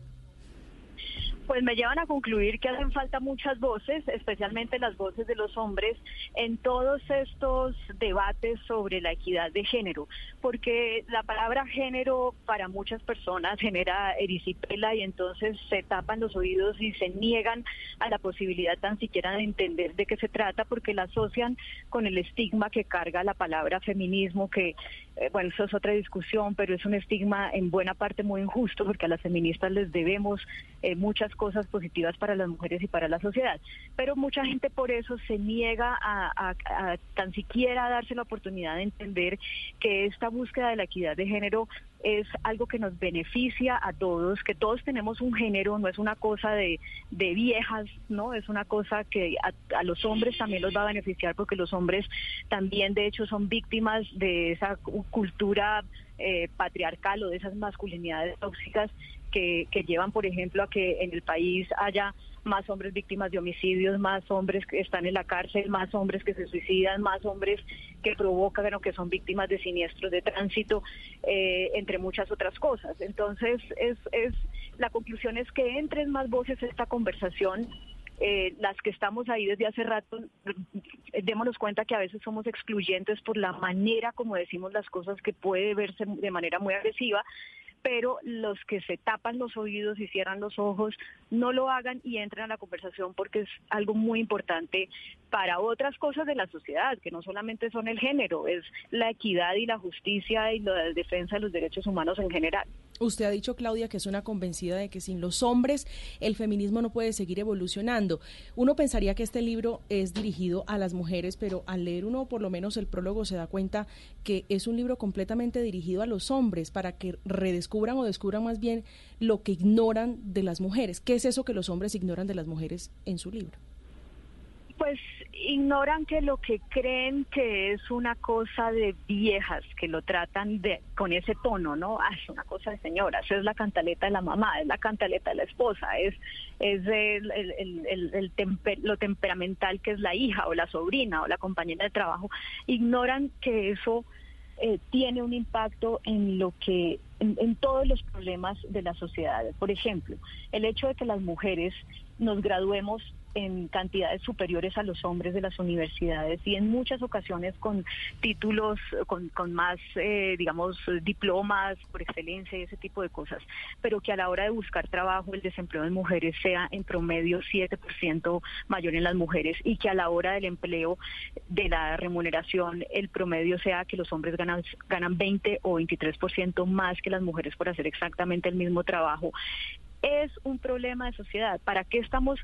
Pues me llevan a concluir que hacen falta muchas voces, especialmente las voces de los hombres, en todos estos debates sobre la equidad de género, porque la palabra género para muchas personas genera erisipela y entonces se tapan los oídos y se niegan a la posibilidad tan siquiera de entender de qué se trata, porque la asocian con el estigma que carga la palabra feminismo, que eh, bueno, eso es otra discusión, pero es un estigma en buena parte muy injusto porque a las feministas les debemos eh, muchas cosas positivas para las mujeres y para la sociedad. Pero mucha gente por eso se niega a, tan siquiera darse la oportunidad de entender que esta búsqueda de la equidad de género es algo que nos beneficia a todos, que todos tenemos un género, no es una cosa de, viejas, ¿no? Es una cosa que a, los hombres también los va a beneficiar porque los hombres también de hecho son víctimas de esa cultura eh, patriarcal o de esas masculinidades tóxicas que, llevan, por ejemplo, a que en el país haya más hombres víctimas de homicidios, más hombres que están en la cárcel, más hombres que se suicidan, más hombres que provocan o que son víctimas de siniestros de tránsito, eh, entre muchas otras cosas. Entonces, es, es la conclusión es que entren más voces en esta conversación. Eh, las que estamos ahí desde hace rato, démonos cuenta que a veces somos excluyentes por la manera como decimos las cosas que puede verse de manera muy agresiva, pero los que se tapan los oídos y cierran los ojos no lo hagan y entren a la conversación porque es algo muy importante para otras cosas de la sociedad, que no solamente son el género, es la equidad y la justicia y la defensa de los derechos humanos en general. Usted ha dicho, Claudia, que es una convencida de que sin los hombres el feminismo no puede seguir evolucionando. Uno pensaría que este libro es dirigido a las mujeres, pero al leer uno, por lo menos el prólogo, se da cuenta que es un libro completamente dirigido a los hombres para que redescubran o descubran más bien lo que ignoran de las mujeres. ¿Qué es eso que los hombres ignoran de las mujeres en su libro? Pues ignoran que lo que creen que es una cosa de viejas, que lo tratan de con ese tono, ¿no? Ah, es una cosa de señoras, es la cantaleta de la mamá, es la cantaleta de la esposa, es, es el, el, lo temperamental que es la hija o la sobrina o la compañera de trabajo. Ignoran que eso eh, tiene un impacto en lo que en, todos los problemas de la sociedad. Por ejemplo, el hecho de que las mujeres nos graduemos en cantidades superiores a los hombres de las universidades y en muchas ocasiones con títulos, con, con más, eh, digamos, diplomas por excelencia y ese tipo de cosas, pero que a la hora de buscar trabajo el desempleo de mujeres sea en promedio 7% mayor en las mujeres y que a la hora del empleo de la remuneración el promedio sea que los hombres ganan, ganan 20 o 23% más que las mujeres por hacer exactamente el mismo trabajo es un problema de sociedad. ¿Para qué estamos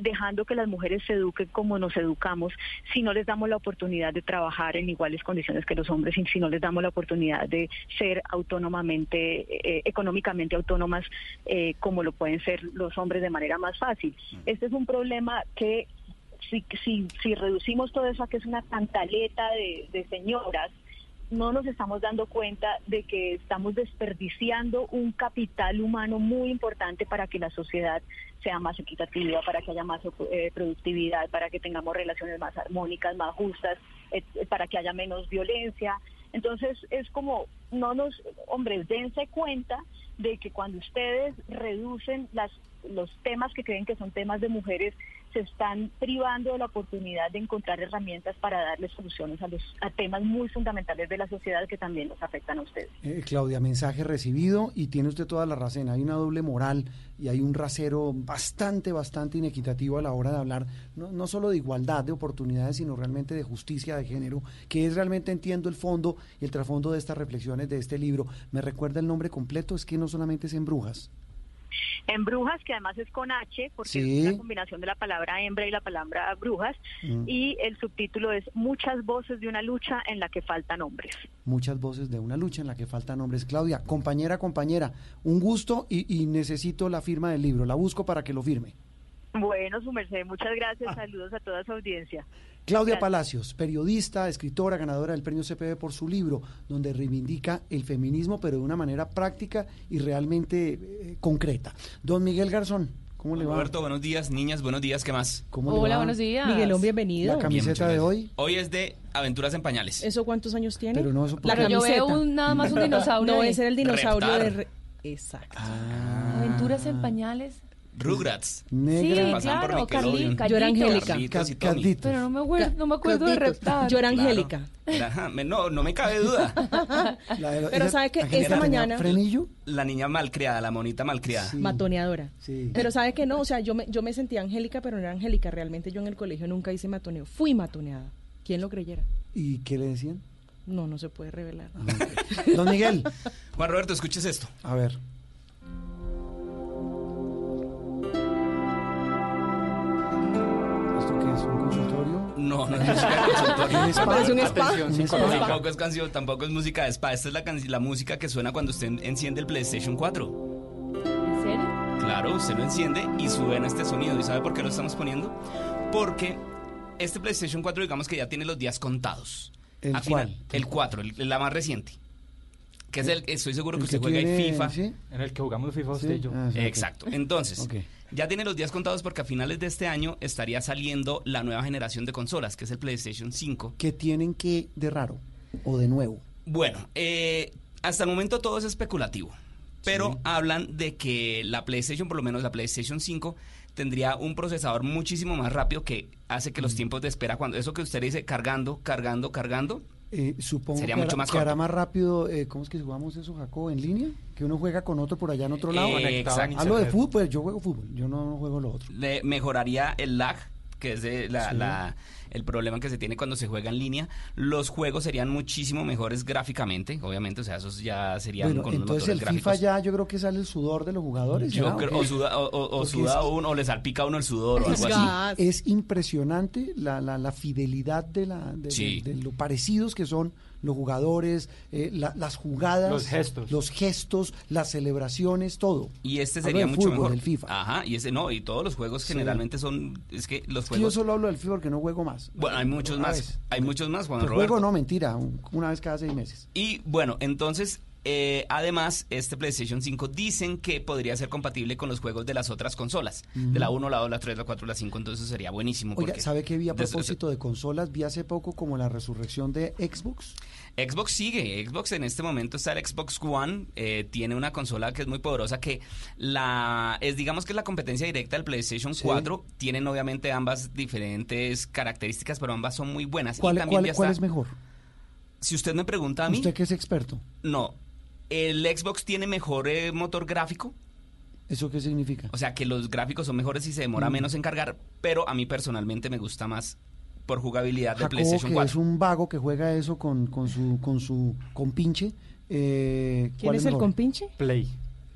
dejando que las mujeres se eduquen como nos educamos si no les damos la oportunidad de trabajar en iguales condiciones que los hombres y si no les damos la oportunidad de ser autónomamente, eh, económicamente autónomas eh, como lo pueden ser los hombres de manera más fácil? Este es un problema que si, si, si reducimos todo eso a que es una cantaleta de, de señoras, no nos estamos dando cuenta de que estamos desperdiciando un capital humano muy importante para que la sociedad sea más equitativa, para que haya más eh, productividad, para que tengamos relaciones más armónicas, más justas, eh, para que haya menos violencia. Entonces es como, no nos, hombres, dense cuenta de que cuando ustedes reducen las, los temas que creen que son temas de mujeres, se están privando de la oportunidad de encontrar herramientas para darle soluciones a los a temas muy fundamentales de la sociedad que también nos afectan a ustedes. Eh, Claudia, mensaje recibido y tiene usted toda la razón. Hay una doble moral y hay un rasero bastante, bastante inequitativo a la hora de hablar no, no solo de igualdad de oportunidades, sino realmente de justicia de género, que es realmente entiendo el fondo y el trasfondo de estas reflexiones de este libro. ¿Me recuerda el nombre completo? Es que no solamente es en Brujas. En brujas, que además es con H, porque Sí. es una combinación de la palabra hembra y la palabra brujas, Mm. y el subtítulo es Muchas voces de una lucha en la que faltan hombres. Muchas voces de una lucha en la que faltan hombres. Claudia, compañera, compañera, un gusto y, y necesito la firma del libro. La busco para que lo firme. Bueno, su merced, muchas gracias, saludos a toda su audiencia. Claudia Gracias. Palacios, periodista, escritora, ganadora del premio CPB por su libro, donde reivindica el feminismo, pero de una manera práctica y realmente eh, concreta. Don Miguel Garzón, ¿cómo le va? Roberto, buenos días, niñas, buenos días, ¿qué más? ¿Cómo le va? Miguelón, bienvenido. La camiseta de hoy. Hoy es de Aventuras en Pañales. ¿Eso cuántos años tiene? Pero no, eso la porque- Yo camiseta. veo un- nada más un dinosaurio No, ese era el dinosaurio Reptar. de... re- Exacto. Aventuras en pañales. Rugrats. Negra. Sí, claro, Nickelodeon. Carli- Yo era Carlitos. Angélica. Pero no me, acuerdo, no me acuerdo de reptar. Yo era Claro. Angélica. Ajá, me- No, no me cabe duda. La de- Pero sabe que esta mañana- ¿Frenillo? La niña malcriada, la monita malcriada. Sí. Matoneadora. Sí. Pero sabe que no, o sea, yo me, yo me sentía angélica, pero no era angélica. Realmente yo en el colegio nunca hice matoneo. Fui matoneada. ¿Quién lo creyera? ¿Y qué le decían? No, no se puede revelar. Don Miguel, Juan Roberto, escuches esto. a ver. ¿Esto qué es? ¿Un consultorio? No, no es música de consultorio. ¿Un spa? Parece un spa. Atención, Un sí, spa. Tampoco es canción, tampoco es música de spa. Esta es la, la música que suena cuando usted enciende el PlayStation 4. ¿En serio? Claro, usted lo enciende y suena este sonido. ¿Y sabe por qué lo estamos poniendo? Porque este PlayStation 4, digamos que ya tiene los días contados. ¿El A final- cuál? El 4, el- la más reciente. Que es el, estoy seguro que usted que juega en tiene- FIFA. ¿sí? En el que jugamos FIFA usted y yo. Ah, sí. Exacto. Entonces, Ok. Ya tiene los días contados porque a finales de este año estaría saliendo la nueva generación de consolas, que es el PlayStation 5. ¿Qué tienen que de raro o de nuevo? Bueno, eh, hasta el momento todo es especulativo, pero hablan de que la PlayStation, por lo menos la PlayStation 5, tendría un procesador muchísimo más rápido que hace que los Mm. tiempos de espera, cuando eso que usted dice cargando, cargando, cargando, Eh, supongo Sería que, mucho hará, más que hará corto. más rápido, eh, ¿cómo es que jugamos eso, Jacob? ¿En línea? ¿Que uno juega con otro por allá en otro lado? Eh, exacto. Hablo de fútbol, yo juego fútbol, yo no, no juego lo otro. le mejoraría el lag, que es de la, Sí. la- el problema que se tiene cuando se juega en línea. Los juegos serían muchísimo mejores gráficamente, obviamente, o sea, esos ya serían Bueno, con entonces el FIFA gráficos. ya yo creo que sale el sudor de los jugadores. Yo ¿será? creo- ¿O suda, o- o- o Porque suda es- uno, o le salpica a uno el sudor o Es, algo así. es impresionante la, la, la fidelidad de, la, de, Sí. de- de lo parecidos que son los jugadores, eh, la- las jugadas, Los gestos. los gestos, las celebraciones, todo. Y este Hablo sería del mucho fútbol, mejor. del FIFA. Ajá, y ese no, y todos los juegos Sí. generalmente son, es que los Es que yo juegos... solo hablo del FIFA porque no juego más. Bueno, hay muchos más, vez. hay muchos más, Juan Pues Roberto. no, mentira, un- una vez cada seis meses. Y bueno, entonces eh, además, este PlayStation 5 dicen que podría ser compatible con los juegos de las otras consolas. De la 1, la 2, la 3, la 4, la 5, entonces sería buenísimo. Oiga, porque ¿sabe qué vi a propósito de consolas? Vi hace poco como la resurrección de Xbox. Xbox sigue, Xbox en este momento está el Xbox One, eh, tiene una consola que es muy poderosa que la es digamos que es la competencia directa del PlayStation 4, tienen obviamente ambas diferentes características, pero ambas son muy buenas. ¿Cuál, también cuál- ya cuál está- es mejor? Si usted me pregunta a mí, Usted que es experto. no, el Xbox tiene mejor eh, motor gráfico, ¿Eso qué significa? o sea que los gráficos son mejores y se demora Mm. menos en cargar, pero a mí personalmente me gusta más por jugabilidad de Jacobo, PlayStation que 4. es un vago que juega eso con, con su con su compinche. Eh, ¿Quién ¿cuál es el mejor? compinche? Play.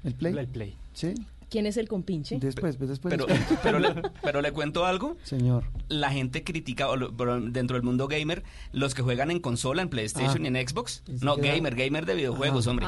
¿El Play? El Play. Sí. ¿Quién es el compinche? Después, pues, después. Pero, después. pero, le, pero le cuento algo. Señor. La gente critica, dentro del mundo gamer, los que juegan en consola, en PlayStation Ah. y en Xbox. Pensé No, que gamer, gamer de videojuegos, Ah. hombre.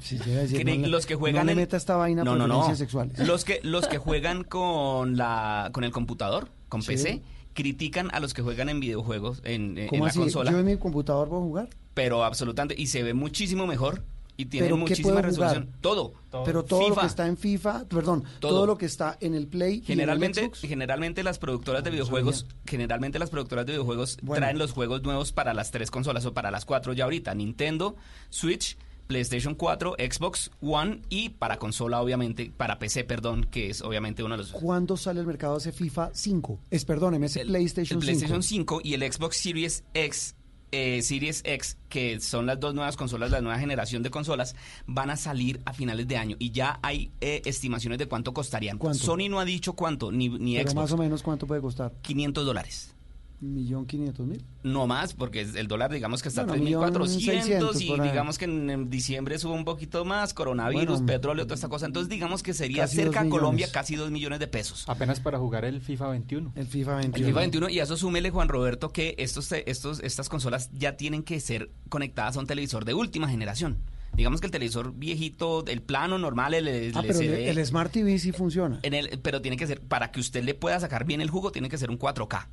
Sí, yo iba a decir, Cre- no le- los que juegan no le en- meta esta vaina no, no, no. sexuales. Los que, los que juegan con, la, con el computador, con Sí. PC, critican a los que juegan en videojuegos, en, en ¿Cómo la así? consola. ¿Yo en mi computador puedo jugar? Pero absolutamente, y se ve muchísimo mejor. Y tiene ¿Pero qué muchísima puedo resolución. jugar? Todo. Pero todo lo que está en FIFA, perdón, todo, Todo. lo que está en el Play y en el Generalmente, Xbox. generalmente las productoras de videojuegos, generalmente las productoras de videojuegos Bueno. traen los juegos nuevos para las tres consolas o para las cuatro ya ahorita, Nintendo, Switch, PlayStation 4, Xbox One y para consola obviamente, para PC, perdón, que es obviamente uno de los ¿Cuándo sale al mercado ese FIFA 5? Es, perdóneme, ese PlayStation, el PlayStation 5. 5 y el Xbox Series X, eh, Series X, que son las dos nuevas consolas, la nueva generación de consolas, van a salir a finales de año y ya hay eh, estimaciones de cuánto costarían. ¿Cuánto? Sony no ha dicho cuánto, ni, ni Pero Xbox. más o menos, ¿cuánto puede costar? 500 dólares. ¿Millón quinientos mil? No más, porque el dólar digamos que está a Bueno, millón 3.400 seiscientos y digamos que en, en diciembre sube un poquito más, coronavirus, Bueno, petróleo, toda esta cosa. Entonces digamos que sería cerca a Colombia casi 2 millones de pesos. Apenas para jugar el FIFA 21. El FIFA El FIFA 21 y a eso súmele Juan Roberto que estos, te- estos, estas consolas ya tienen que ser conectadas a un televisor de última generación. Digamos que el televisor viejito, el plano normal, el, el Ah, pero el Smart TV sí funciona. en el, pero tiene que ser, para que usted le pueda sacar bien el jugo, tiene que ser un 4K.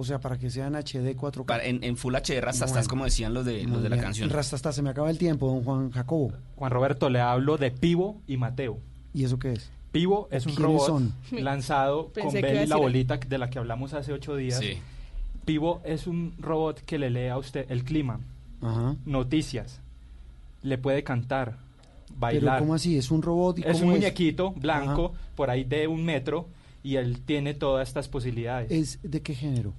O sea, para que sean HD 4K. Para- en, en Full HD rastastas, Bueno. como decían los de, los de la bien. canción. Rastasta, se me acaba el tiempo, don Juan Jacobo. Juan Roberto, le hablo de Pivo y Mateo. ¿Y eso qué es? Pivo es un ¿Quiénes robot son? lanzado Pensé con Bell y la bolita de la que hablamos hace ocho días. Sí. Pivo es un robot que le lee a usted el clima, Ajá. noticias, le puede cantar, Pero bailar. ¿cómo así? ¿Es un robot y es cómo un muñequito blanco, Ajá. por ahí de un metro, y él tiene todas estas posibilidades. ¿Es de qué género?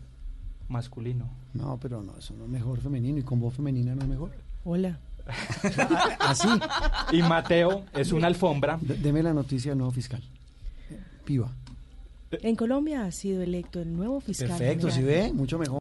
Masculino. No, pero no, eso no es mejor femenino. ¿Y con voz femenina no es mejor? Hola. Así. Y Mateo es una alfombra. D- deme la noticia del nuevo fiscal. Piva. En Colombia ha sido electo el nuevo fiscal. Perfecto, general. si ve, mucho mejor.